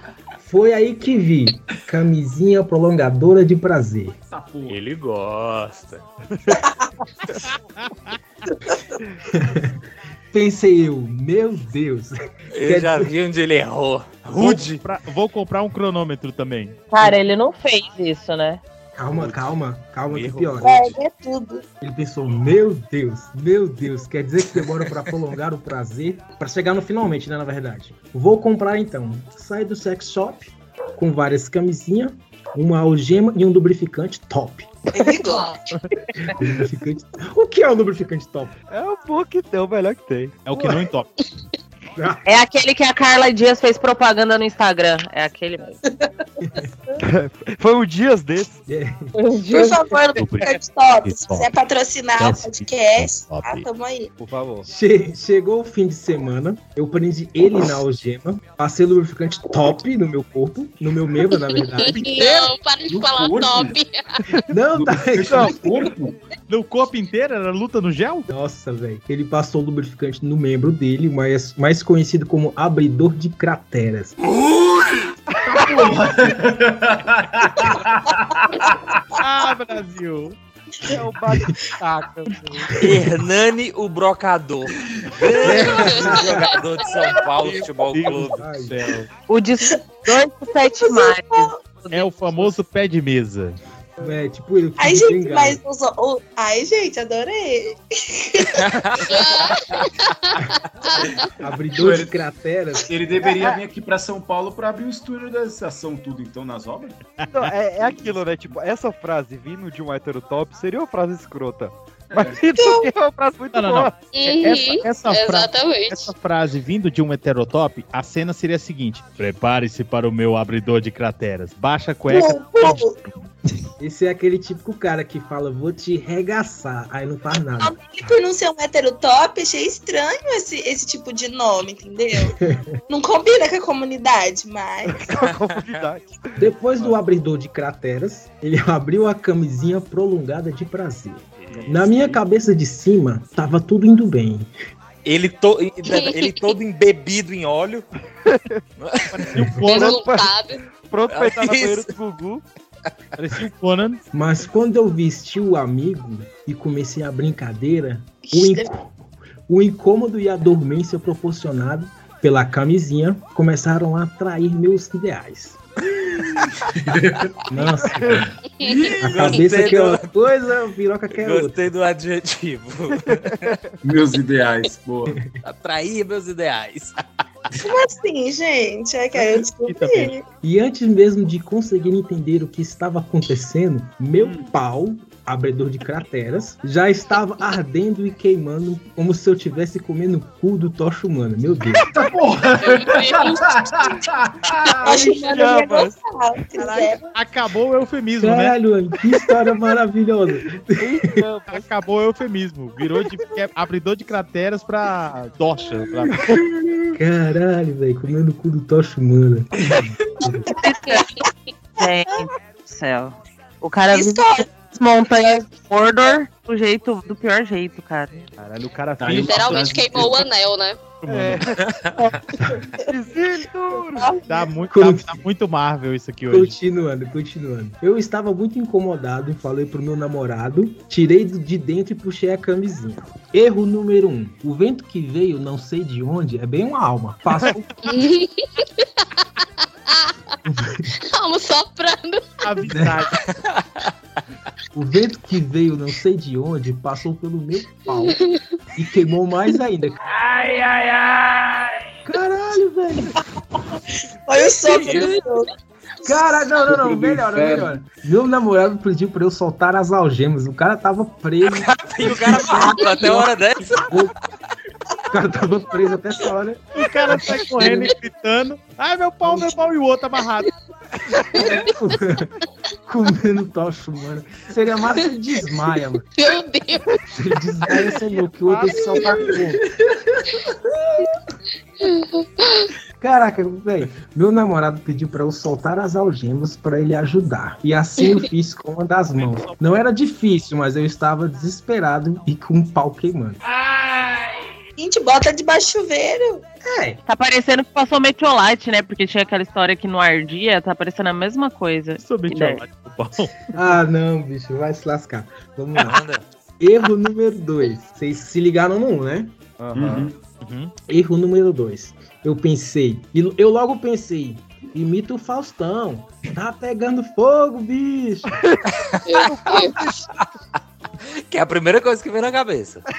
[SPEAKER 6] Foi aí que vi camisinha prolongadora de prazer.
[SPEAKER 18] Ele gosta.
[SPEAKER 6] Pensei eu, meu Deus.
[SPEAKER 18] Eu
[SPEAKER 6] Quer
[SPEAKER 18] já
[SPEAKER 6] dizer-
[SPEAKER 18] vi onde ele errou.
[SPEAKER 5] Vou
[SPEAKER 18] Rude.
[SPEAKER 5] comprar, vou comprar um cronômetro também.
[SPEAKER 13] Cara, ele não fez isso, né?
[SPEAKER 6] Calma, calma, calma que pior.
[SPEAKER 17] é, é tudo.
[SPEAKER 6] Ele pensou, meu Deus, meu Deus, quer dizer que demora pra prolongar o prazer, Pra chegar no finalmente, né, na verdade. Vou comprar então. Sai do sex shop com várias camisinhas, uma algema e um lubrificante top.
[SPEAKER 17] Gosta.
[SPEAKER 6] Lubrificante... O que é o lubrificante top?
[SPEAKER 3] É o bom que tem, o melhor que tem.
[SPEAKER 5] É o que não entope.
[SPEAKER 13] É aquele que a Carla Dias fez propaganda no Instagram. É aquele mesmo.
[SPEAKER 3] Foi um dias desse.
[SPEAKER 17] Por favor, lubrificante top. Se quiser patrocinar o
[SPEAKER 5] Top.
[SPEAKER 17] podcast, tá, tamo aí.
[SPEAKER 3] Por favor.
[SPEAKER 6] Che- Chegou o fim de semana, eu prendi ele na algema, passei lubrificante top no meu corpo, no meu membro, na verdade.
[SPEAKER 9] Não, para de
[SPEAKER 16] No
[SPEAKER 9] falar
[SPEAKER 16] corpo?
[SPEAKER 9] top.
[SPEAKER 6] Não, tá.
[SPEAKER 16] Lubrificante no corpo?
[SPEAKER 5] No corpo inteiro? Era luta no gel?
[SPEAKER 6] Nossa, velho. Ele passou lubrificante no membro dele, mais, mais conhecido como abridor de crateras.
[SPEAKER 5] Ah, Brasil!
[SPEAKER 3] É o bate-taca.
[SPEAKER 18] Hernani o Brocador. Grande jogador de São Paulo Futebol Clube.
[SPEAKER 13] O de 2 por 7 mais.
[SPEAKER 5] É o famoso pé de mesa.
[SPEAKER 6] É, tipo, ele
[SPEAKER 17] Ai, gente, mas os- o- Ai, gente, adorei.
[SPEAKER 6] Abridor de crateras.
[SPEAKER 16] Ele deveria vir aqui pra São Paulo pra abrir o estúdio da estação tudo, então, nas obras?
[SPEAKER 3] Não, é, é aquilo, né? Tipo, essa frase vindo de um hétero top seria uma frase escrota. Mas isso aqui é uma frase muito
[SPEAKER 5] Não, não,
[SPEAKER 3] boa.
[SPEAKER 9] Uhum,
[SPEAKER 5] Essa, essa, fra-
[SPEAKER 9] exatamente.
[SPEAKER 5] essa frase vindo de um heterotop, a cena seria a seguinte: Prepare-se para o meu abridor de crateras. Baixa a cueca.
[SPEAKER 6] Esse é aquele típico cara que fala, vou te regaçar, aí não faz nada.
[SPEAKER 17] E por não ser um hétero top, achei estranho esse, esse tipo de nome, entendeu? não combina com a comunidade, mas.
[SPEAKER 6] Depois do abridor de crateras, ele abriu a camisinha prolongada de prazer. Na minha cabeça de cima, tava tudo indo bem.
[SPEAKER 18] Ele, to, ele todo embebido em óleo.
[SPEAKER 5] Conan,
[SPEAKER 3] Pronto pra entrar na
[SPEAKER 18] Isso.
[SPEAKER 3] banheira do Gugu.
[SPEAKER 5] Parecia o Conan.
[SPEAKER 6] Mas quando eu vesti o amigo e comecei a brincadeira, o, inc- o incômodo e a dormência proporcionado pela camisinha começaram a atrair meus ideais. Nossa, cara. a cabeça que é uma coisa, a piroca que é outra.
[SPEAKER 18] Gostei do adjetivo.
[SPEAKER 16] Meus ideais, boa.
[SPEAKER 18] Atrair meus ideais.
[SPEAKER 17] Como assim, gente? É que aí eu descobri.
[SPEAKER 6] E antes mesmo de conseguir entender o que estava acontecendo, meu pau, abridor de crateras, já estava ardendo e queimando como se eu estivesse comendo o cu do Tocha Humana. Meu Deus.
[SPEAKER 17] Gostar. se quiser.
[SPEAKER 5] Acabou o eufemismo, né?
[SPEAKER 6] Caralho, mano, que história maravilhosa.
[SPEAKER 5] Acabou o eufemismo. Virou de que- abridor de crateras pra docha. Pra...
[SPEAKER 6] Caralho, velho, comendo o cu do Tocha Humana.
[SPEAKER 13] Gente do céu. O cara
[SPEAKER 17] História.
[SPEAKER 13] Montanhas de Mordor do jeito, do pior jeito, cara.
[SPEAKER 5] Caralho, o cara
[SPEAKER 16] Tá
[SPEAKER 9] Literalmente queimou o anel, né?
[SPEAKER 5] Tá muito, tá, tá muito Marvel isso aqui hoje.
[SPEAKER 6] Continuando, continuando. Eu estava muito incomodado falei pro meu namorado, tirei de dentro e puxei a camisinha. Erro número um. O vento que veio, não sei de onde, é bem uma alma. Passou
[SPEAKER 9] Vamos soprando.
[SPEAKER 5] Avisado.
[SPEAKER 6] O vento que veio, não sei de onde, passou pelo meu pau e queimou mais ainda.
[SPEAKER 15] Ai, ai, ai.
[SPEAKER 6] Caralho, velho.
[SPEAKER 17] Olha o do fogo.
[SPEAKER 6] Cara, não, não, não, melhor, melhor. Meu namorado pediu pra eu soltar as algemas. O cara tava preso.
[SPEAKER 18] Tem o cara até a hora dessa.
[SPEAKER 6] O cara tava preso até essa hora.
[SPEAKER 5] O cara sai correndo e gritando. Ai, meu pau, meu pau, e o outro amarrado.
[SPEAKER 6] Comendo tocha, mano. Seria massa se ele desmaia, mano.
[SPEAKER 9] Meu Deus.
[SPEAKER 6] Se ele desmaia, você é louco. que O outro só tá com. Caraca, velho. Meu namorado pediu pra eu soltar as algemas pra ele ajudar. E assim eu fiz com uma das mãos. Não era difícil, mas eu estava desesperado e com o pau queimando.
[SPEAKER 17] Gente, bota debaixo do chuveiro.
[SPEAKER 6] É,
[SPEAKER 13] Tá parecendo que passou Meteolite, né? Porque tinha aquela história que não ardia, tá parecendo a mesma coisa.
[SPEAKER 5] Sobre. Meteorite.
[SPEAKER 6] Ah, não, bicho, vai se lascar. Vamos lá. Erro número 2. Vocês se ligaram no 1, né?
[SPEAKER 3] Aham.
[SPEAKER 5] Uhum.
[SPEAKER 6] Erro número 2. Eu pensei, e eu logo pensei, imita o Faustão. Tá pegando fogo, bicho.
[SPEAKER 9] Meu Deus.
[SPEAKER 18] Que é a primeira coisa que vem na cabeça.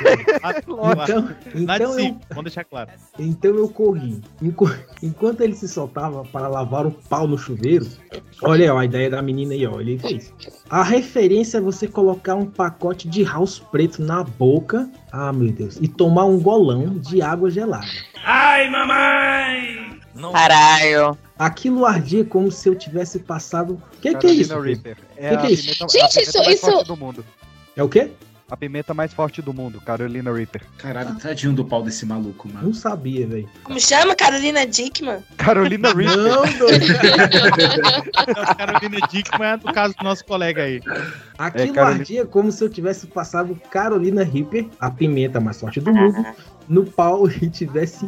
[SPEAKER 6] Então,
[SPEAKER 5] Lá de
[SPEAKER 6] então, eu,
[SPEAKER 5] vamos deixar claro.
[SPEAKER 6] então eu corri. Enqu- Enquanto ele se soltava para lavar o pau no chuveiro, olha ó, a ideia da menina aí, ó, ele fez. A referência é você colocar um pacote de house preto na boca, ah meu Deus, e tomar um golão de água gelada.
[SPEAKER 15] Ai, mamãe.
[SPEAKER 18] Não.
[SPEAKER 13] Caralho.
[SPEAKER 6] Aquilo ardia como se eu tivesse passado. O que, que é isso?
[SPEAKER 3] É
[SPEAKER 6] Que
[SPEAKER 3] a
[SPEAKER 6] que é isso?
[SPEAKER 9] Gente, isso- isso-
[SPEAKER 3] forte do mundo.
[SPEAKER 6] É o quê?
[SPEAKER 3] A pimenta mais forte do mundo, Carolina Reaper.
[SPEAKER 16] Caralho, tadinho do pau desse maluco, mano.
[SPEAKER 6] Não sabia, velho.
[SPEAKER 17] Como chama? Carolina Dickman?
[SPEAKER 3] Carolina Reaper.
[SPEAKER 6] Não, doido.
[SPEAKER 5] Carolina Dickman é do caso do nosso colega aí.
[SPEAKER 6] Aquilo
[SPEAKER 3] É, Carolina-
[SPEAKER 6] ardia como se eu tivesse passado Carolina Reaper, a pimenta mais forte do mundo, no pau e tivesse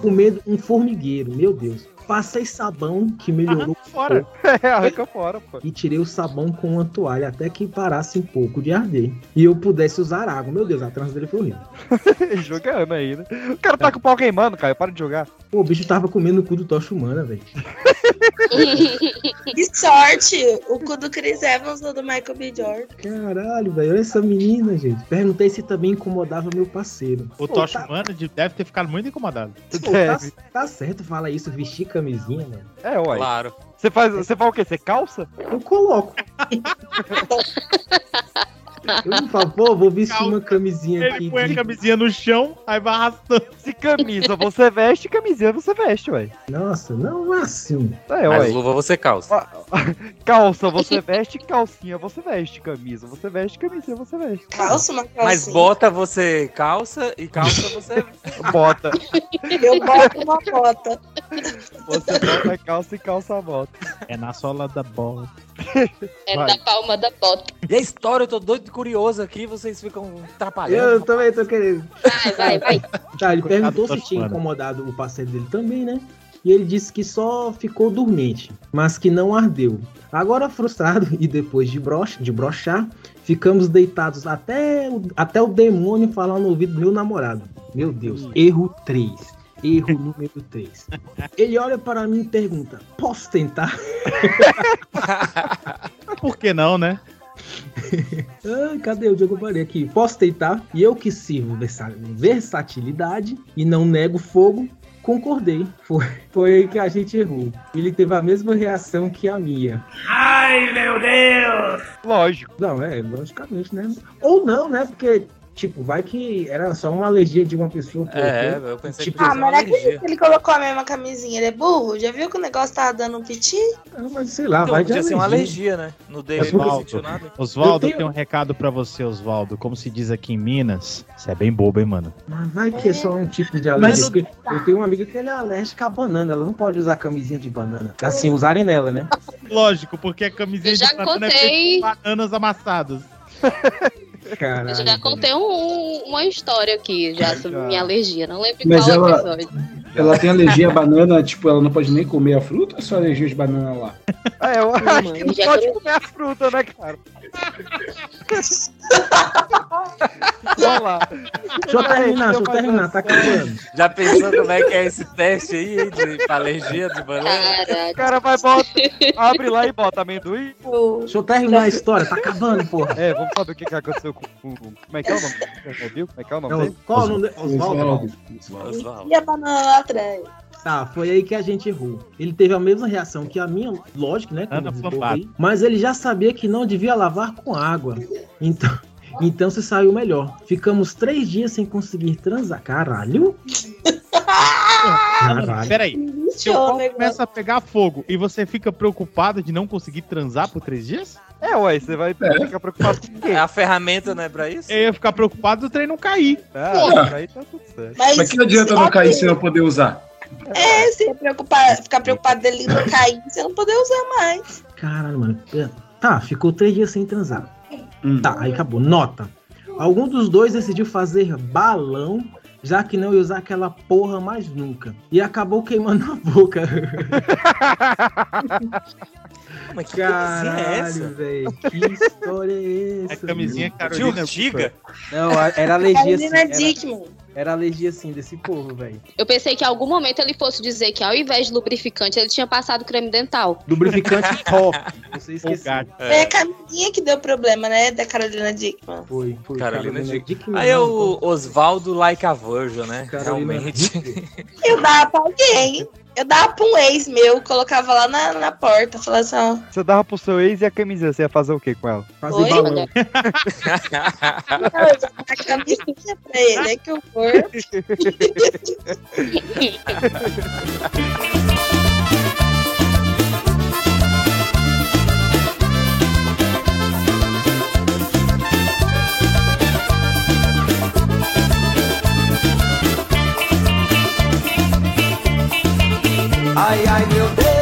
[SPEAKER 6] comendo um formigueiro. Meu Deus. Passei sabão que melhorou
[SPEAKER 3] Fora. É, arranca fora, pô.
[SPEAKER 6] e tirei o sabão com uma toalha até que parasse um pouco de arder. E eu pudesse usar água. Meu Deus, a trança dele foi horrível.
[SPEAKER 3] Jogando aí, né? O cara tá com o pau queimando, cara. Para de jogar.
[SPEAKER 6] Pô, o bicho tava comendo o cu do Tocha Humana, velho.
[SPEAKER 17] Que sorte! O cu do Chris Evans ou do Michael B. Jordan.
[SPEAKER 6] Caralho, velho. Olha essa menina, gente. Perguntei se também incomodava meu parceiro.
[SPEAKER 5] O Tocha
[SPEAKER 6] tá-
[SPEAKER 5] Humana de- deve ter ficado muito incomodado.
[SPEAKER 6] Pô, tá, tá certo falar isso, vestir camisinha, mano.
[SPEAKER 3] É, uai.
[SPEAKER 18] Claro.
[SPEAKER 3] Você faz, você faz o quê? Você calça?
[SPEAKER 6] Eu coloco. Eu falo, pô, vou vestir uma camisinha aqui.
[SPEAKER 5] Ele põe
[SPEAKER 6] de-
[SPEAKER 5] a camisinha no chão, aí vai arrastando.
[SPEAKER 3] Se camisa você veste, camisinha você veste, ué.
[SPEAKER 6] Nossa, não é assim.
[SPEAKER 3] É,
[SPEAKER 18] Mas
[SPEAKER 3] ué.
[SPEAKER 18] luva você calça.
[SPEAKER 3] Calça você veste, calcinha você veste, camisa você veste, camisinha você veste.
[SPEAKER 17] Calça uma calcinha.
[SPEAKER 18] Mas bota você calça e calça você.
[SPEAKER 3] Bota.
[SPEAKER 17] Eu boto uma bota.
[SPEAKER 3] Você bota calça e calça bota.
[SPEAKER 5] É na sola da bola.
[SPEAKER 9] É
[SPEAKER 5] Vai.
[SPEAKER 9] da palma da bota.
[SPEAKER 18] E a história, eu tô doido e curioso aqui, vocês ficam atrapalhando.
[SPEAKER 6] Eu também tô querendo.
[SPEAKER 9] Vai, vai, vai.
[SPEAKER 6] Tá, ele perguntou se tinha incomodado o parceiro dele também, né? E ele disse que só ficou dormente, mas que não ardeu. Agora, frustrado e depois de, brocha, de brochar, ficamos deitados até, o- até o demônio falar no ouvido do meu namorado. Meu Deus, erro 3. Erro número 3. Ele olha para mim e pergunta: Posso tentar?
[SPEAKER 5] Por que não, né?
[SPEAKER 6] Ai, cadê o Diogo Parei aqui? Posso tentar? E eu que sirvo versa- versatilidade e não nego fogo, concordei. Foi, foi aí que a gente errou. Ele teve a mesma reação que a minha.
[SPEAKER 15] Ai, meu Deus!
[SPEAKER 3] Lógico.
[SPEAKER 6] Não, é, logicamente, né? Ou não, né? Porque, tipo, vai que era só uma alergia de uma pessoa.
[SPEAKER 18] É, eu pensei
[SPEAKER 6] Tipo,
[SPEAKER 18] que
[SPEAKER 17] Ah, mas
[SPEAKER 18] uma
[SPEAKER 17] não
[SPEAKER 18] alergia.
[SPEAKER 17] que ele colocou a mesma camisinha. Ele é burro? Já viu que o negócio tava dando um piti?
[SPEAKER 6] Ah, mas sei lá,
[SPEAKER 18] Então,
[SPEAKER 6] vai de
[SPEAKER 18] podia ser uma
[SPEAKER 6] alergia.
[SPEAKER 18] né? No dele não
[SPEAKER 5] Osvaldo,
[SPEAKER 18] sentiu nada.
[SPEAKER 5] Osvaldo,
[SPEAKER 6] tenho-
[SPEAKER 5] tenho um recado pra você, Osvaldo. Como se diz aqui em Minas, você é bem bobo, hein, mano?
[SPEAKER 6] Mas vai que é só um tipo de
[SPEAKER 16] Mas-
[SPEAKER 6] alergia. Porque Eu tenho uma amiga que ela é alérgica à banana. Ela não pode usar camisinha de banana. Assim, usarem nela, né?
[SPEAKER 5] Lógico, porque a camisinha de banana é
[SPEAKER 9] contei.
[SPEAKER 5] feita de bananas amassadas.
[SPEAKER 6] Caralho.
[SPEAKER 9] Eu já contei um- uma história aqui já sobre minha alergia. Não lembro
[SPEAKER 16] Mas
[SPEAKER 9] qual
[SPEAKER 16] ela-
[SPEAKER 9] episódio.
[SPEAKER 16] Ela tem alergia à banana, tipo, ela não pode nem comer a fruta ou só alergia de banana lá?
[SPEAKER 3] É, eu acho que não pode comer a fruta, né, cara? Vamos lá.
[SPEAKER 6] Deixa eu terminar, deixa eu terminar, tá acabando.
[SPEAKER 18] Já pensou como é que é esse teste aí hein, de alergia de banana?
[SPEAKER 3] O cara vai, bota, abre lá e bota amendoim.
[SPEAKER 6] Deixa eu terminar a história, tá acabando, porra.
[SPEAKER 3] É, vamos saber o que, que aconteceu com, com- Como é que é o nome? Você viu? Como é que é o nome
[SPEAKER 6] É, qual o nome? Oswaldo?
[SPEAKER 17] E a banana lá atrás?
[SPEAKER 6] Tá, foi aí que a gente errou. Ele teve a mesma reação que a minha, lógico, né? aí, mas ele já sabia que não devia lavar com água. Então, então se saiu melhor. Ficamos três dias sem conseguir transar. Caralho! Caralho.
[SPEAKER 5] Peraí, seu
[SPEAKER 17] Show,
[SPEAKER 5] pau
[SPEAKER 17] negócio.
[SPEAKER 5] começa a pegar fogo e você fica preocupado de não conseguir transar por três dias?
[SPEAKER 3] É, ué, você vai ficar preocupado com o quê?
[SPEAKER 18] É a ferramenta, né, pra isso?
[SPEAKER 5] Eu ia ficar preocupado do trem não cair.
[SPEAKER 3] Ah, aí tá tudo certo.
[SPEAKER 17] Mas,
[SPEAKER 16] Mas que adianta não cair se não poder usar?
[SPEAKER 17] É, se preocupar, ficar preocupado dele não cair, você não poder usar mais.
[SPEAKER 6] Caralho, mano. Tá, ficou três dias sem transar. Tá, aí acabou. Nota. Algum dos dois decidiu fazer balão, já que não ia usar aquela porra mais nunca. E acabou queimando a boca.
[SPEAKER 18] Mas que camisinha é
[SPEAKER 6] Caralho,
[SPEAKER 18] essa?
[SPEAKER 6] velho. Que história é essa?
[SPEAKER 5] É camisinha
[SPEAKER 6] meu?
[SPEAKER 5] Carolina.
[SPEAKER 18] De urtiga?
[SPEAKER 6] Não, era alergia assim.
[SPEAKER 17] Carolina
[SPEAKER 6] Era, Era alergia assim desse povo, velho.
[SPEAKER 9] Eu pensei que em algum momento ele fosse dizer que ao invés de lubrificante, ele tinha passado creme dental.
[SPEAKER 6] Lubrificante top. Você esqueceu.
[SPEAKER 5] Folgado.
[SPEAKER 17] Foi a camisinha que deu problema, né? Da Carolina Dickman.
[SPEAKER 6] Foi, foi.
[SPEAKER 18] Carolina Dickman.
[SPEAKER 6] Dickman.
[SPEAKER 18] Aí é o Osvaldo Like a Virgin, né?
[SPEAKER 6] Carolina
[SPEAKER 18] Realmente.
[SPEAKER 17] Eu dava pra alguém. Eu dava pra um ex meu, colocava lá na, na porta, falava assim, ó.
[SPEAKER 3] Você dava pro seu ex e a camisinha, você ia fazer o quê com ela?
[SPEAKER 6] Fazer
[SPEAKER 17] Oi?
[SPEAKER 6] balão.
[SPEAKER 17] Não, eu dava a camisinha pra ele, é que eu for.
[SPEAKER 22] Ai, ai, meu Deus.